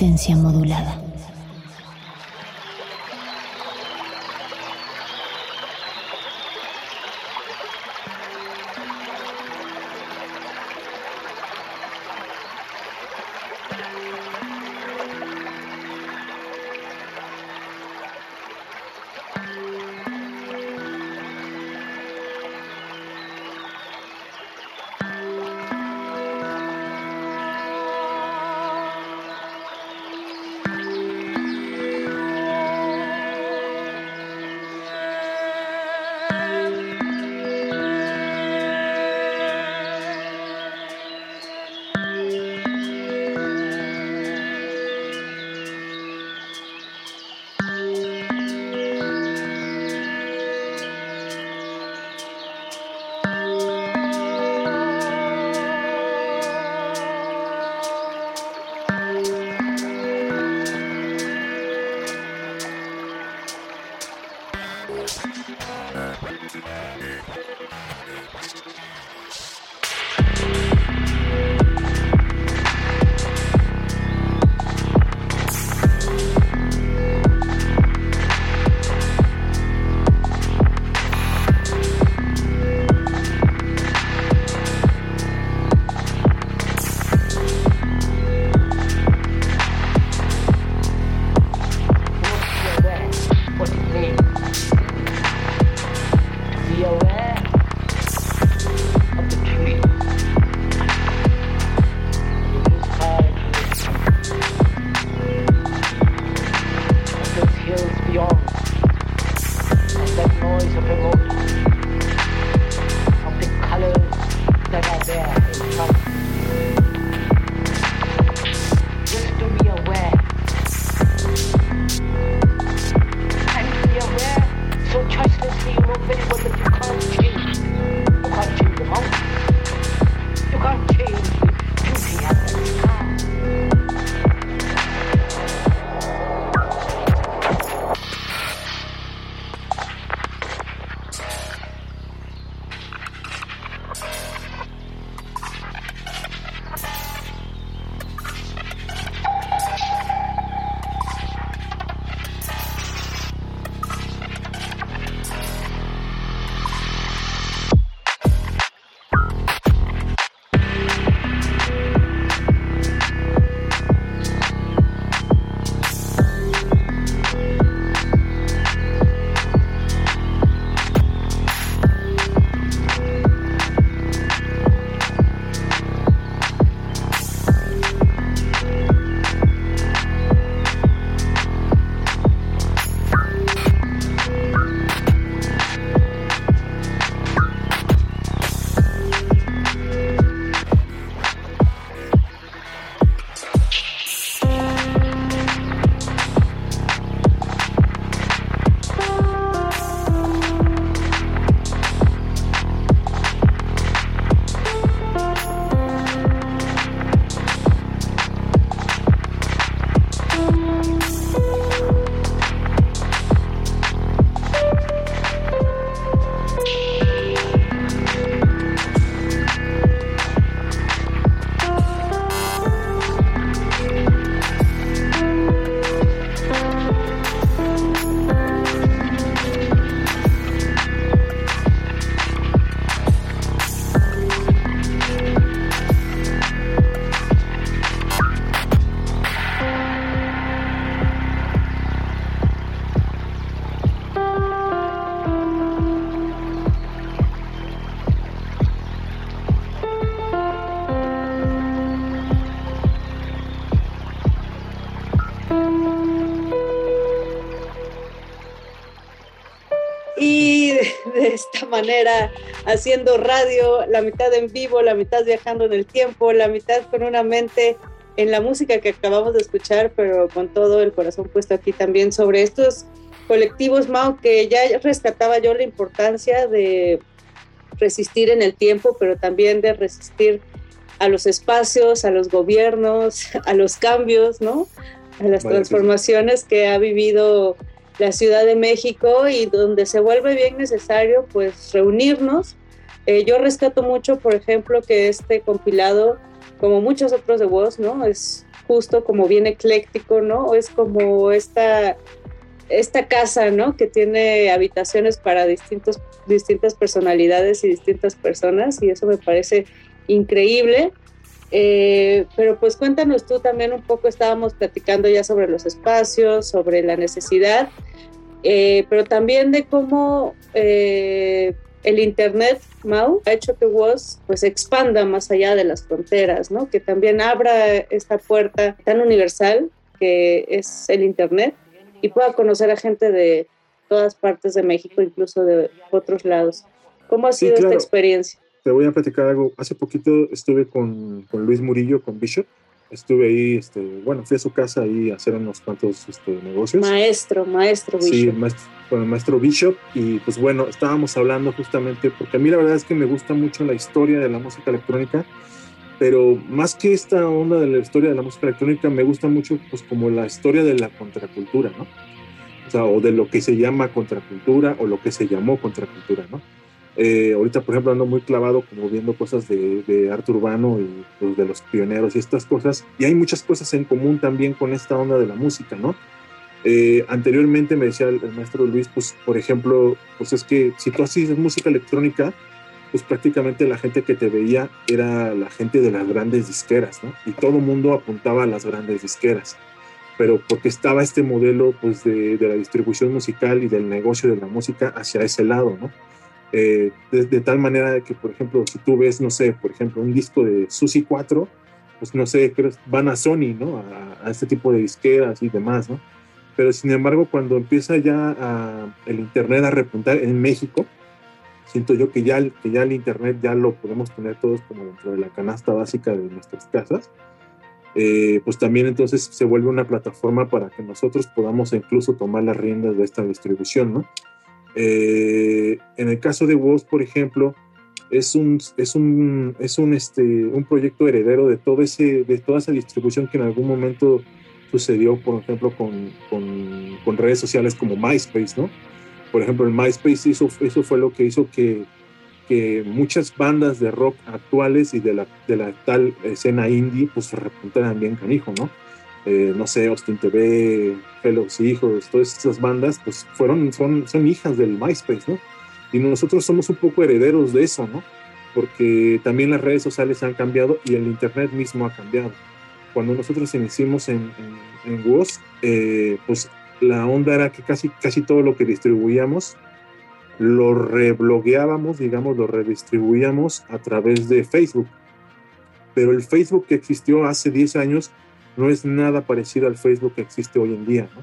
Resistencia modulada. Manera haciendo radio, la mitad en vivo, la mitad viajando en el tiempo, la mitad con una mente en la música que acabamos de escuchar, pero con todo el corazón puesto aquí también sobre estos colectivos, Mao, que ya rescataba yo la importancia de resistir en el tiempo, pero también de resistir a los espacios, a los gobiernos, a los cambios, ¿no? A las transformaciones que ha vivido la Ciudad de México y donde se vuelve bien necesario pues reunirnos. Eh, yo rescato mucho, por ejemplo, que este compilado, como muchos otros de Voz, ¿no? Es justo como bien ecléctico, ¿no? Es como esta, esta casa, ¿no? Que tiene habitaciones para distintos, distintas personalidades y distintas personas y eso me parece increíble. Eh, pero pues cuéntanos tú también un poco, estábamos platicando ya sobre los espacios, sobre la necesidad, eh, pero también de cómo eh, el Internet, Mau, ha hecho que WOS pues expanda más allá de las fronteras, ¿no? Que también abra esta puerta tan universal que es el Internet y pueda conocer a gente de todas partes de México, incluso de otros lados. ¿Cómo ha Sí, sido esta claro. experiencia? Te voy a platicar algo. Hace poquito estuve con, con Luis Murillo, con Bishop. Estuve ahí, este, bueno, fui a su casa ahí a hacer unos cuantos este, negocios. Maestro, maestro Sí, Bishop. el maestro, con el maestro Bishop. Y pues bueno, estábamos hablando justamente, porque a mí la verdad es que me gusta mucho la historia de la música electrónica, pero más que esta onda de la historia de la música electrónica, me gusta mucho pues como la historia de la contracultura, ¿no? O sea, o de lo que se llama contracultura o lo que se llamó contracultura, ¿no? Eh, ahorita, por ejemplo, ando muy clavado como viendo cosas de, de arte urbano y pues, de los pioneros y estas cosas. Y hay muchas cosas en común también con esta onda de la música, ¿no? Eh, anteriormente me decía el, el maestro Luis, pues, por ejemplo, pues es que si tú haces música electrónica, pues prácticamente la gente que te veía era la gente de las grandes disqueras, ¿no? Y todo mundo apuntaba a las grandes disqueras. Pero porque estaba este modelo, pues, de, de la distribución musical y del negocio de la música hacia ese lado, ¿no? Eh, de, de, tal manera que, por ejemplo, si tú ves, no sé, por ejemplo, un disco de Susi 4, pues no sé, creo, van a Sony, ¿no? A, a, este tipo de disqueras y demás, ¿no? Pero sin embargo, cuando empieza ya a, el Internet a repuntar en México, siento yo que ya, que ya el Internet ya lo podemos tener todos como dentro de la canasta básica de nuestras casas. Eh, pues también entonces se vuelve una plataforma para que nosotros podamos incluso tomar las riendas de esta distribución, ¿no? Eh, en el caso de WOS, por ejemplo, es un, es un, es un, este, un proyecto heredero de, todo ese, de toda esa distribución que en algún momento sucedió, por ejemplo, con, con, con redes sociales como MySpace, ¿no? Por ejemplo, el MySpace hizo, eso fue lo que hizo que, que muchas bandas de rock actuales y de la, de la tal escena indie pues se repuntaran bien canijo, ¿no? Eh, no sé, Austin TV, Fellows Hijos, todas esas bandas, pues fueron, son, son hijas del MySpace, ¿no? Y nosotros somos un poco herederos de eso, ¿no? Porque también las redes sociales han cambiado y el Internet mismo ha cambiado. Cuando nosotros iniciamos en, en, en WOS, eh, pues la onda era que casi, casi todo lo que distribuíamos lo reblogueábamos, digamos, lo redistribuíamos a través de Facebook. Pero el Facebook que existió hace 10 años no es nada parecido al Facebook que existe hoy en día, ¿no?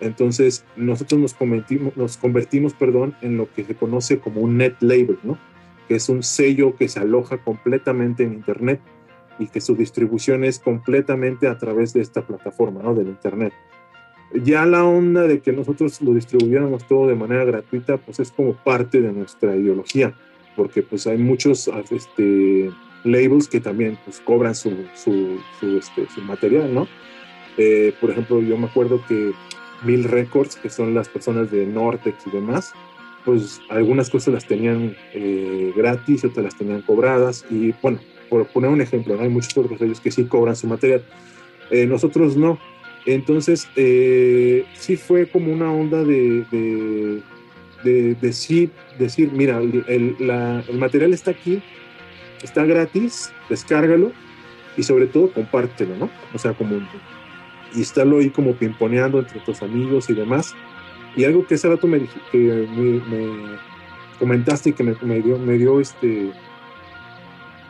Entonces, nosotros nos convertimos, perdón, en lo que se conoce como un net label, ¿no? que es un sello que se aloja completamente en Internet y que su distribución es completamente a través de esta plataforma, ¿no? del Internet. Ya la onda de que nosotros lo distribuyéramos todo de manera gratuita, pues es como parte de nuestra ideología, porque pues hay muchos este, labels que también pues, cobran su, su, su, este, su material, ¿no? Eh, por ejemplo, yo me acuerdo que Mil Records, que son las personas de Nortex y demás, pues algunas cosas las tenían eh, gratis, otras las tenían cobradas. Y bueno, por poner un ejemplo, ¿no? hay muchos otros ellos que sí cobran su material. Eh, nosotros no. Entonces, eh, sí fue como una onda de, de, de, de decir, mira, el, la, el material está aquí, está gratis, descárgalo y sobre todo compártelo, ¿no? O sea, como y estarlo ahí como pimponeando entre tus amigos y demás. Y algo que ese rato me, que me, me comentaste y que me, me, dio, me dio este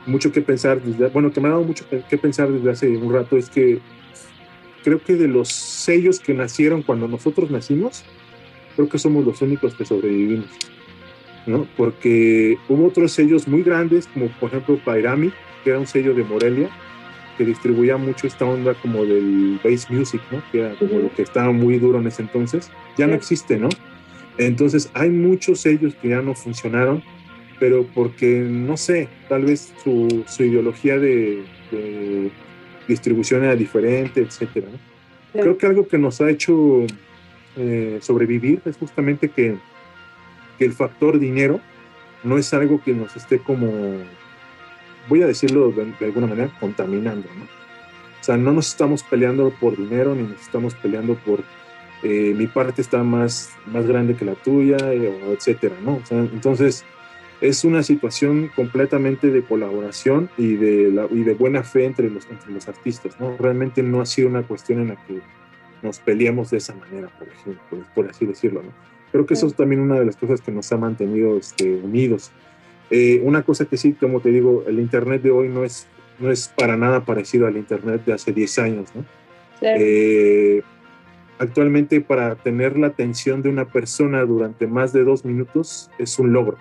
mucho que pensar, desde, bueno, que me ha dado mucho que pensar desde hace un rato, es que creo que de los sellos que nacieron cuando nosotros nacimos, creo que somos los únicos que sobrevivimos. ¿No? Porque hubo otros sellos muy grandes, como por ejemplo Pairami, que era un sello de Morelia, que distribuía mucho esta onda como del bass music, ¿no? Que era como lo que estaba muy duro en ese entonces. Ya no existe, ¿no? Entonces hay muchos sellos que ya no funcionaron, pero porque, no sé, tal vez su, su ideología de, de distribución era diferente, etcétera, ¿no? Creo que algo que nos ha hecho eh, sobrevivir es justamente que, que el factor dinero no es algo que nos esté como, voy a decirlo de, alguna manera, contaminando, ¿no? O sea, no nos estamos peleando por dinero, ni nos estamos peleando por eh, mi parte está más, más grande que la tuya, eh, etcétera, ¿no? Entonces, es una situación completamente de colaboración y de, la, y de buena fe entre los, entre los artistas, ¿no? Realmente no ha sido una cuestión en la que nos peleamos de esa manera, por ejemplo, por así decirlo, ¿no? Creo que eso es también una de las cosas que nos ha mantenido este, unidos. Eh, una cosa que sí, como te digo, el Internet de hoy no es, no es para nada parecido al Internet de hace 10 años, ¿no? Claro. Eh, actualmente para tener la atención de una persona durante más de dos minutos es un logro.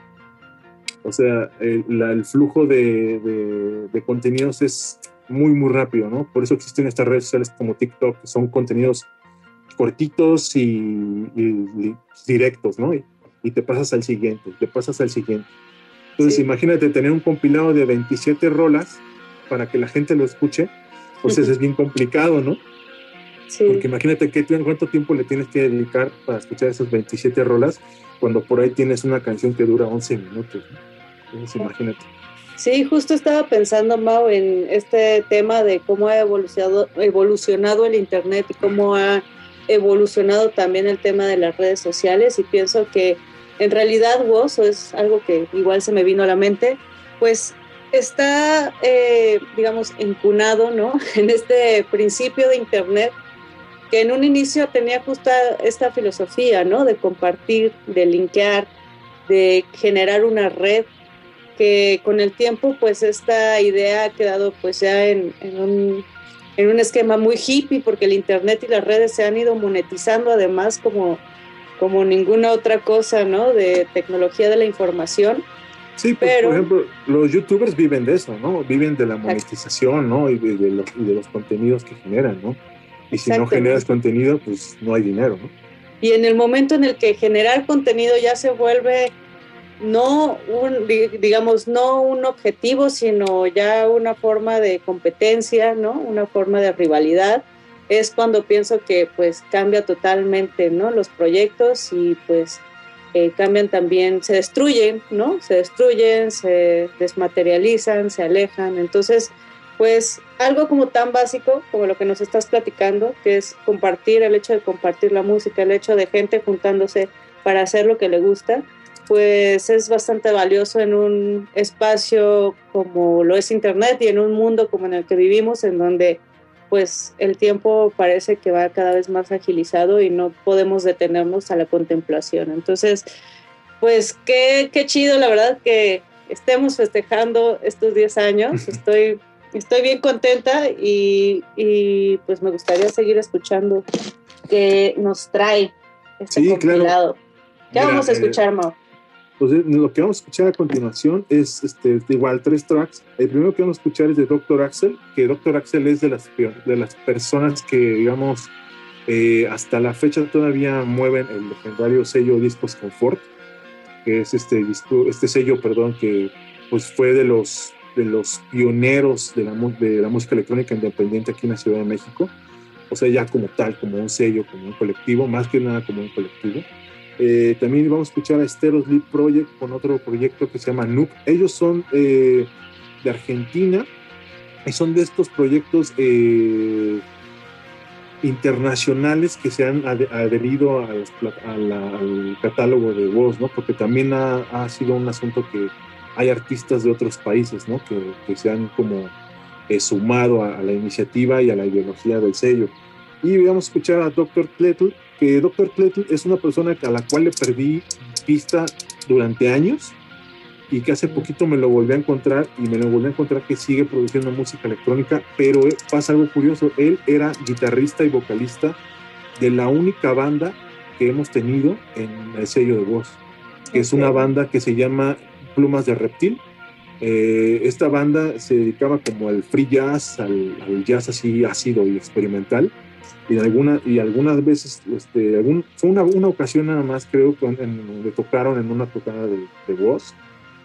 O sea, el, la- el flujo de, de- de contenidos es muy, muy rápido, ¿no? Por eso existen estas redes sociales como TikTok, que son contenidos cortitos y, y- y directos, ¿no? Y, y te pasas al siguiente, te pasas al siguiente. Entonces, imagínate tener un compilado de 27 rolas para que la gente lo escuche, pues eso es bien complicado, ¿no? Porque imagínate qué, cuánto tiempo le tienes que dedicar para escuchar esas 27 rolas cuando por ahí tienes una canción que dura 11 minutos. ¿no? Entonces, imagínate. Sí, justo estaba pensando, Mau, en este tema de cómo ha evolucionado, evolucionado el Internet y cómo ha evolucionado también el tema de las redes sociales y pienso que en realidad Woz, o es algo que igual se me vino a la mente, pues está, eh, digamos, encunado, ¿no? En este principio de Internet que en un inicio tenía justo esta filosofía, ¿no? De compartir, de linkear, de generar una red que con el tiempo pues esta idea ha quedado pues ya en un, en un esquema muy hippie porque el internet y las redes se han ido monetizando además como, como ninguna otra cosa, ¿no? De tecnología de la información. Sí, pues, Pero- por ejemplo, los youtubers viven de eso, ¿no? Viven de la monetización, ¿no? Y de, de los, y de los contenidos que generan, ¿no? Y si no generas contenido, pues no hay dinero, ¿no? Y en el momento en el que generar contenido ya se vuelve no un, di- digamos, no un objetivo, sino ya una forma de competencia, ¿no? Una forma de rivalidad, es cuando pienso que pues cambia totalmente, ¿no? Los proyectos y pues eh, cambian también, se destruyen, ¿no? Se destruyen, se desmaterializan, se alejan. Entonces, pues algo como tan básico como lo que nos estás platicando, que es compartir, el hecho de compartir la música, el hecho de gente juntándose para hacer lo que le gusta, pues es bastante valioso en un espacio como lo es Internet y en un mundo como en el que vivimos, en donde pues el tiempo parece que va cada vez más agilizado y no podemos detenernos a la contemplación. Entonces, pues qué, qué chido, la verdad, que estemos festejando estos 10 años. Estoy, estoy bien contenta y, y, pues me gustaría seguir escuchando qué nos trae este Sí, claro. compilado. ¿Qué Mira, vamos a eh, escuchar, Mau? Pues eh, lo que vamos a escuchar a continuación es este, igual tres tracks. El primero que vamos a escuchar es de Dr. Axel, que Dr. Axel es de las, de las personas que, digamos, eh, hasta la fecha todavía mueven el legendario sello Discos Confort, que es este, este sello, perdón, que pues fue de los, de los pioneros de la, de la música electrónica independiente aquí en la Ciudad de México. O sea, ya como tal, como un sello, como un colectivo, más que nada como un colectivo. Eh, también vamos a escuchar a Stereo Sleep Project con otro proyecto que se llama Nuke. Ellos son eh, de Argentina y son de estos proyectos eh, internacionales que se han adherido al catálogo de voz, ¿no? Porque también ha, sido un asunto que hay artistas de otros países, ¿no? Que, que se han como sumado a, a la iniciativa y a la ideología del sello. Y vamos a escuchar a Dr. Tletl, que Dr. Tletl es una persona a la cual le perdí pista durante años y que hace poquito me lo volví a encontrar y me lo volví a encontrar que sigue produciendo música electrónica, pero eh, pasa algo curioso, él era guitarrista y vocalista de la única banda que hemos tenido en el sello de voz. que es una banda que se llama Plumas de Reptil. Eh, esta banda se dedicaba como al free jazz, al, al jazz así ácido y experimental. Y, alguna, y algunas veces, este, algún, fue una, una ocasión nada más, creo, en, donde tocaron en una tocada de, de voz.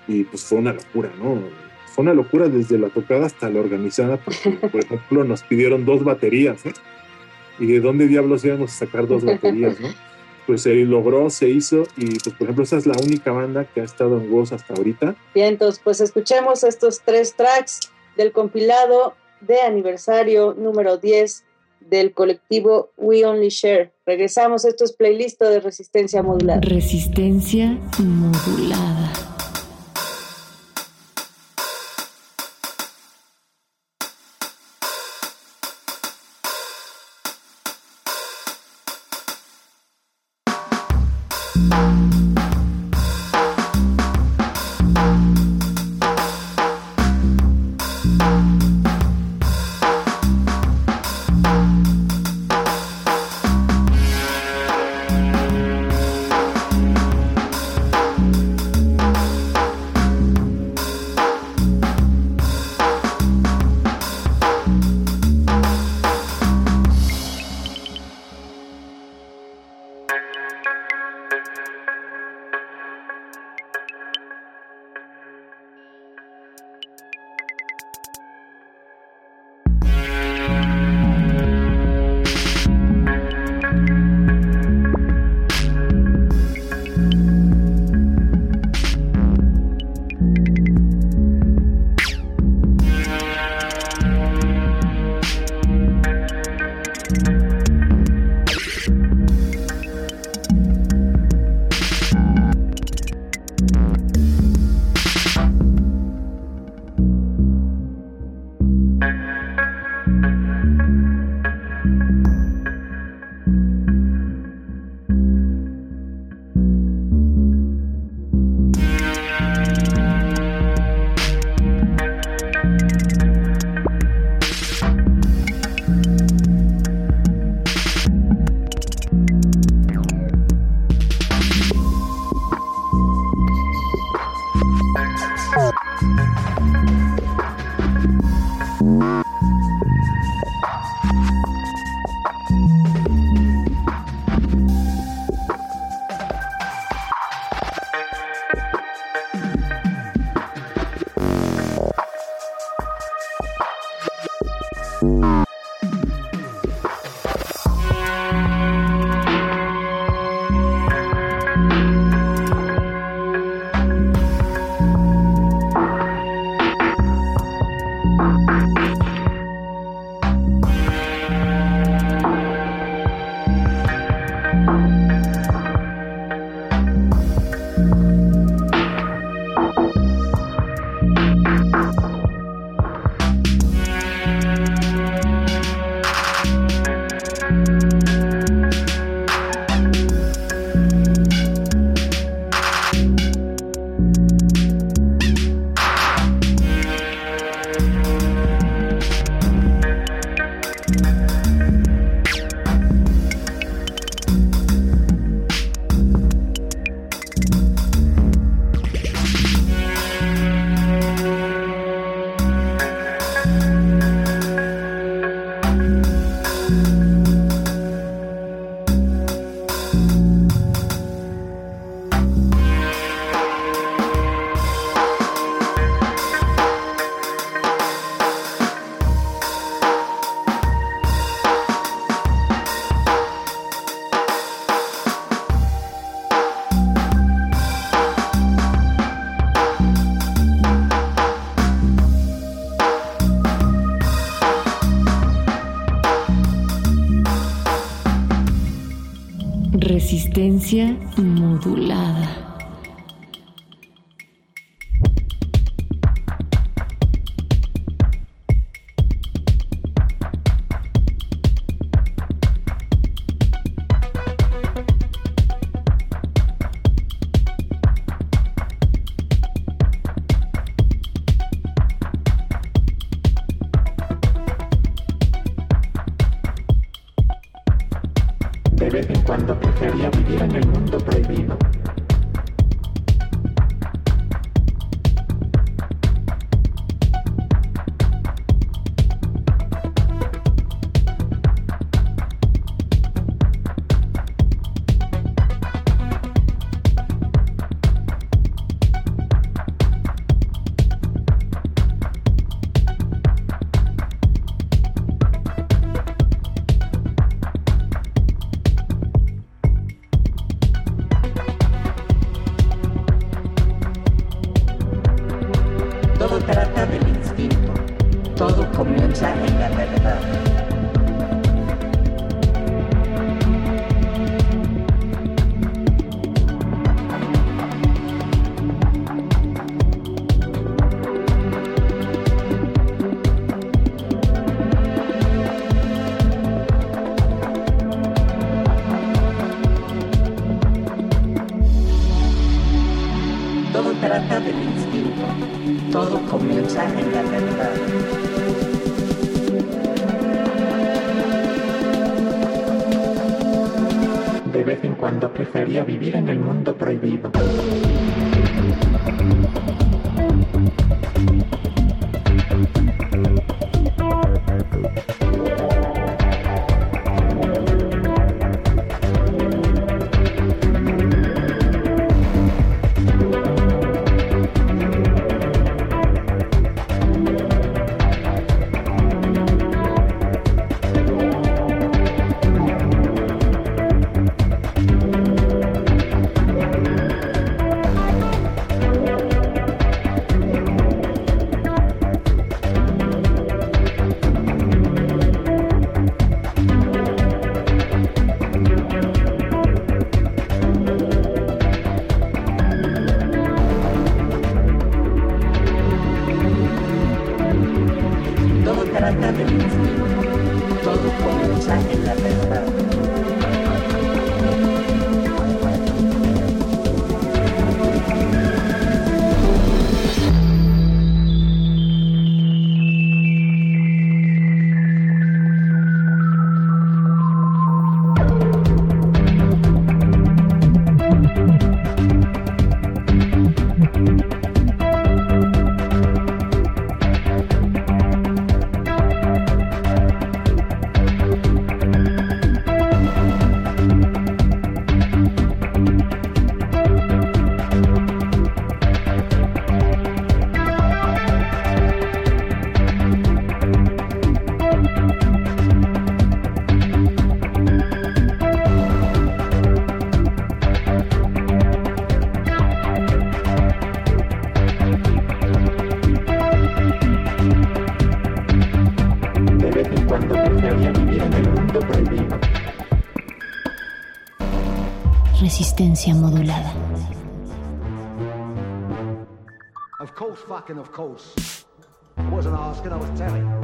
Y pues fue una locura, ¿no? Fue una locura desde la tocada hasta la organizada, porque, por ejemplo, nos pidieron dos baterías, ¿eh? ¿Y de dónde diablos íbamos a sacar dos baterías, no? Pues se logró, se hizo, y pues, por ejemplo, esa es la única banda que ha estado en voz hasta ahorita. Bien, entonces, pues escuchemos estos tres tracks del compilado de aniversario número 10 del colectivo We Only Share. Regresamos, esto es playlist de resistencia modular. Resistencia modulada. Resistencia modulada. modulada. Of course, fucking of course. Wasn't asking, I was telling.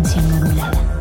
frecuencia modulada.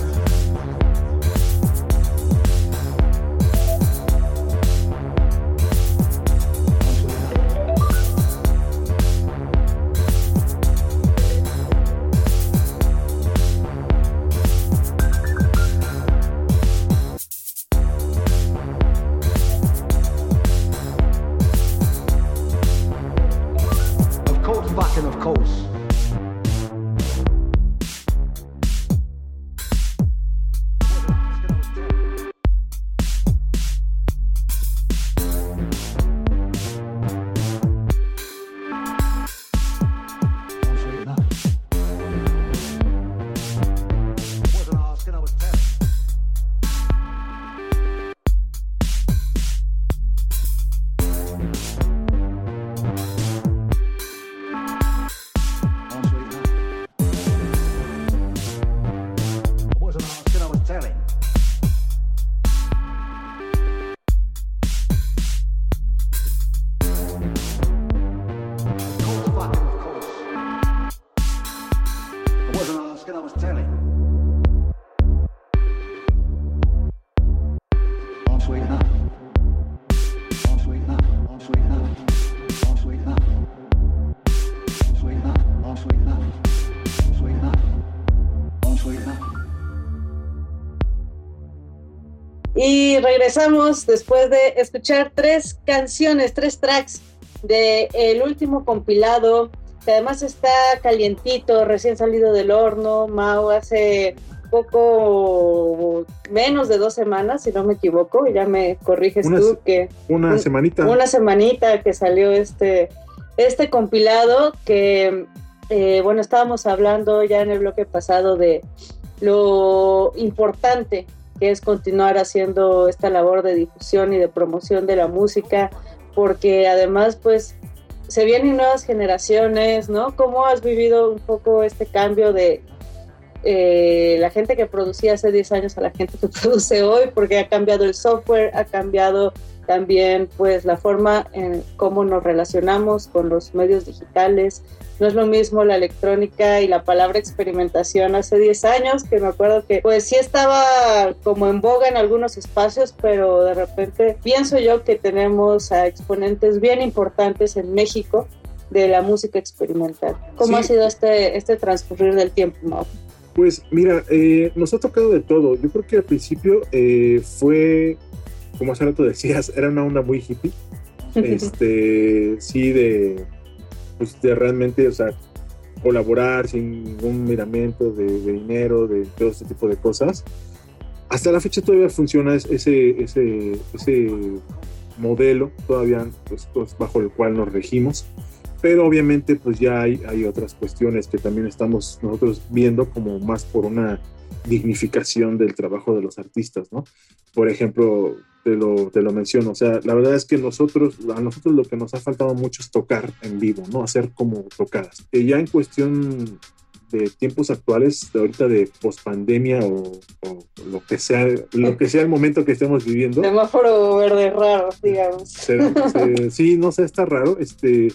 Y regresamos después de escuchar tres canciones, tres tracks de el último compilado, que además está calientito, recién salido del horno. Mau hace poco menos de dos semanas, si no me equivoco, y ya me corriges Una tú que Una un- semanita. una semanita que salió este, este compilado que, eh, bueno, estábamos hablando ya en el bloque pasado de lo importante que es continuar haciendo esta labor de difusión y de promoción de la música, porque además, pues, se vienen nuevas generaciones, ¿no? ¿Cómo has vivido un poco este cambio de eh, la gente que producía hace 10 años a la gente que produce hoy? Porque ha cambiado el software, ha cambiado también pues la forma en cómo nos relacionamos con los medios digitales. No es lo mismo la electrónica y la palabra experimentación hace 10 años, que me acuerdo que pues sí estaba como en boga en algunos espacios, pero de repente pienso yo que tenemos a exponentes bien importantes en México de la música experimental. ¿Cómo Sí. ha sido este, este transcurrir del tiempo, Mau? Pues mira, eh, nos ha tocado de todo. Yo creo que al principio eh, fue, como hace rato decías, era una onda muy hippie. Este, sí, de, pues de realmente, o sea, colaborar sin ningún miramiento de, de dinero, de todo ese tipo de cosas. Hasta la fecha todavía funciona es- ese, ese, ese modelo, todavía pues, pues, bajo el cual nos regimos pero obviamente pues ya hay, hay otras cuestiones que también estamos nosotros viendo como más por una dignificación del trabajo de los artistas, ¿no? Por ejemplo, te lo, te lo menciono, o sea, la verdad es que nosotros, a nosotros lo que nos ha faltado mucho es tocar en vivo, ¿no? Hacer como tocadas. Y ya en cuestión de tiempos actuales, de ahorita de pospandemia o, o lo que sea, lo que sea el momento que estemos viviendo, Semáforo verde raro, digamos. se- se- sí, no sé, está raro. Este,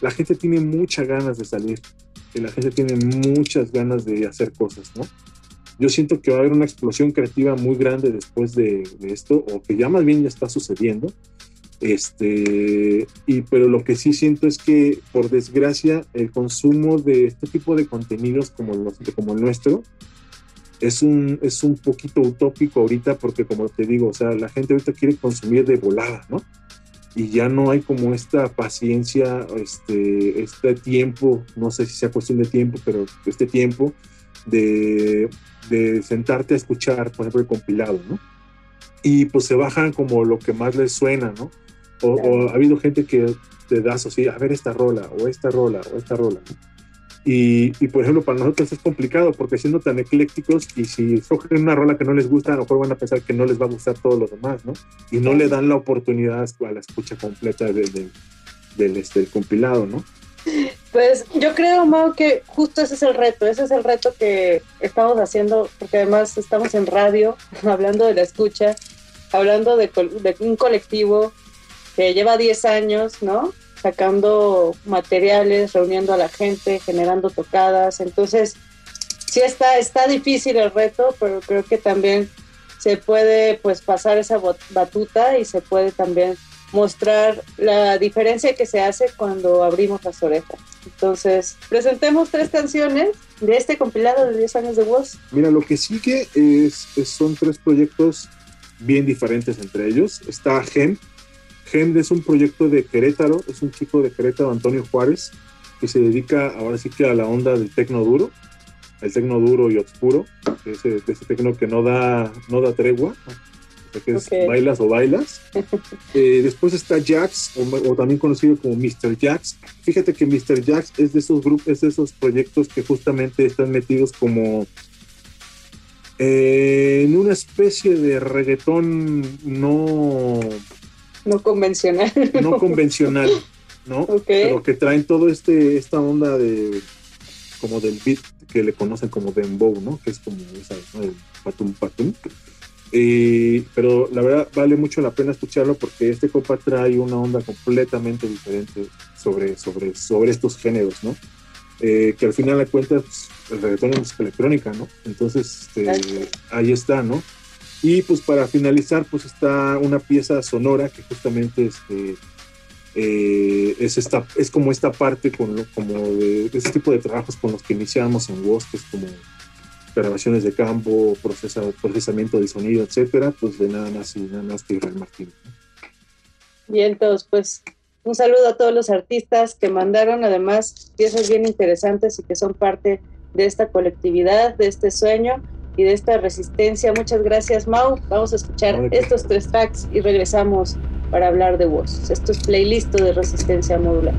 la gente tiene muchas ganas de salir y la gente tiene muchas ganas de hacer cosas, ¿no? Yo siento que va a haber una explosión creativa muy grande después de, esto, o que ya más bien ya está sucediendo. Este, y, pero lo que sí siento es que, por desgracia, el consumo de este tipo de contenidos como, como el nuestro es un, es un poquito utópico ahorita, porque como te digo, o sea, la gente ahorita quiere consumir de volada, ¿no? Y ya no hay como esta paciencia, este, este tiempo, no sé si sea cuestión de tiempo, pero este tiempo de, de sentarte a escuchar, por ejemplo, el compilado, ¿no? Y pues se bajan como lo que más les suena, ¿no? O, o ha habido gente que te das así, a ver esta rola, o esta rola, o esta rola, ¿no? Y, y, por ejemplo, para nosotros es complicado porque siendo tan eclécticos y si escogen una rola que no les gusta, a lo mejor van a pensar que no les va a gustar todo lo demás, ¿no? Y no le dan la oportunidad a la escucha completa de- de- del, este, compilado, ¿no? Pues yo creo, Mau, que justo ese es el reto, ese es el reto que estamos haciendo, porque además estamos en radio, hablando de la escucha, hablando de, de un colectivo que lleva 10 años, ¿no? Sacando materiales, reuniendo a la gente, generando tocadas. Entonces, sí está, está difícil el reto, pero creo que también se puede pues pasar esa batuta y se puede también mostrar la diferencia que se hace cuando abrimos las orejas. Entonces, presentemos tres canciones de este compilado de 10 años de voz. Mira, lo que sigue es, es- son tres proyectos bien diferentes entre ellos. Está GEM. GEM es un proyecto de Querétaro, es un chico de Querétaro, Antonio Juárez, que se dedica ahora sí que a la onda del tecno duro, el tecno duro y oscuro, ese, ese tecno que no da, no da tregua, que es bailas o bailas. Eh, después está Jax, o, o también conocido como Mr. Jax. Fíjate que Mr. Jax es de esos grupos, es de esos proyectos que justamente están metidos como eh, en una especie de reggaetón no, No convencional. no convencional, ¿no? Pero que traen todo este, esta onda de como del beat que le conocen como dembow, ¿no? Que es como esa, ¿no? el patum patum. Eh, pero la verdad vale mucho la pena escucharlo porque este compa trae una onda completamente diferente sobre, sobre, sobre estos géneros, ¿no? Eh, que al final de cuentas pues, el reggaetón es música electrónica, ¿no? Entonces este, ahí está, ¿no? Y pues para finalizar pues está una pieza sonora que justamente este, eh, es, esta, es como esta parte con lo- como de, de ese tipo de trabajos con los que iniciamos en Woz, que es como grabaciones de campo, procesa- procesamiento del sonido, etcétera, pues de nada más y nada más que Israel Martínez. Bien, todos, pues un saludo a todos los artistas que mandaron además piezas bien interesantes y que son parte de esta colectividad, de este sueño y de esta resistencia. Muchas gracias, Mau. Vamos a escuchar estos tres tracks y regresamos para hablar de voz. Esto es playlist de resistencia modular.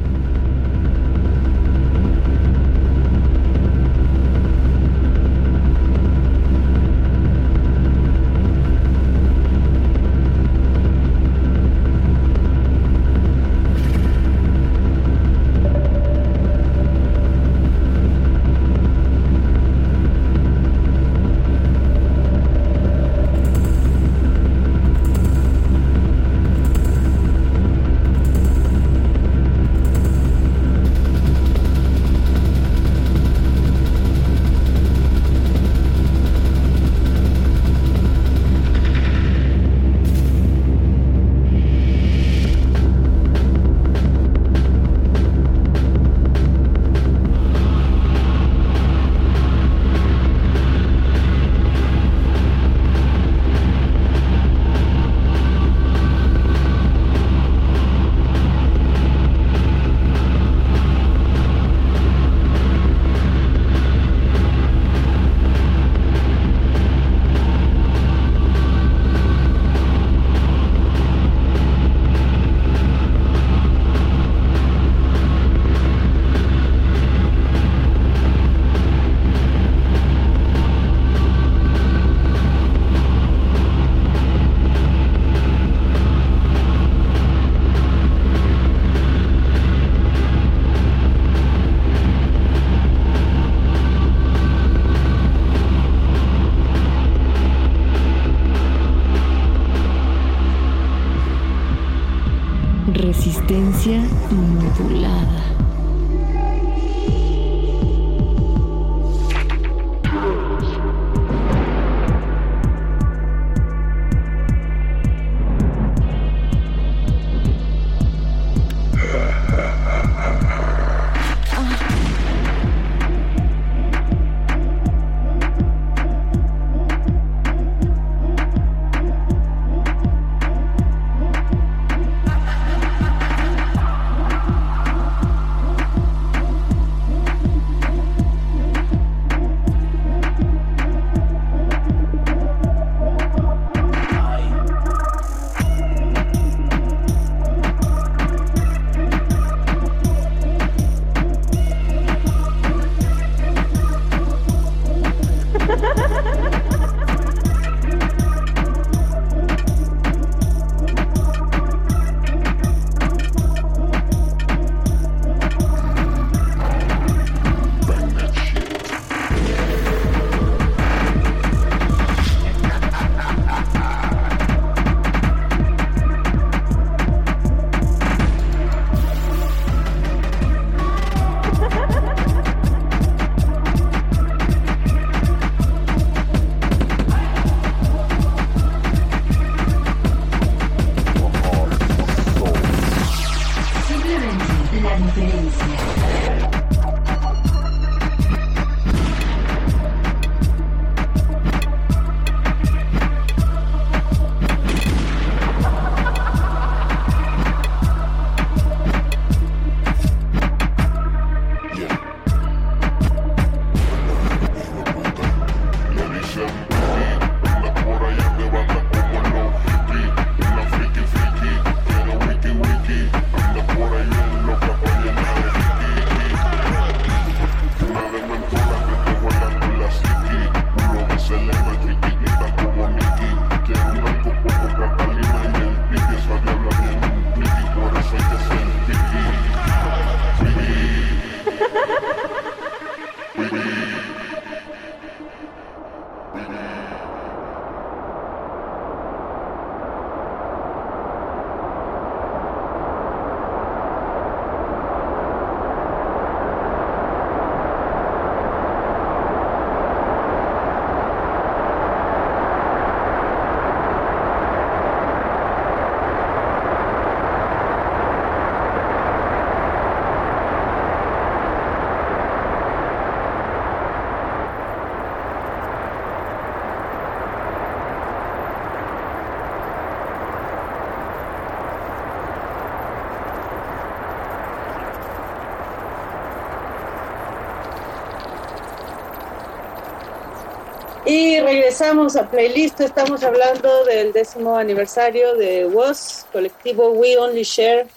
Regresamos a Playlist. Estamos hablando del décimo aniversario de WOS, colectivo We Only Share,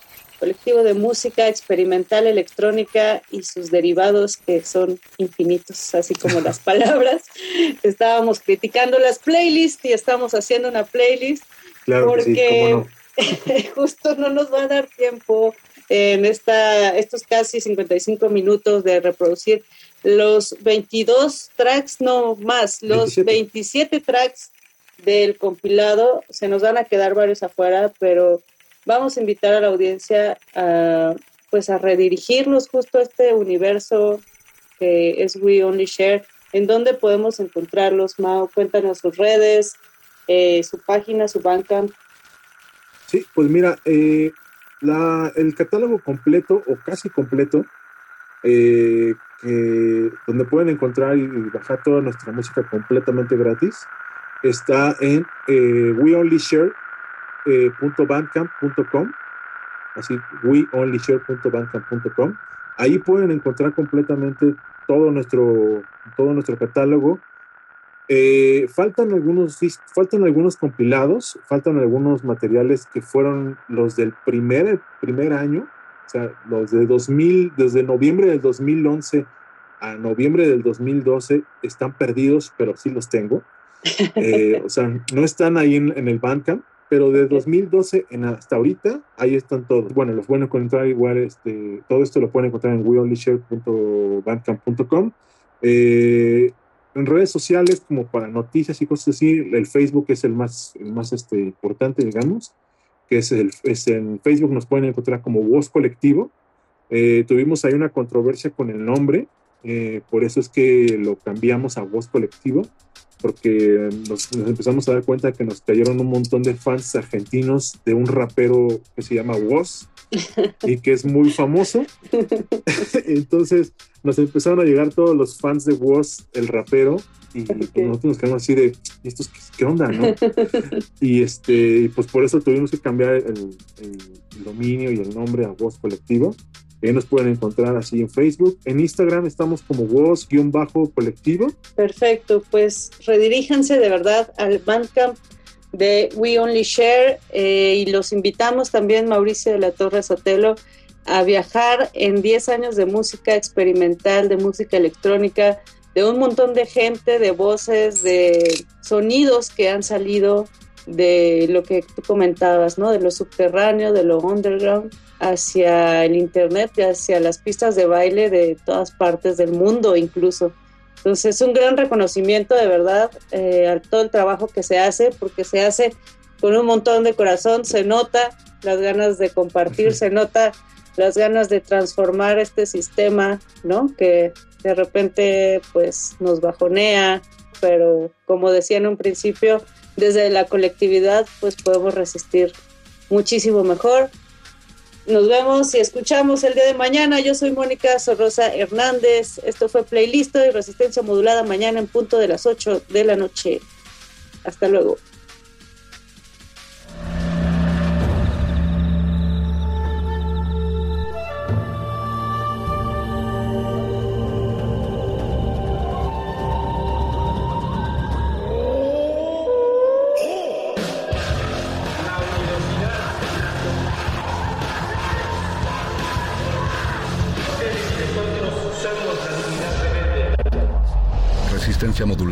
colectivo de música experimental electrónica y sus derivados que son infinitos, así como las palabras. Estábamos criticando las playlists y estamos haciendo una playlist Claro sí, porque no. justo no nos va a dar tiempo en esta, estos casi 55 minutos de reproducir los 22 tracks, no más, los 27, tracks del compilado. Se nos van a quedar varios afuera, pero vamos a invitar a la audiencia a, pues a redirigirnos justo a este universo que es We Only Share. ¿En dónde podemos encontrarlos, Mao? Cuéntanos sus redes, eh, su página, su Bandcamp. Sí, pues mira, eh, la- el catálogo completo o casi completo, eh, que- donde pueden encontrar y, bajar toda nuestra música completamente gratis, está en eh, weonlyshare.bandcamp.com, así, weonlyshare.bandcamp.com. Ahí pueden encontrar completamente todo nuestro, todo nuestro catálogo. Eh, faltan algunos faltan algunos compilados, faltan algunos materiales que fueron los del primer, primer año, o sea, los de 2000, desde noviembre del 2011 a noviembre del 2012 están perdidos, pero sí los tengo. Eh, o sea, no están ahí en, en el Bandcamp, pero de 2012 en hasta ahorita, ahí están todos. Bueno, los pueden encontrar igual, este, todo esto lo pueden encontrar en weonlyshare.bandcamp.com. Eh, en redes sociales, como para noticias y cosas así, el Facebook es el más, el más este, importante, digamos, que es, en Facebook nos pueden encontrar como Voz Colectivo. Eh, tuvimos ahí una controversia con el nombre, eh, por eso es que lo cambiamos a Voz Colectivo, porque nos, nos empezamos a dar cuenta que nos cayeron un montón de fans argentinos de un rapero que se llama Woz y que es muy famoso. Entonces nos empezaron a llegar todos los fans de Woz, el rapero, y pues, nosotros nos quedamos así de, ¿y estos qué, qué onda, no? Y este, pues por eso tuvimos que cambiar el, el dominio y el nombre a Voz Colectivo. Nos pueden encontrar así en Facebook. En Instagram estamos como Voz-Colectivo. Perfecto, pues rediríjanse de verdad al Bandcamp de We Only Share eh, y los invitamos también, Mauricio de la Torre Sotelo, a viajar en 10 años de música experimental, de música electrónica, de un montón de gente, de voces, de sonidos que han salido de lo que tú comentabas, ¿no? De lo subterráneo, de lo underground, hacia el internet y hacia las pistas de baile de todas partes del mundo incluso. Entonces, un gran reconocimiento de verdad eh, a todo el trabajo que se hace, porque se hace con un montón de corazón, se nota las ganas de compartir, se nota las ganas de transformar este sistema, ¿no? Que de repente pues nos bajonea, pero como decía en un principio, desde la colectividad pues podemos resistir muchísimo mejor. Nos vemos y escuchamos el día de mañana. Yo soy Mónica Sorrosa Hernández. Esto fue Playlist y Resistencia Modulada mañana en punto de las 8 de la noche. Hasta luego.